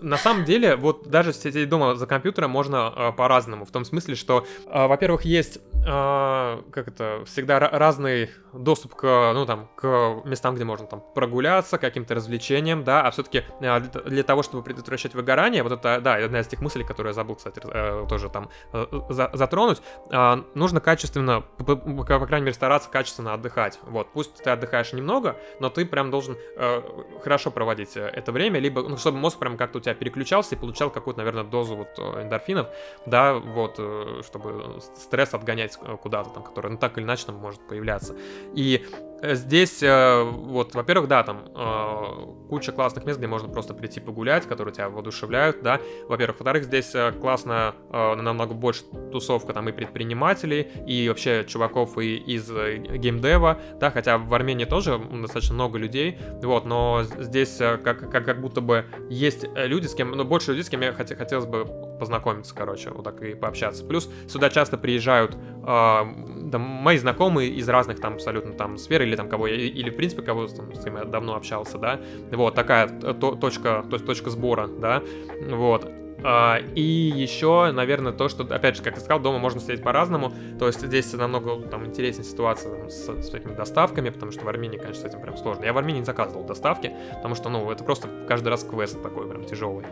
На самом деле, вот даже сидеть дома за компьютером можно э, по-разному. В том смысле, что, э, во-первых, есть э, как это, всегда разный доступ к, ну, там, к местам, где можно там прогуляться, каким-то развлечениям, да, а все-таки э, для того, чтобы предотвращать выгорание, вот это, да, одна из тех мыслей, которые я забыл, кстати, э, тоже там э, за, затронуть, э, нужно качественно, по, по, крайней мере, стараться качественно отдыхать. Вот, пусть ты отдыхаешь немного, но ты прям должен э, хорошо проводить это время, либо, ну, чтобы мозг прям как-то у тебя переключался и получал какую-то, наверное, дозу вот эндорфинов, да, вот, чтобы стресс отгонять куда-то там, который, ну, так или иначе там может появляться. И здесь, э, вот, во-первых, да, там э, куча классных мест, где можно просто прийти погулять, которые тебя воодушевляют, да, во-первых. Во-вторых, здесь классно, намного больше тусовка там и предпринимателей, и вообще чуваков и из геймдева, да, хотя в Армении тоже достаточно много людей, вот, но здесь как, как, как будто бы есть люди, с кем, ну, больше людей, с кем я хот- хотелось бы познакомиться, короче, вот так и пообщаться. Плюс сюда часто приезжают э, там, мои знакомые из разных там абсолютно там сфер, или там кого я, или в принципе кого там, с кем я давно общался, да, вот такая то, точка, то есть точка сбора, да, вот. А, и еще, наверное, то, что, опять же, как я сказал, дома можно сидеть по-разному. То есть здесь намного там интереснее ситуация там, с, с этими доставками, потому что в Армении, конечно, с этим прям сложно. Я в Армении не заказывал доставки, потому что, ну, это просто каждый раз квест такой прям тяжелый.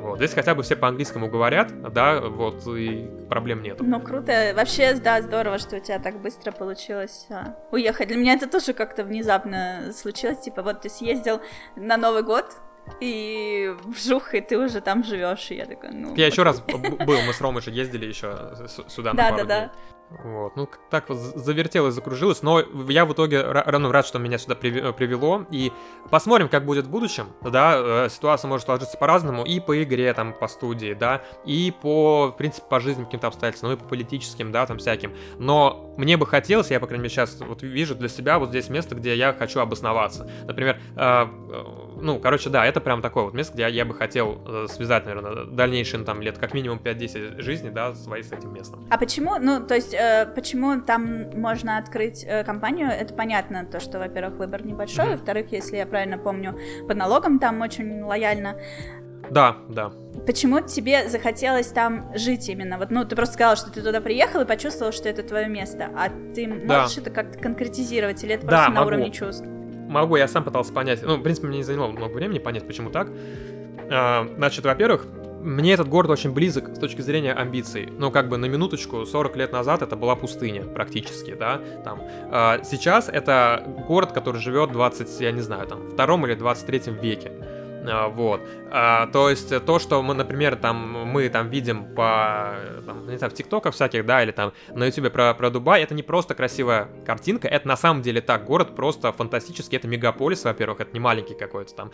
Вот. Здесь хотя бы все по-английскому говорят, да, вот, и проблем нет. Ну, круто. Вообще, да, здорово, что у тебя так быстро получилось а, уехать. Для меня это тоже как-то внезапно случилось. Типа, вот ты съездил на Новый год, и вжух, и ты уже там живешь. И я такая, ну. Я еще раз был, мы с Ромой же ездили еще сюда на пару дней. Вот, ну так вот завертелось, закружилось, но я в итоге ну, рад, что меня сюда э, привело, и посмотрим, как будет в будущем, да, э, ситуация может сложиться по-разному, и по игре, там, по студии, да, и по, в принципе, по жизни каким-то обстоятельствам, ну и по политическим, да, там, всяким, но мне бы хотелось, я, по крайней мере, сейчас вот вижу для себя вот здесь место, где я хочу обосноваться, например, э, ну, короче, да, это прям такое вот место, где я, я бы хотел связать, наверное, дальнейшие, там, лет как минимум 5-10 жизни, да, свои с этим местом. А почему, ну, то есть э, почему там можно открыть э, компанию, это понятно, то, что, во-первых, выбор небольшой, mm-hmm. во-вторых, если я правильно помню, по налогам там очень лояльно. Да, да. Почему тебе захотелось там жить именно? Вот, ну, ты просто сказал, что ты туда приехал и почувствовал, что это твое место. А ты можешь да. это как-то конкретизировать, или это да, просто на могу. уровне чувств? Могу, я сам пытался понять. Ну, в принципе, мне не заняло много времени понять, почему так. А, значит, во-первых, мне этот город очень близок с точки зрения амбиций. Ну, как бы на минуточку, 40 лет назад это была пустыня практически, да, там. А сейчас это город, который живет 20, я не знаю, там, втором или 23 веке. А, вот. А, то есть то, что мы, например, там мы там видим по, там, не знаю, в ТикТоках всяких, да, или там на Ютубе про, про Дубай, это не просто красивая картинка, это на самом деле так, город просто фантастический, это мегаполис, во-первых, это не маленький какой-то там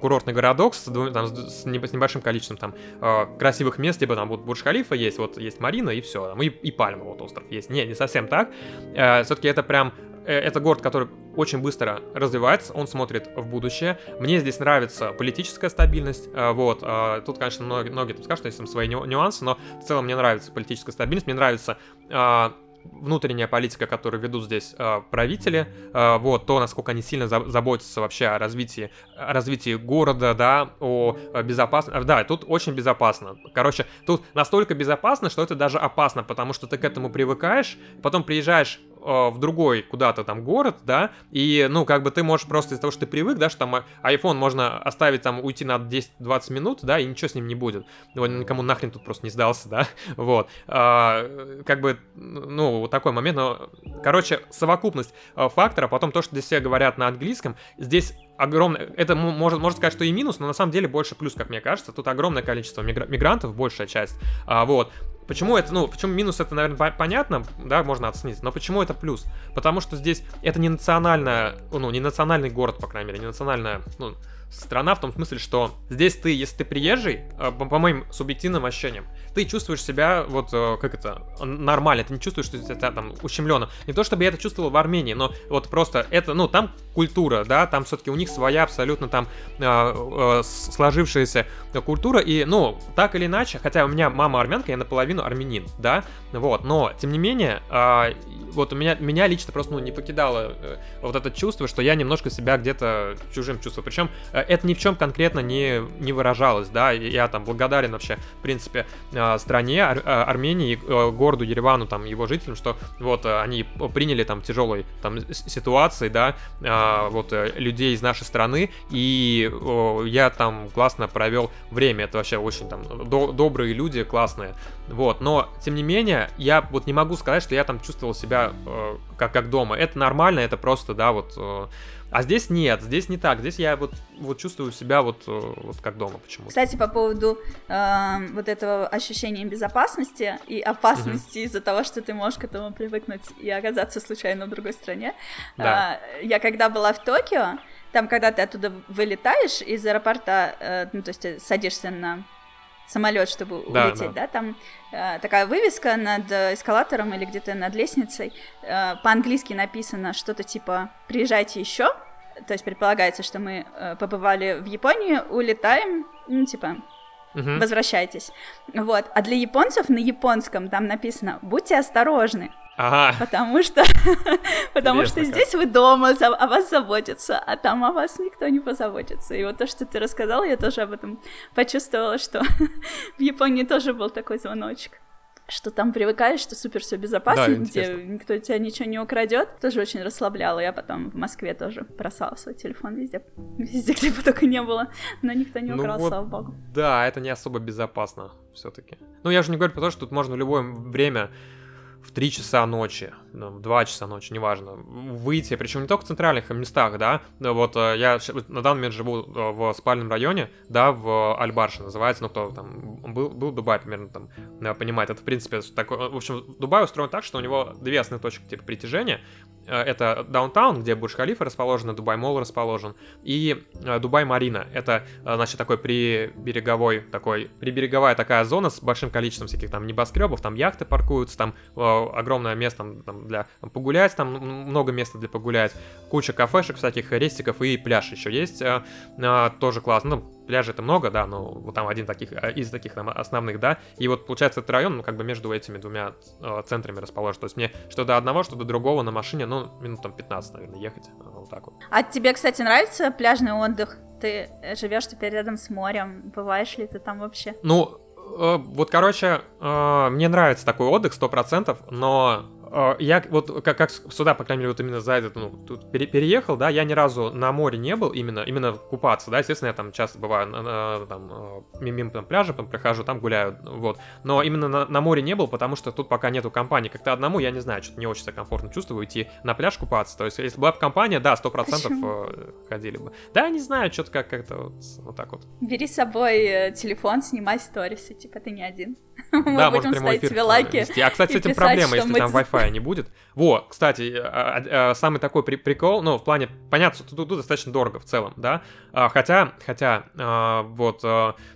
курортный городок с, там, с небольшим количеством там а, красивых мест, типа там вот Бурдж-Халифа есть, вот есть Марина и все, там, и, и Пальма вот остров есть. Не, не совсем так. Э, Все-таки это прям э, это город, который очень быстро развивается, он смотрит в будущее. Мне здесь нравится политическая стабильность, э, вот. Тут, конечно, многие, многие там скажут, что есть там свои нюансы, но в целом мне нравится политическая стабильность, мне нравится внутренняя политика, которую ведут здесь э, правители, э, вот, то, насколько они сильно за заботятся вообще о развитии, о развитии города, да, о безопасности. Да, тут очень безопасно. Короче, тут настолько безопасно, что это даже опасно, потому что ты к этому привыкаешь, потом приезжаешь Э, в другой куда-то там город, да, и, ну, как бы ты можешь просто из-за того, что ты привык, да, что там iPhone можно оставить там, уйти на 10-20 минут, да, и ничего с ним не будет. Он никому нахрен тут просто не сдался, да, вот. А, как бы, ну, вот такой момент, но, короче, совокупность э, фактора, потом то, что здесь все говорят на английском, здесь огромное, это может, можно сказать, что и минус, но на самом деле больше плюс, как мне кажется. Тут огромное количество мигрантов, большая часть. А, вот. Почему это, ну, почему минус это, наверное, понятно, да, можно оценить, но почему это плюс? Потому что здесь это не национальная, ну, не национальный город, по крайней мере, не национальная, ну, страна в том смысле, что здесь ты, если ты приезжий, э, по, по моим субъективным ощущениям, ты чувствуешь себя вот, э, как это, нормально, ты не чувствуешь, что тебя там ущемлено. Не то, чтобы я это чувствовал в Армении, но вот просто это, ну, там культура, да, там все-таки у них своя абсолютно там э, э, сложившаяся культура, и, ну, так или иначе, хотя у меня мама армянка, я наполовину армянин, да, вот, но, тем не менее, э, вот у меня, меня лично просто, ну, не покидало э, вот это чувство, что я немножко себя где-то чужим чувствую, причем э, это ни в чем конкретно не, не выражалось, да, я там благодарен вообще, в принципе, э, стране, Ар- Армении, городу Еревану, там, его жителям, что вот они приняли там тяжелой там ситуации, да, вот людей из нашей страны, и я там классно провел время, это вообще очень там до- добрые люди, классные, вот, но, тем не менее, я вот не могу сказать, что я там чувствовал себя как, как дома, это нормально, это просто, да, вот а здесь нет, здесь не так. Здесь я вот, вот чувствую себя вот, э, вот как дома почему-то. Кстати, по поводу э, вот этого ощущения безопасности и опасности угу. из-за того, что ты можешь к этому привыкнуть и оказаться случайно в другой стране. Да. Э, я когда была в Токио, там, когда ты оттуда вылетаешь из аэропорта, э, ну, то есть садишься на самолет, чтобы да, улететь, да, да? там э, такая вывеска над эскалатором или где-то над лестницей, э, по-английски написано что-то типа «приезжайте еще», то есть предполагается, что мы э, побывали в Японии, улетаем, ну, типа, угу. возвращайтесь. Вот. А для японцев на японском там написано «будьте осторожны». Ага. Потому что, потому что здесь вы дома, о вас заботятся, а там о вас никто не позаботится. И вот то, что ты рассказала, я тоже об этом почувствовала, что в Японии тоже был такой звоночек что там привыкаешь, что супер все безопасно, да, где никто тебя ничего не украдет, тоже очень расслабляло. Я потом в Москве тоже бросала свой телефон везде, везде, где бы только не было, но никто не ну украл, ну вот, слава богу. Да, это не особо безопасно все-таки. Ну я же не говорю про то, что тут можно в любое время в 3 часа ночи, ну, в 2 часа ночи, неважно, выйти, причем не только в центральных местах, да, вот э, я на данный момент живу э, в спальном районе, да, в Альбарше называется, ну, кто там был, был в Дубае примерно там понимает, это, в принципе, такой, в общем, Дубай устроен так, что у него две основных точки типа притяжения, Э, это Downtown, где Бурж-Халифа расположена, Dubai Mall расположен, и э, Dubai Marina. Это, э, значит, такой прибереговой, такой, прибереговая такая зона с большим количеством всяких там небоскребов, там яхты паркуются, там огромное место там, для погулять, там много места для погулять, куча кафешек всяких, рестиков и пляж еще есть, тоже классно. Ну, пляжей это много, да, но вот там один таких, э, из таких там основных, да, и вот получается этот район, ну, как бы между этими двумя э, центрами расположен, то есть мне что до одного, что до другого на машине, ну, минут там 15, наверное, ехать, э, вот так вот. А тебе, кстати, нравится пляжный отдых? Ты живешь теперь рядом с морем, бываешь ли ты там вообще? Ну, э, вот, короче, э, мне нравится такой отдых, сто процентов, но э, я вот как, как сюда, по крайней мере, вот именно за этот, ну, тут пере, переехал, да, я ни разу на море не был, именно, именно купаться, да, естественно, я там часто бываю, на, там, э, мимо там, пляжа там, прохожу, там гуляю, вот, но именно на, на море не был, потому что тут пока нету компании, как-то одному, я не знаю, что-то не очень себя комфортно чувствую идти на пляж купаться, то есть если была бы компания, да, сто процентов э, ходили бы. Да, не знаю, что-то как- как-то вот, вот так вот. Бери с собой телефон, снимай сторисы, типа ты не один. Да, можно прямой эфир тебе лайки. А, кстати, с этим проблема, если там Wi-Fi не будет. Во, кстати, а, а, а, самый такой прикол, ну, в плане, понятно, тут, тут достаточно дорого в целом, да, хотя, хотя, вот,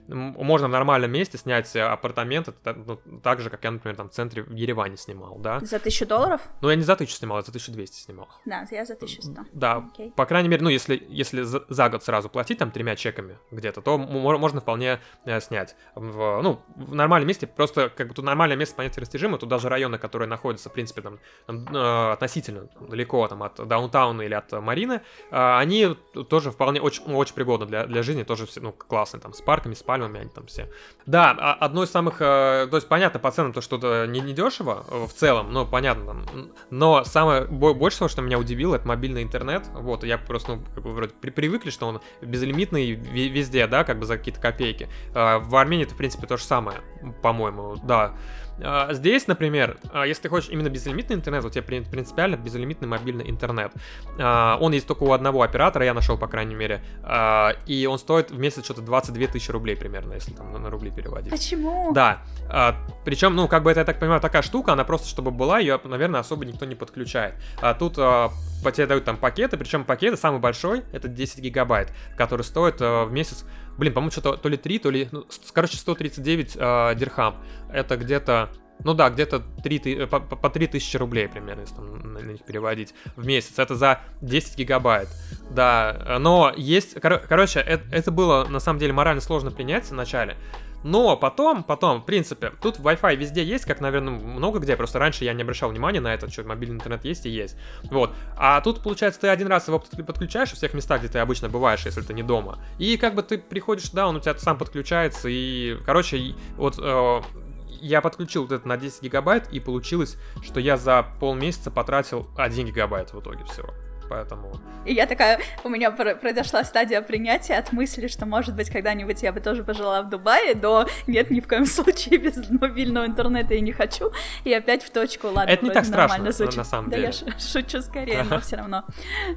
можно в нормальном месте снять апартамент, ну, так же, как я, например, там в центре в Ереване снимал, да. За тысячу долларов? Ну, я не за тысячу снимал, я за 1200 снимал. Да, я за 1100. Да, okay. по крайней мере, ну, если, если за, год сразу платить там тремя чеками где-то, то можно вполне э, снять. В, ну, в нормальном месте просто как бы тут нормальное место понятие растяжимо, тут даже районы, которые находятся, в принципе, там, там э, относительно далеко там, от даунтауна или от Марины, э, они тоже вполне очень, ну, очень пригодны для, для жизни, тоже все, ну, классные, там, с парками, с пальмами они там все. Да, а, одно из самых, э, то есть понятно по ценам, то что-то не, не дешево э, в целом, ну, понятно, там, но самое больше всего, что меня удивило, это мобильный интернет, вот, я просто, ну, как бы вроде при, привыкли, что он безлимитный везде, да, как бы за какие-то копейки. Э, в Армении это, в принципе, то же самое, по-моему, да. А, здесь, например, а, если ты хочешь именно безлимитный интернет, у тебя принципиально безлимитный мобильный интернет. А, он есть только у одного оператора, я нашел, по крайней мере, и он стоит в месяц что-то 22 тысячи рублей примерно, если там на рубли переводить. Почему? Да. Причем, ну, как бы это, я так понимаю, такая штука, она просто, чтобы была, ее, наверное, особо никто не подключает. Тут по тебе дают там пакеты, причем пакеты самый большой, это 10 гигабайт, который стоит в месяц Блин, по-моему, что-то то ли 3, то ли... Ну, короче, 139 э, дирхам. Это где-то... Ну да, где-то 3, э, по, по 3 тысячи рублей примерно, если там на них переводить в месяц. Это за 10 гигабайт. Да, но есть... Кор- короче, это, это было на самом деле морально сложно принять в начале. Но потом, потом, в принципе, тут Wi-Fi везде есть, как, наверное, много где. Просто раньше я не обращал внимания на это, что мобильный интернет есть и есть. Вот. А тут, получается, ты один раз его подключаешь в всех местах, где ты обычно бываешь, если ты не дома. И как бы ты приходишь да, он у тебя сам подключается. И, короче, вот э, я подключил вот это на 10 гигабайт, и получилось, что я за полмесяца потратил 1 гигабайт в итоге всего поэтому... И я такая, у меня произошла стадия принятия от мысли, что, может быть, когда-нибудь я бы тоже пожила в Дубае, но нет, ни в коем случае без мобильного интернета я не хочу, и опять в точку, ладно, Это не так страшно, на, на самом да, деле. Да, я шучу скорее, но все равно.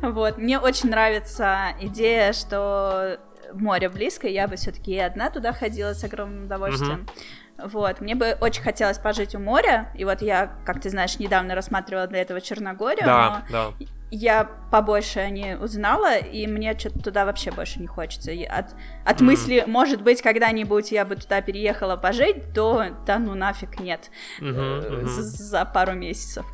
Вот, мне очень нравится идея, что море близко, я бы все-таки и одна туда ходила с огромным удовольствием. Вот, мне бы очень хотелось пожить у моря, и вот я, как ты знаешь, недавно рассматривала для этого Черногорию, да, но да я побольше о ней узнала, и мне что-то туда вообще больше не хочется. И от от mm. мысли, может быть, когда-нибудь я бы туда переехала пожить, то да ну нафиг нет mm-hmm, mm-hmm. За, за пару месяцев.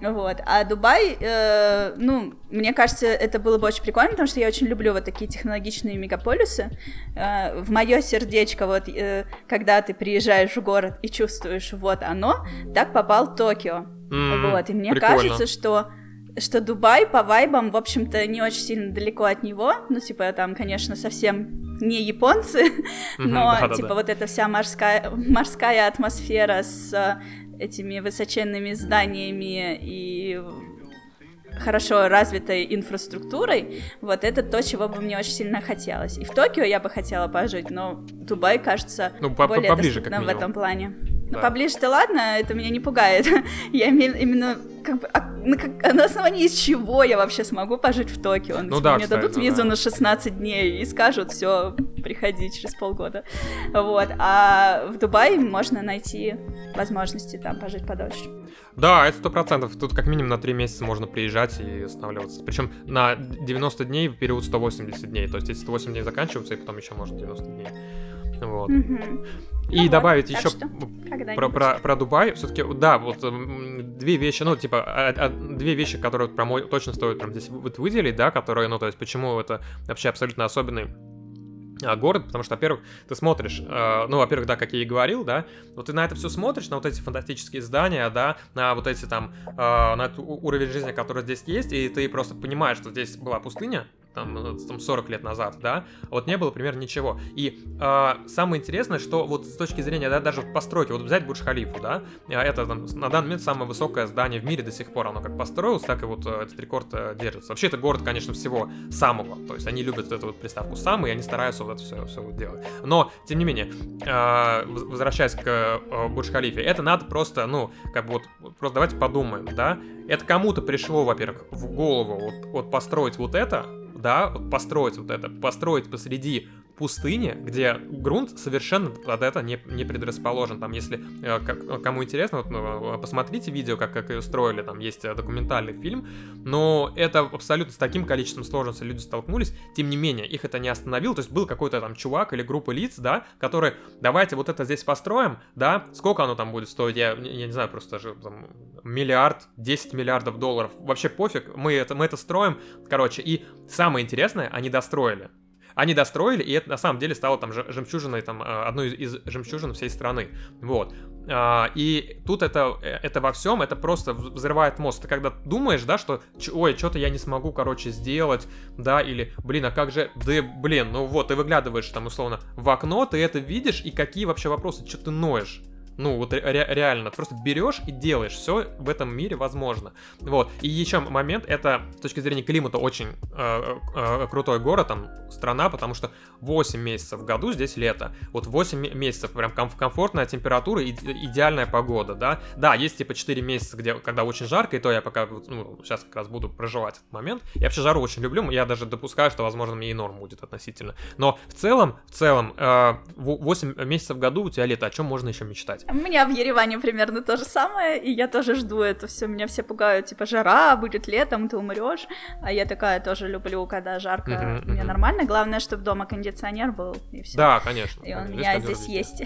Вот. А Дубай, э, ну, мне кажется, это было бы очень прикольно, потому что я очень люблю вот такие технологичные мегаполисы. Э, в мое сердечко, вот, э, когда ты приезжаешь в город и чувствуешь, вот оно, так попал Токио. Mm, вот. И мне прикольно. кажется, что что Дубай по вайбам, в общем-то, не очень сильно далеко от него. Ну, типа, там, конечно, совсем не японцы, но, типа, вот эта вся морская, морская атмосфера с э, этими высоченными зданиями и хорошо развитой инфраструктурой, вот это то, чего бы мне очень сильно хотелось. И в Токио я бы хотела пожить, но Дубай кажется ну, более поближе, доступным в этом плане. Ну, поближе-то ладно, это меня не пугает. я именно как бы, а, на, как, на основании чего я вообще смогу пожить в Токио? Ну, да, мне кстати, дадут визу да. на 16 дней и скажут, все, приходи через полгода. Вот. А в Дубае можно найти возможности там пожить подольше. Да, это сто процентов. Тут как минимум на 3 месяца можно приезжать и останавливаться. Причем на 90 дней в период 180 дней. То есть эти 180 дней заканчиваются, и потом еще можно 90 дней. Вот. Угу. И ну добавить вот, еще про, про, про Дубай, все-таки, да, вот две вещи, ну, типа, а, а, две вещи, которые прям точно стоит прям здесь вот выделить, да, которые, ну, то есть, почему это вообще абсолютно особенный а, город, потому что, во-первых, ты смотришь, э, ну, во-первых, да, как я и говорил, да, вот ты на это все смотришь, на вот эти фантастические здания, да, на вот эти там, э, на этот уровень жизни, который здесь есть, и ты просто понимаешь, что здесь была пустыня, там, там 40 лет назад, да, вот не было примерно ничего. И э, самое интересное, что вот с точки зрения, да, даже постройки, вот взять Бурдж-Халифу, да, это там, на данный момент самое высокое здание в мире до сих пор, оно как построилось, так и вот этот рекорд держится. Вообще это город, конечно, всего самого, то есть они любят эту вот приставку самый, и они стараются вот это все, все вот делать. Но, тем не менее, э, возвращаясь к Бурдж-Халифе, это надо просто, ну, как бы вот, просто давайте подумаем, да, это кому-то пришло, во-первых, в голову вот, вот построить вот это, да, построить вот это, построить посреди пустыне, где грунт совершенно под это не, не предрасположен. Там, если э, как, кому интересно, вот, ну, посмотрите видео, как, как ее строили, там есть э, документальный фильм, но это абсолютно с таким количеством сложностей люди столкнулись, тем не менее, их это не остановило, то есть был какой-то там чувак или группа лиц, да, которые, давайте вот это здесь построим, да, сколько оно там будет стоить, я, я не знаю, просто даже там, миллиард, 10 миллиардов долларов, вообще пофиг, мы это, мы это строим, короче, и самое интересное, они достроили, они достроили, и это на самом деле стало там жемчужиной, там, э, одной из, жемчужин всей страны. Вот. А, и тут это, э, это во всем, это просто взрывает мозг. Ты когда думаешь, да, что, ой, что-то я не смогу, короче, сделать, да, или, блин, а как же, да, блин, ну вот, ты выглядываешь там, условно, в окно, ты это видишь, и какие вообще вопросы, что ты ноешь? Ну, вот ре- реально, просто берешь и делаешь. Все в этом мире возможно. Вот. И еще момент, это с точки зрения климата очень э, э, крутой город, там, страна, потому что 8 месяцев в году здесь лето. Вот 8 месяцев прям ком- комфортная температура и идеальная погода, да. Да, есть типа 4 месяца, где, когда очень жарко, и то я пока, ну, сейчас как раз буду проживать этот момент. Я вообще жару очень люблю, я даже допускаю, что, возможно, мне и норм будет относительно. Но в целом, в целом, э, 8 месяцев в году у тебя лето, о чем можно еще мечтать? У меня в Ереване примерно то же самое, и я тоже жду это все. Меня все пугают, типа, жара, будет летом, ты умрешь. А я такая тоже люблю, когда жарко, uh-huh, мне uh-huh. нормально. Главное, чтобы дома кондиционер был, и все. Да, конечно. И он у меня здесь есть.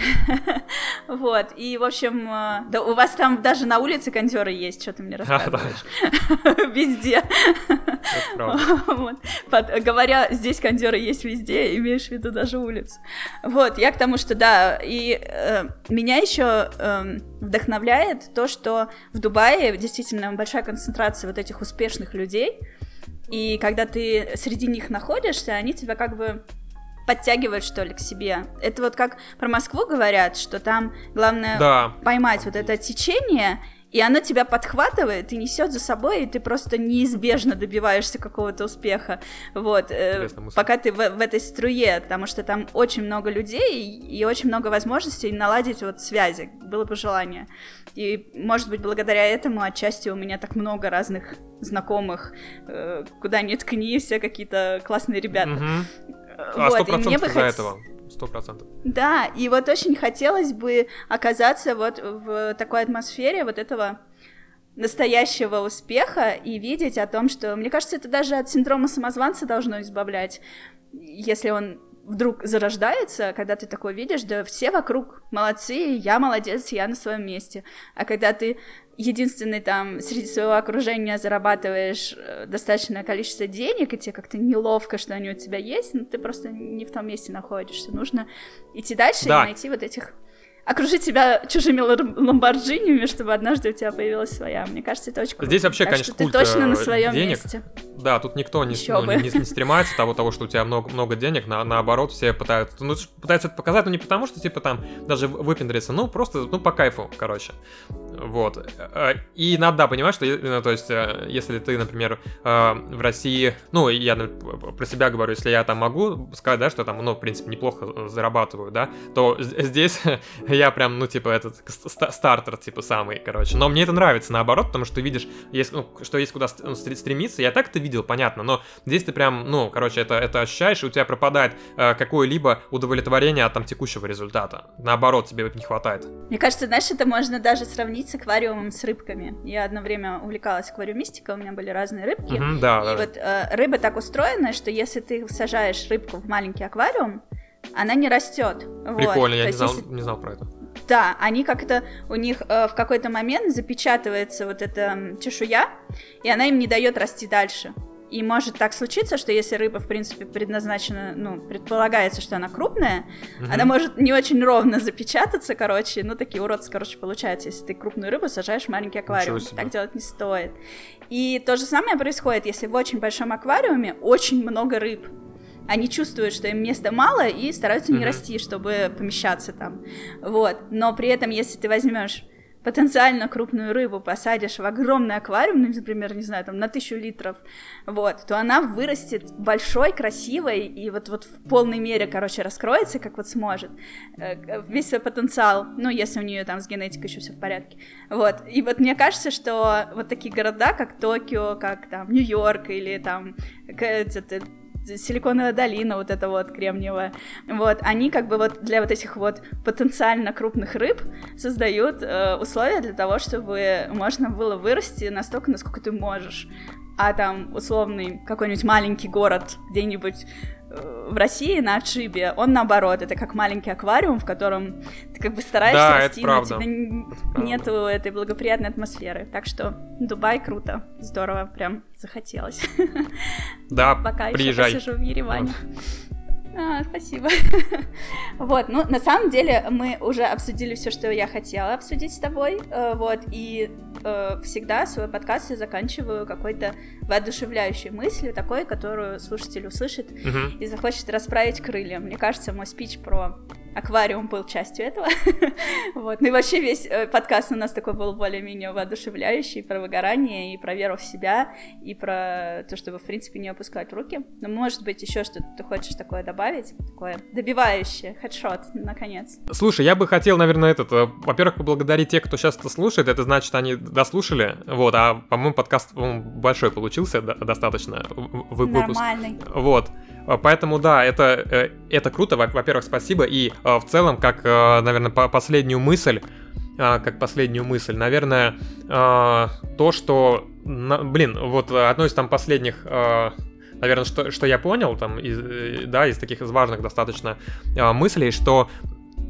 вот, и, в общем, э, да у вас там даже на улице кондеры есть, что ты мне рассказываешь. Везде. Говоря, здесь кондеры есть везде, имеешь в виду даже улицу. Вот, я к тому, что да, и э, меня еще э, вдохновляет то, что в Дубае действительно большая концентрация вот этих успешных людей, и когда ты среди них находишься, они тебя как бы подтягивают, что ли, к себе. Это вот как про Москву говорят, что там главное да. поймать вот это течение и она тебя подхватывает и несет за собой, и ты просто неизбежно добиваешься какого-то успеха, вот, э, пока ты в, в этой струе, потому что там очень много людей и, и очень много возможностей наладить вот связи, было бы желание. И, может быть, благодаря этому отчасти у меня так много разных знакомых, э, куда ни ткни, все какие-то классные ребята. Угу. А вот, и мне бы из-за хот... этого сто процентов. Да, и вот очень хотелось бы оказаться вот в такой атмосфере вот этого настоящего успеха и видеть о том, что, мне кажется, это даже от синдрома самозванца должно избавлять, если он вдруг зарождается, когда ты такое видишь, да все вокруг молодцы, я молодец, я на своем месте. А когда ты единственный там среди своего окружения зарабатываешь э, достаточное количество денег, и тебе как-то неловко, что они у тебя есть, но ты просто не в том месте находишься. Нужно идти дальше да. и найти вот этих окружить себя чужими ламборджиниями, чтобы однажды у тебя появилась своя. Мне кажется, это очень круто. Здесь вообще, так конечно, ты точно на своем денег. месте. Да, тут никто не, ну, не, не, не стремается того, того, что у тебя много, много денег, на, наоборот, все пытаются, ну, пытаются это показать, но не потому, что, типа, там, даже выпендриться, ну, просто, ну, по кайфу, короче. Вот. Э, и надо, да, понимать, что, ну, то есть, э, если ты, например, э, в России, ну, я про себя говорю, если я там могу сказать, да, что там, ну, в принципе, неплохо зарабатываю, да, то здесь я прям, ну, типа, этот стартер, типа, самый, короче. Но мне это нравится, наоборот, потому что ты видишь, есть, ну, что есть куда ну, стремиться. Я так это видел, понятно, но здесь ты прям, ну, короче, это, это ощущаешь, и у тебя пропадает э, какое-либо удовлетворение от там текущего результата. Наоборот, тебе не хватает. Мне кажется, знаешь, это можно даже сравнить с аквариумом с рыбками. Я одно время увлекалась аквариумистикой, у меня были разные рыбки. Mm-hmm, да, и да. вот э, рыба так устроена, что если ты сажаешь рыбку в маленький аквариум, она не растет. Прикольно, вот. я не знал, если... не знал про это. Да, они как-то, у них э, в какой-то момент запечатывается вот эта чешуя, и она им не дает расти дальше. И может так случиться, что если рыба, в принципе, предназначена, ну, предполагается, что она крупная, mm-hmm. она может не очень ровно запечататься, короче, ну, такие уродцы, короче, получаются, если ты крупную рыбу сажаешь в маленький аквариум. Так делать не стоит. И то же самое происходит, если в очень большом аквариуме очень много рыб. Они чувствуют, что им места мало и стараются mm-hmm. не расти, чтобы помещаться там. Вот. Но при этом, если ты возьмешь потенциально крупную рыбу посадишь в огромный аквариум, ну, например, не знаю, там на тысячу литров, вот, то она вырастет большой, красивой и вот, вот в полной мере, короче, раскроется, как вот сможет, э, весь свой потенциал, ну, если у нее там с генетикой еще все в порядке, вот, и вот мне кажется, что вот такие города, как Токио, как там Нью-Йорк или там Силиконовая долина, вот эта вот кремниевая, вот, они как бы вот для вот этих вот потенциально крупных рыб создают э, условия для того, чтобы можно было вырасти настолько, насколько ты можешь. А там условный какой-нибудь маленький город где-нибудь в России на отшибе, он наоборот, это как маленький аквариум, в котором ты как бы стараешься да, расти, но тебе нету этой благоприятной атмосферы. Так что Дубай круто, здорово, прям захотелось. Да, Пока приезжай. еще посижу в Ереване. Вот. А, спасибо. вот, ну, на самом деле, мы уже обсудили все, что я хотела обсудить с тобой, э, вот, и э, всегда свой подкаст я заканчиваю какой-то воодушевляющей мыслью, такой, которую слушатель услышит и захочет расправить крылья. Мне кажется, мой спич про аквариум был частью этого. вот. Ну и вообще весь э, подкаст у нас такой был более-менее воодушевляющий про выгорание и про веру в себя, и про то, чтобы, в принципе, не опускать руки. Но, может быть, еще что-то ты хочешь такое добавить? Такое добивающее, хедшот, наконец. Слушай, я бы хотел, наверное, этот, э, во-первых, поблагодарить тех, кто сейчас это слушает, это значит, они дослушали, вот, а, по-моему, подкаст по большой получился достаточно, выпуск. Нормальный. Вот. Поэтому да, это, э, это круто, во-первых, спасибо. И а, в целом, как, э, наверное, последнюю мысль, как последнюю мысль, наверное, то, что, блин, вот одно из там последних наверное, что, что я понял там, из, э, да, из таких из важных достаточно мыслей, что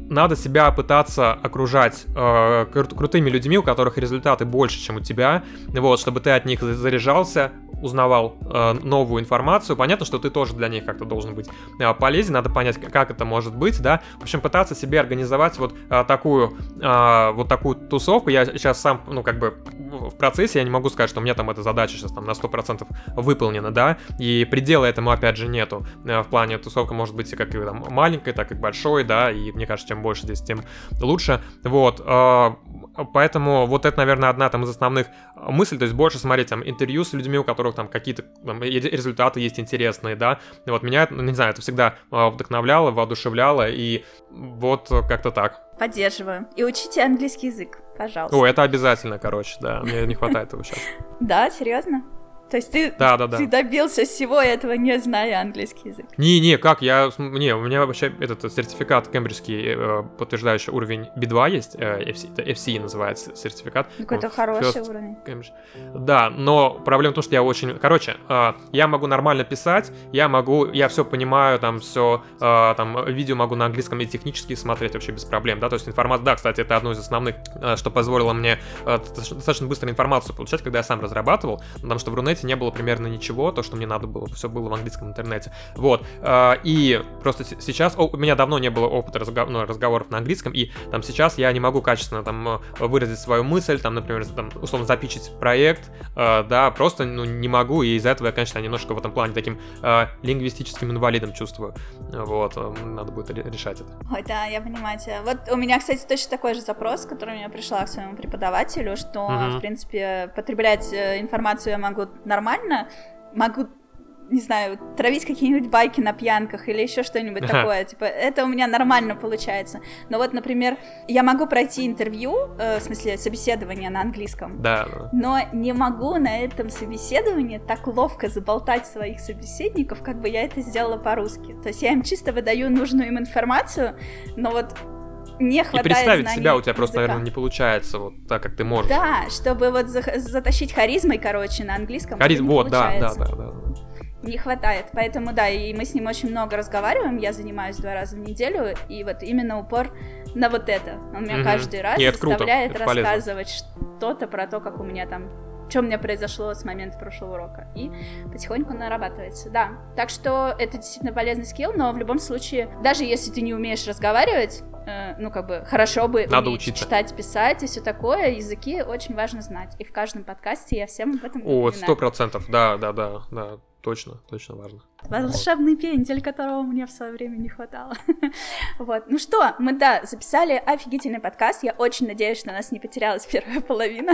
надо себя пытаться окружать э, кру- крутыми людьми, у которых результаты больше, чем у тебя, вот, чтобы ты от них заряжался, узнавал э, новую информацию. Понятно, что ты тоже для них как-то должен быть э, полезен, надо понять, как это может быть, да. В общем, пытаться себе организовать вот э, такую, э, вот такую тусовку. Я сейчас сам, ну, как бы в процессе, я не могу сказать, что у меня там эта задача сейчас там на 100% выполнена, да, и предела этому, опять же, нету. Э, в плане тусовка может быть как и там маленькой, так и большой, да, и мне кажется, чем больше здесь, тем лучше. Вот, э, Поэтому вот это, наверное, одна там из основных а, мыслей, то есть больше смотреть там интервью с людьми, у которых там какие-то там, результаты есть интересные, да. И вот меня, ну, не знаю, это всегда а, вдохновляло, воодушевляло, и вот как-то так. Поддерживаю. И учите английский язык, пожалуйста. О, это обязательно, короче, да, мне не хватает его сейчас. Да, серьезно? То есть ты, да, да, да. ты добился всего этого, не зная английский язык? Не-не, как, я, не, у меня вообще этот сертификат кембриджский, э, подтверждающий уровень B2 есть, э, FC, FC называется сертификат. Какой-то вот, хороший уровень. Cambridge. Да, но проблема в том, что я очень, короче, э, я могу нормально писать, я могу, я все понимаю, там все, э, там видео могу на английском и технически смотреть вообще без проблем, да, то есть информация, да, кстати, это одно из основных, э, что позволило мне э, достаточно быстро информацию получать, когда я сам разрабатывал, потому что в Рунете интернете не было примерно ничего, то, что мне надо было, все было в английском интернете. Вот. А, и просто сейчас, у меня давно не было опыта разговор, ну, разговоров на английском, и там сейчас я не могу качественно там выразить свою мысль, там, например, там, условно запичить проект, а, да, просто ну, не могу, и из-за этого я, конечно, немножко в этом плане таким а, лингвистическим инвалидом чувствую. Вот, надо будет решать это. Ой, да, я понимаю тебя. Вот у меня, кстати, точно такой же запрос, который у меня пришла к своему преподавателю, что, угу. в принципе, потреблять э, информацию я могу нормально, могу не знаю, травить какие-нибудь байки на пьянках или еще что-нибудь такое. Типа, это у меня нормально получается. Но вот, например, я могу пройти интервью, э, в смысле, собеседование на английском. Да, Но не могу на этом собеседовании так ловко заболтать своих собеседников, как бы я это сделала по-русски. То есть я им чисто выдаю нужную им информацию, но вот не хватает И представить себя у тебя просто, языка. наверное, не получается вот так, как ты можешь. Да, чтобы вот за- затащить харизмой, короче, на английском. Харизм, вот, да, да, да, да. Не хватает, поэтому да, и мы с ним очень много разговариваем, я занимаюсь два раза в неделю, и вот именно упор на вот это. Он меня mm каждый раз Нет, заставляет круто, рассказывать что-то про то, как у меня там что у меня произошло с момента прошлого урока. И потихоньку нарабатывается, да. Так что это действительно полезный скилл, но в любом случае, даже если ты не умеешь разговаривать, э, ну, как бы, хорошо бы Надо учиться. читать, писать и все такое, языки очень важно знать. И в каждом подкасте я всем об этом О, сто процентов, да, да, да, да, точно, точно важно. Волшебный пендель, которого мне в свое время не хватало. вот. Ну что, мы, да, записали офигительный подкаст. Я очень надеюсь, что нас не потерялась первая половина.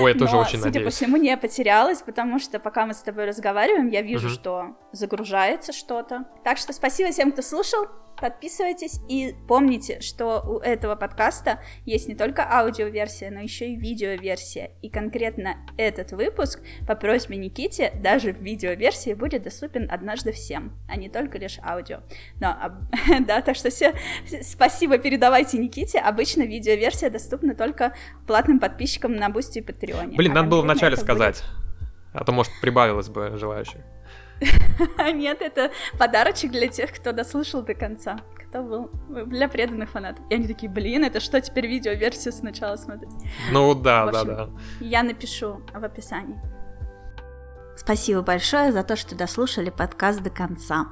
Ой, я тоже Но, очень судя надеюсь. по всему, не потерялась, потому что пока мы с тобой разговариваем, я вижу, что загружается что-то. Так что спасибо всем, кто слушал. Подписывайтесь и помните, что у этого подкаста есть не только аудиоверсия, но еще и видеоверсия. И конкретно этот выпуск по просьбе Никиты даже в видеоверсии будет доступен однажды всем, а не только лишь аудио. Но, а, да, так что все спасибо передавайте Никите. Обычно видеоверсия доступна только платным подписчикам на Boosty и Патреоне. Блин, А надо было вначале сказать. А то, может, прибавилось бы желающих. Нет, это подарочек для тех, кто дослушал до конца. Кто был для преданных фанатов. И они такие, блин, это что, теперь видеоверсию сначала смотреть? Ну да, В да, общем, да. Я напишу в описании. Спасибо большое за то, что дослушали подкаст до конца.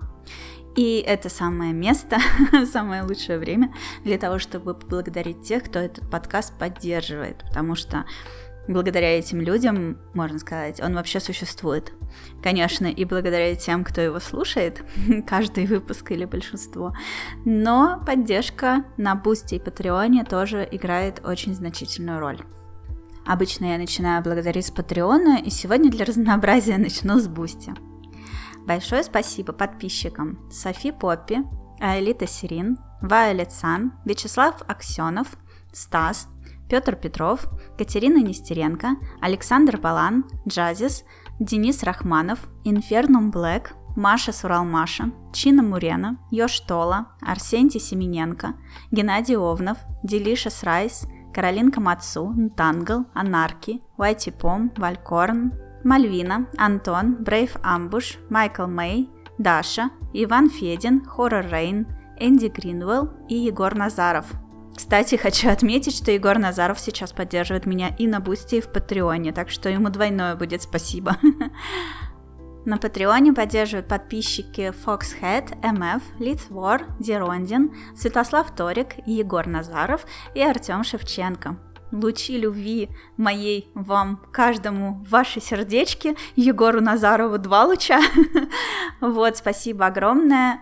И это самое место, самое лучшее время для того, чтобы поблагодарить тех, кто этот подкаст поддерживает, потому что благодаря этим людям, можно сказать, он вообще существует. Конечно, и благодаря тем, кто его слушает, каждый выпуск или большинство, но поддержка на Boosty и Патреоне тоже играет очень значительную роль. Обычно я начинаю благодарить с Патреона, и сегодня для разнообразия начну с Boosty. Большое спасибо подписчикам Софи Поппи, Аэлита Сирин, Вайолет Сан, Вячеслав Аксенов, Стас, Петр Петров, Катерина Нестеренко, Александр Балан, Джазис, Денис Рахманов, Инфернум Блэк, Маша Суралмаша, Чина Мурена, Ёж Тола, Арсентий Семененко, Геннадий Овнов, Делиша Срайс, Каролинка Мацу, Ntangl, Анарки, Уайти Пом, Валькорн, Мальвина, Антон, Брейв Амбуш, Майкл Мэй, Даша, Иван Федин, Хоррор Рейн, Энди Гринвелл и Егор Назаров. Кстати, хочу отметить, что Егор Назаров сейчас поддерживает меня и на Boosty, и в Patreon е, так что ему двойное будет спасибо. На Patreon е поддерживают подписчики Foxhead, MF, Литвор, Дерондин, Святослав Торик, Егор Назаров и Артем Шевченко. Лучи любви моей вам, каждому, ваши сердечки, Егору Назарову два луча. Вот, спасибо огромное.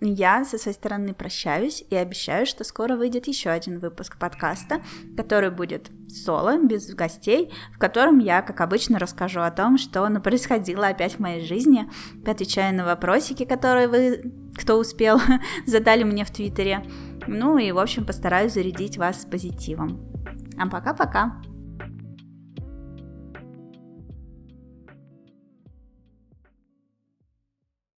Я со своей стороны прощаюсь и обещаю, что скоро выйдет еще один выпуск подкаста, который будет соло, без гостей, в котором я, как обычно, расскажу о том, что происходило опять в моей жизни, отвечаю на вопросики, которые вы, кто успел, задали мне в Твиттере. Ну и, в общем, постараюсь зарядить вас позитивом. А пока-пока!